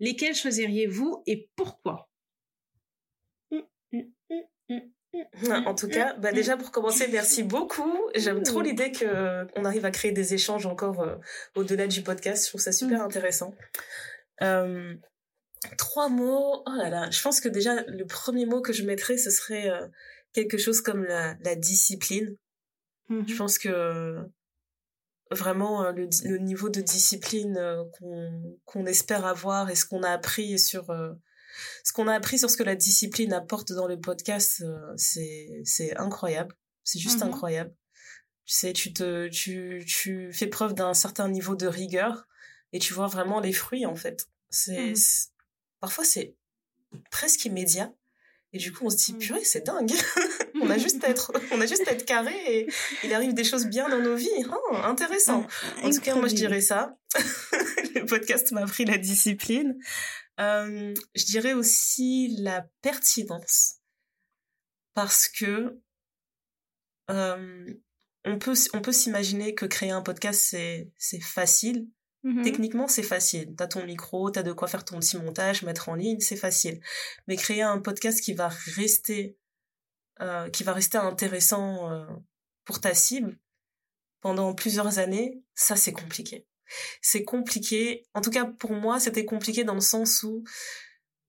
lesquels choisiriez-vous et pourquoi? En tout cas, bah déjà pour commencer, merci beaucoup. J'aime trop l'idée que on arrive à créer des échanges encore euh, au-delà du podcast. Je trouve ça super intéressant. Euh, Trois mots. Oh là là. Je pense que déjà, le premier mot que je mettrais, ce serait euh, quelque chose comme la, la discipline. Mm-hmm. Je pense que vraiment euh, le, le, niveau de discipline euh, qu'on qu'on espère avoir et ce qu'on a appris sur ce qu'on a appris sur ce que la discipline apporte dans le podcast, c'est c'est incroyable. C'est juste mm-hmm. incroyable. Tu sais, tu te tu tu fais preuve d'un certain niveau de rigueur et tu vois vraiment les fruits en fait. C'est mm-hmm parfois c'est presque immédiat. Et du coup, on se dit, mm. purée, c'est dingue. [LAUGHS] on a juste à être, [LAUGHS] on a juste à être carré et il arrive des choses bien dans nos vies. Oh, intéressant. En tout cas, moi, je dirais ça. [LAUGHS] Le podcast m'a appris la discipline. Euh, je dirais aussi la pertinence. Parce que, euh, on peut, on peut s'imaginer que créer un podcast, c'est, c'est facile. Mmh Techniquement, c'est facile. T'as ton micro, t'as de quoi faire ton petit montage, mettre en ligne, c'est facile. Mais créer un podcast qui va rester, euh, qui va rester intéressant euh, pour ta cible pendant plusieurs années, ça c'est compliqué. C'est compliqué. En tout cas, pour moi, c'était compliqué dans le sens où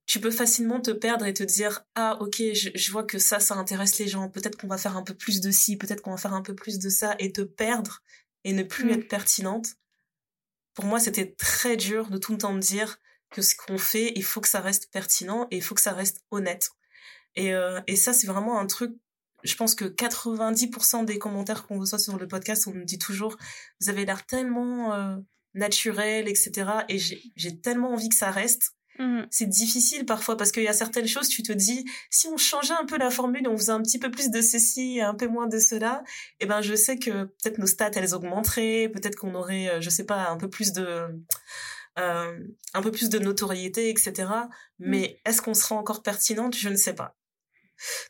tu peux facilement te perdre et te dire ah ok je, je vois que ça ça intéresse les gens peut-être qu'on va faire un peu plus de ci peut-être qu'on va faire un peu plus de ça et te perdre et ne plus mmh. être pertinente pour moi, c'était très dur de tout le temps me dire que ce qu'on fait, il faut que ça reste pertinent et il faut que ça reste honnête. Et, euh, et ça, c'est vraiment un truc, je pense que 90% des commentaires qu'on reçoit sur le podcast, on nous dit toujours, vous avez l'air tellement euh, naturel, etc. Et j'ai tellement envie que ça reste Mmh. C'est difficile parfois parce qu'il y a certaines choses, tu te dis, si on changeait un peu la formule, on faisait un petit peu plus de ceci et un peu moins de cela, eh ben je sais que peut-être nos stats elles augmenteraient, peut-être qu'on aurait, euh, je sais pas, un peu plus de euh, un peu plus de notoriété, etc. Mmh. Mais est-ce qu'on sera encore pertinente Je ne sais pas.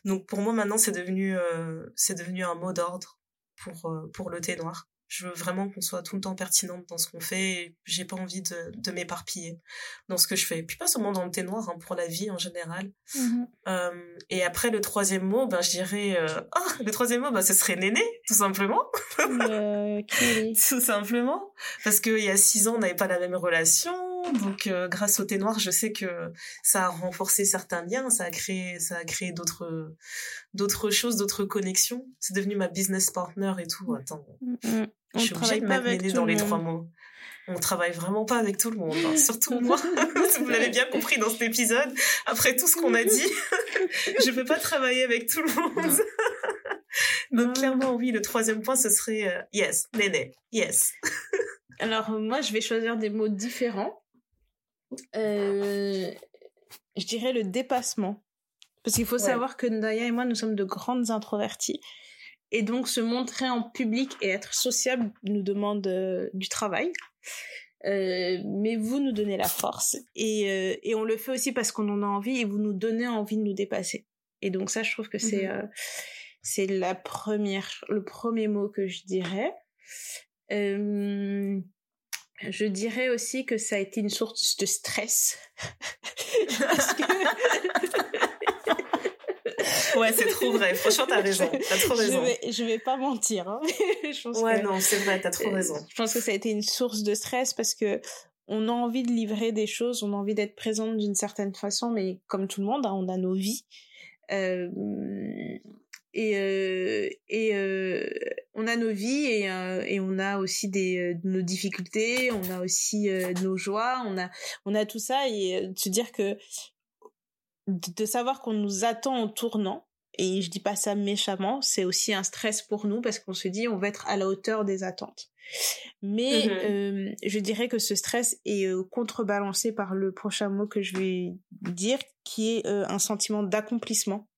Donc pour moi maintenant c'est devenu euh, c'est devenu un mot d'ordre pour euh, pour le thé noir. Je veux vraiment qu'on soit tout le temps pertinente dans ce qu'on fait. J'ai pas envie de, de m'éparpiller dans ce que je fais. Puis pas seulement dans le thé noir, hein, pour la vie en général. Mm-hmm. Euh, et après le troisième mot, ben je dirais, euh, ah, le troisième mot, ben ce serait Néné, tout simplement. Euh, [LAUGHS] tout simplement, parce qu'il y a six ans, on n'avait pas la même relation donc euh, grâce au thé noir, je sais que ça a renforcé certains liens, ça a créé ça a créé d'autres d'autres choses, d'autres connexions. C'est devenu ma business partner et tout. Attends. Mm, mm. je suis obligée de mettre dans les trois mots. On travaille vraiment pas avec tout le monde, hein. surtout moi. [LAUGHS] vous l'avez bien compris dans cet épisode, après tout ce qu'on a dit, [LAUGHS] je peux pas travailler avec tout le monde. [LAUGHS] Donc clairement, oui, le troisième point, ce serait euh, yes, néné, yes. Alors moi, je vais choisir des mots différents. Euh, je dirais le dépassement. Parce qu'il faut savoir que Ndaya et moi, nous sommes de grandes introverties. Et donc, se montrer en public et être sociable nous demande euh, du travail. Euh, mais vous nous donnez la force. Et, et on le fait aussi parce qu'on en a envie et vous nous donnez envie de nous dépasser. Et donc ça, je trouve que c'est mhm. c'est la première, le premier mot que je dirais. Euh, je dirais aussi que ça a été une source de stress. [LAUGHS] parce, que... [LAUGHS] Ouais, c'est trop vrai. Franchement, t'as raison. T'as trop raison. Je vais, je vais pas mentir. Hein. [LAUGHS] ouais, non, c'est vrai, t'as trop raison. Je pense que ça a été une source de stress parce que on a envie de livrer des choses, on a envie d'être présente d'une certaine façon, mais comme tout le monde, hein, on a nos vies. Euh, et euh, et euh, on a nos vies et, euh, et on a aussi des nos difficultés on a aussi nos joies on a on a tout ça et de se dire que de savoir qu'on nous attend en tournant et je dis pas ça méchamment c'est aussi un stress pour nous parce qu'on se dit on va être à la hauteur des attentes. Mais mmh je dirais que ce stress est contrebalancé par le prochain mot que je vais dire qui est un sentiment d'accomplissement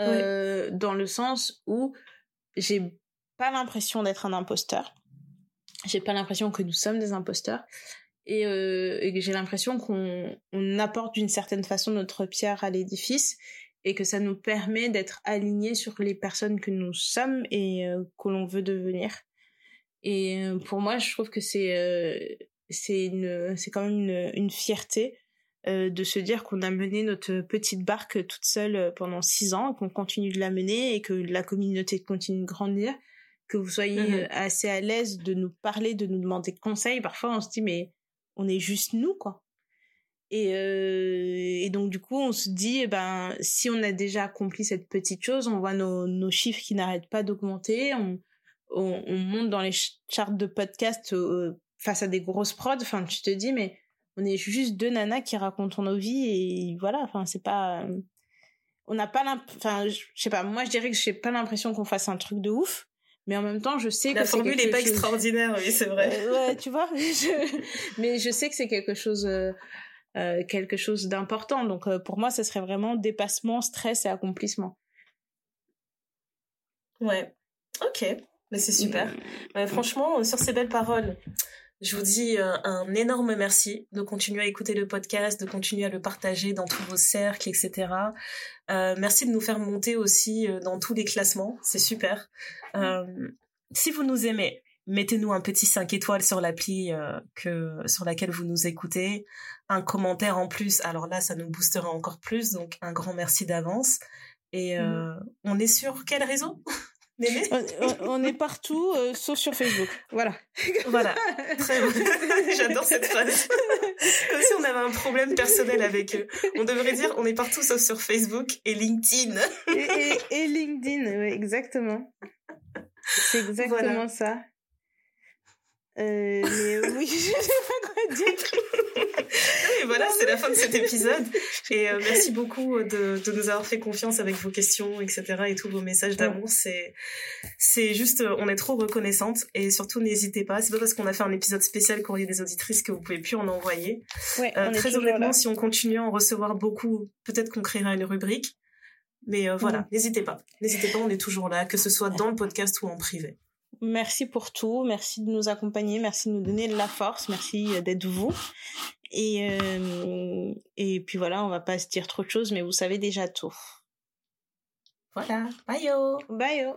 euh, dans le sens où j'ai pas l'impression d'être un imposteur. J'ai pas l'impression que nous sommes des imposteurs. Et, euh, j'ai l'impression qu'on on apporte d'une certaine façon notre pierre à l'édifice et que ça nous permet d'être alignés sur les personnes que nous sommes et euh, que l'on veut devenir. Et pour moi, je trouve que c'est c'est une c'est quand même une fierté euh, de se dire qu'on a mené notre petite barque toute seule euh, pendant six ans, qu'on continue de la mener et que la communauté continue de grandir, que vous soyez mmh euh, assez à l'aise de nous parler, de nous demander conseils. Parfois, on se dit mais on est juste nous quoi. Et, et donc du coup, on se dit eh ben si on a déjà accompli cette petite chose, on voit nos, nos chiffres qui n'arrêtent pas d'augmenter, on, on, on, monte dans les charts de podcast face à des grosses prods. Enfin, tu te dis mais on est juste deux nanas qui racontons nos vies et voilà enfin c'est pas euh, on n'a pas enfin je sais pas moi je dirais que j'ai pas l'impression qu'on fasse un truc de ouf mais en même temps je sais que la formule n'est pas extraordinaire oui c'est vrai. Euh, ouais [LAUGHS] tu vois mais je sais que c'est quelque chose euh, euh quelque chose d'important donc pour moi ça serait vraiment dépassement stress et accomplissement. Ouais. Ok. Mais c'est super. Mmh. franchement sur ces belles paroles je vous dis euh, un énorme merci de continuer à écouter le podcast, de continuer à le partager dans tous vos cercles, etc. Euh, merci de nous faire monter aussi euh, dans tous les classements, c'est super. Si vous nous aimez, mettez-nous un petit 5 étoiles sur l'appli que sur laquelle vous nous écoutez, un commentaire en plus. Alors là, ça nous boostera encore plus, donc un grand merci d'avance. Et mmh. on est sur quel réseau? [LAUGHS] on, est partout, euh, sauf sur Facebook. Voilà. Voilà. Très [LAUGHS] J'adore cette phrase. Comme si on avait un problème personnel avec eux. On devrait dire on est partout sauf sur Facebook et LinkedIn. et, LinkedIn, oui, exactement. C'est exactement ça. Euh, mais [LAUGHS] oui, [LAUGHS] je sais pas quoi dire. et voilà, c'est la fin de cet [LAUGHS] épisode. Et euh, merci beaucoup de, de, nous avoir fait confiance avec vos questions, etc. et tous vos messages d'amour. C'est, c'est juste, euh, on est trop reconnaissante. Et surtout, n'hésitez pas. C'est pas parce qu'on a fait un épisode spécial courrier des auditrices que vous pouvez plus en envoyer. Ouais, euh, très honnêtement, si on continue à en recevoir beaucoup, peut-être qu'on créera une rubrique. Mais voilà, n'hésitez pas. N'hésitez pas, on est toujours là, que ce soit dans le podcast ou en privé. Merci pour tout, merci de nous accompagner, merci de nous donner de la force, merci d'être vous. Et, euh, et puis voilà, on va pas se dire trop de choses, mais vous savez déjà tout. Voilà, bye yo Bye yo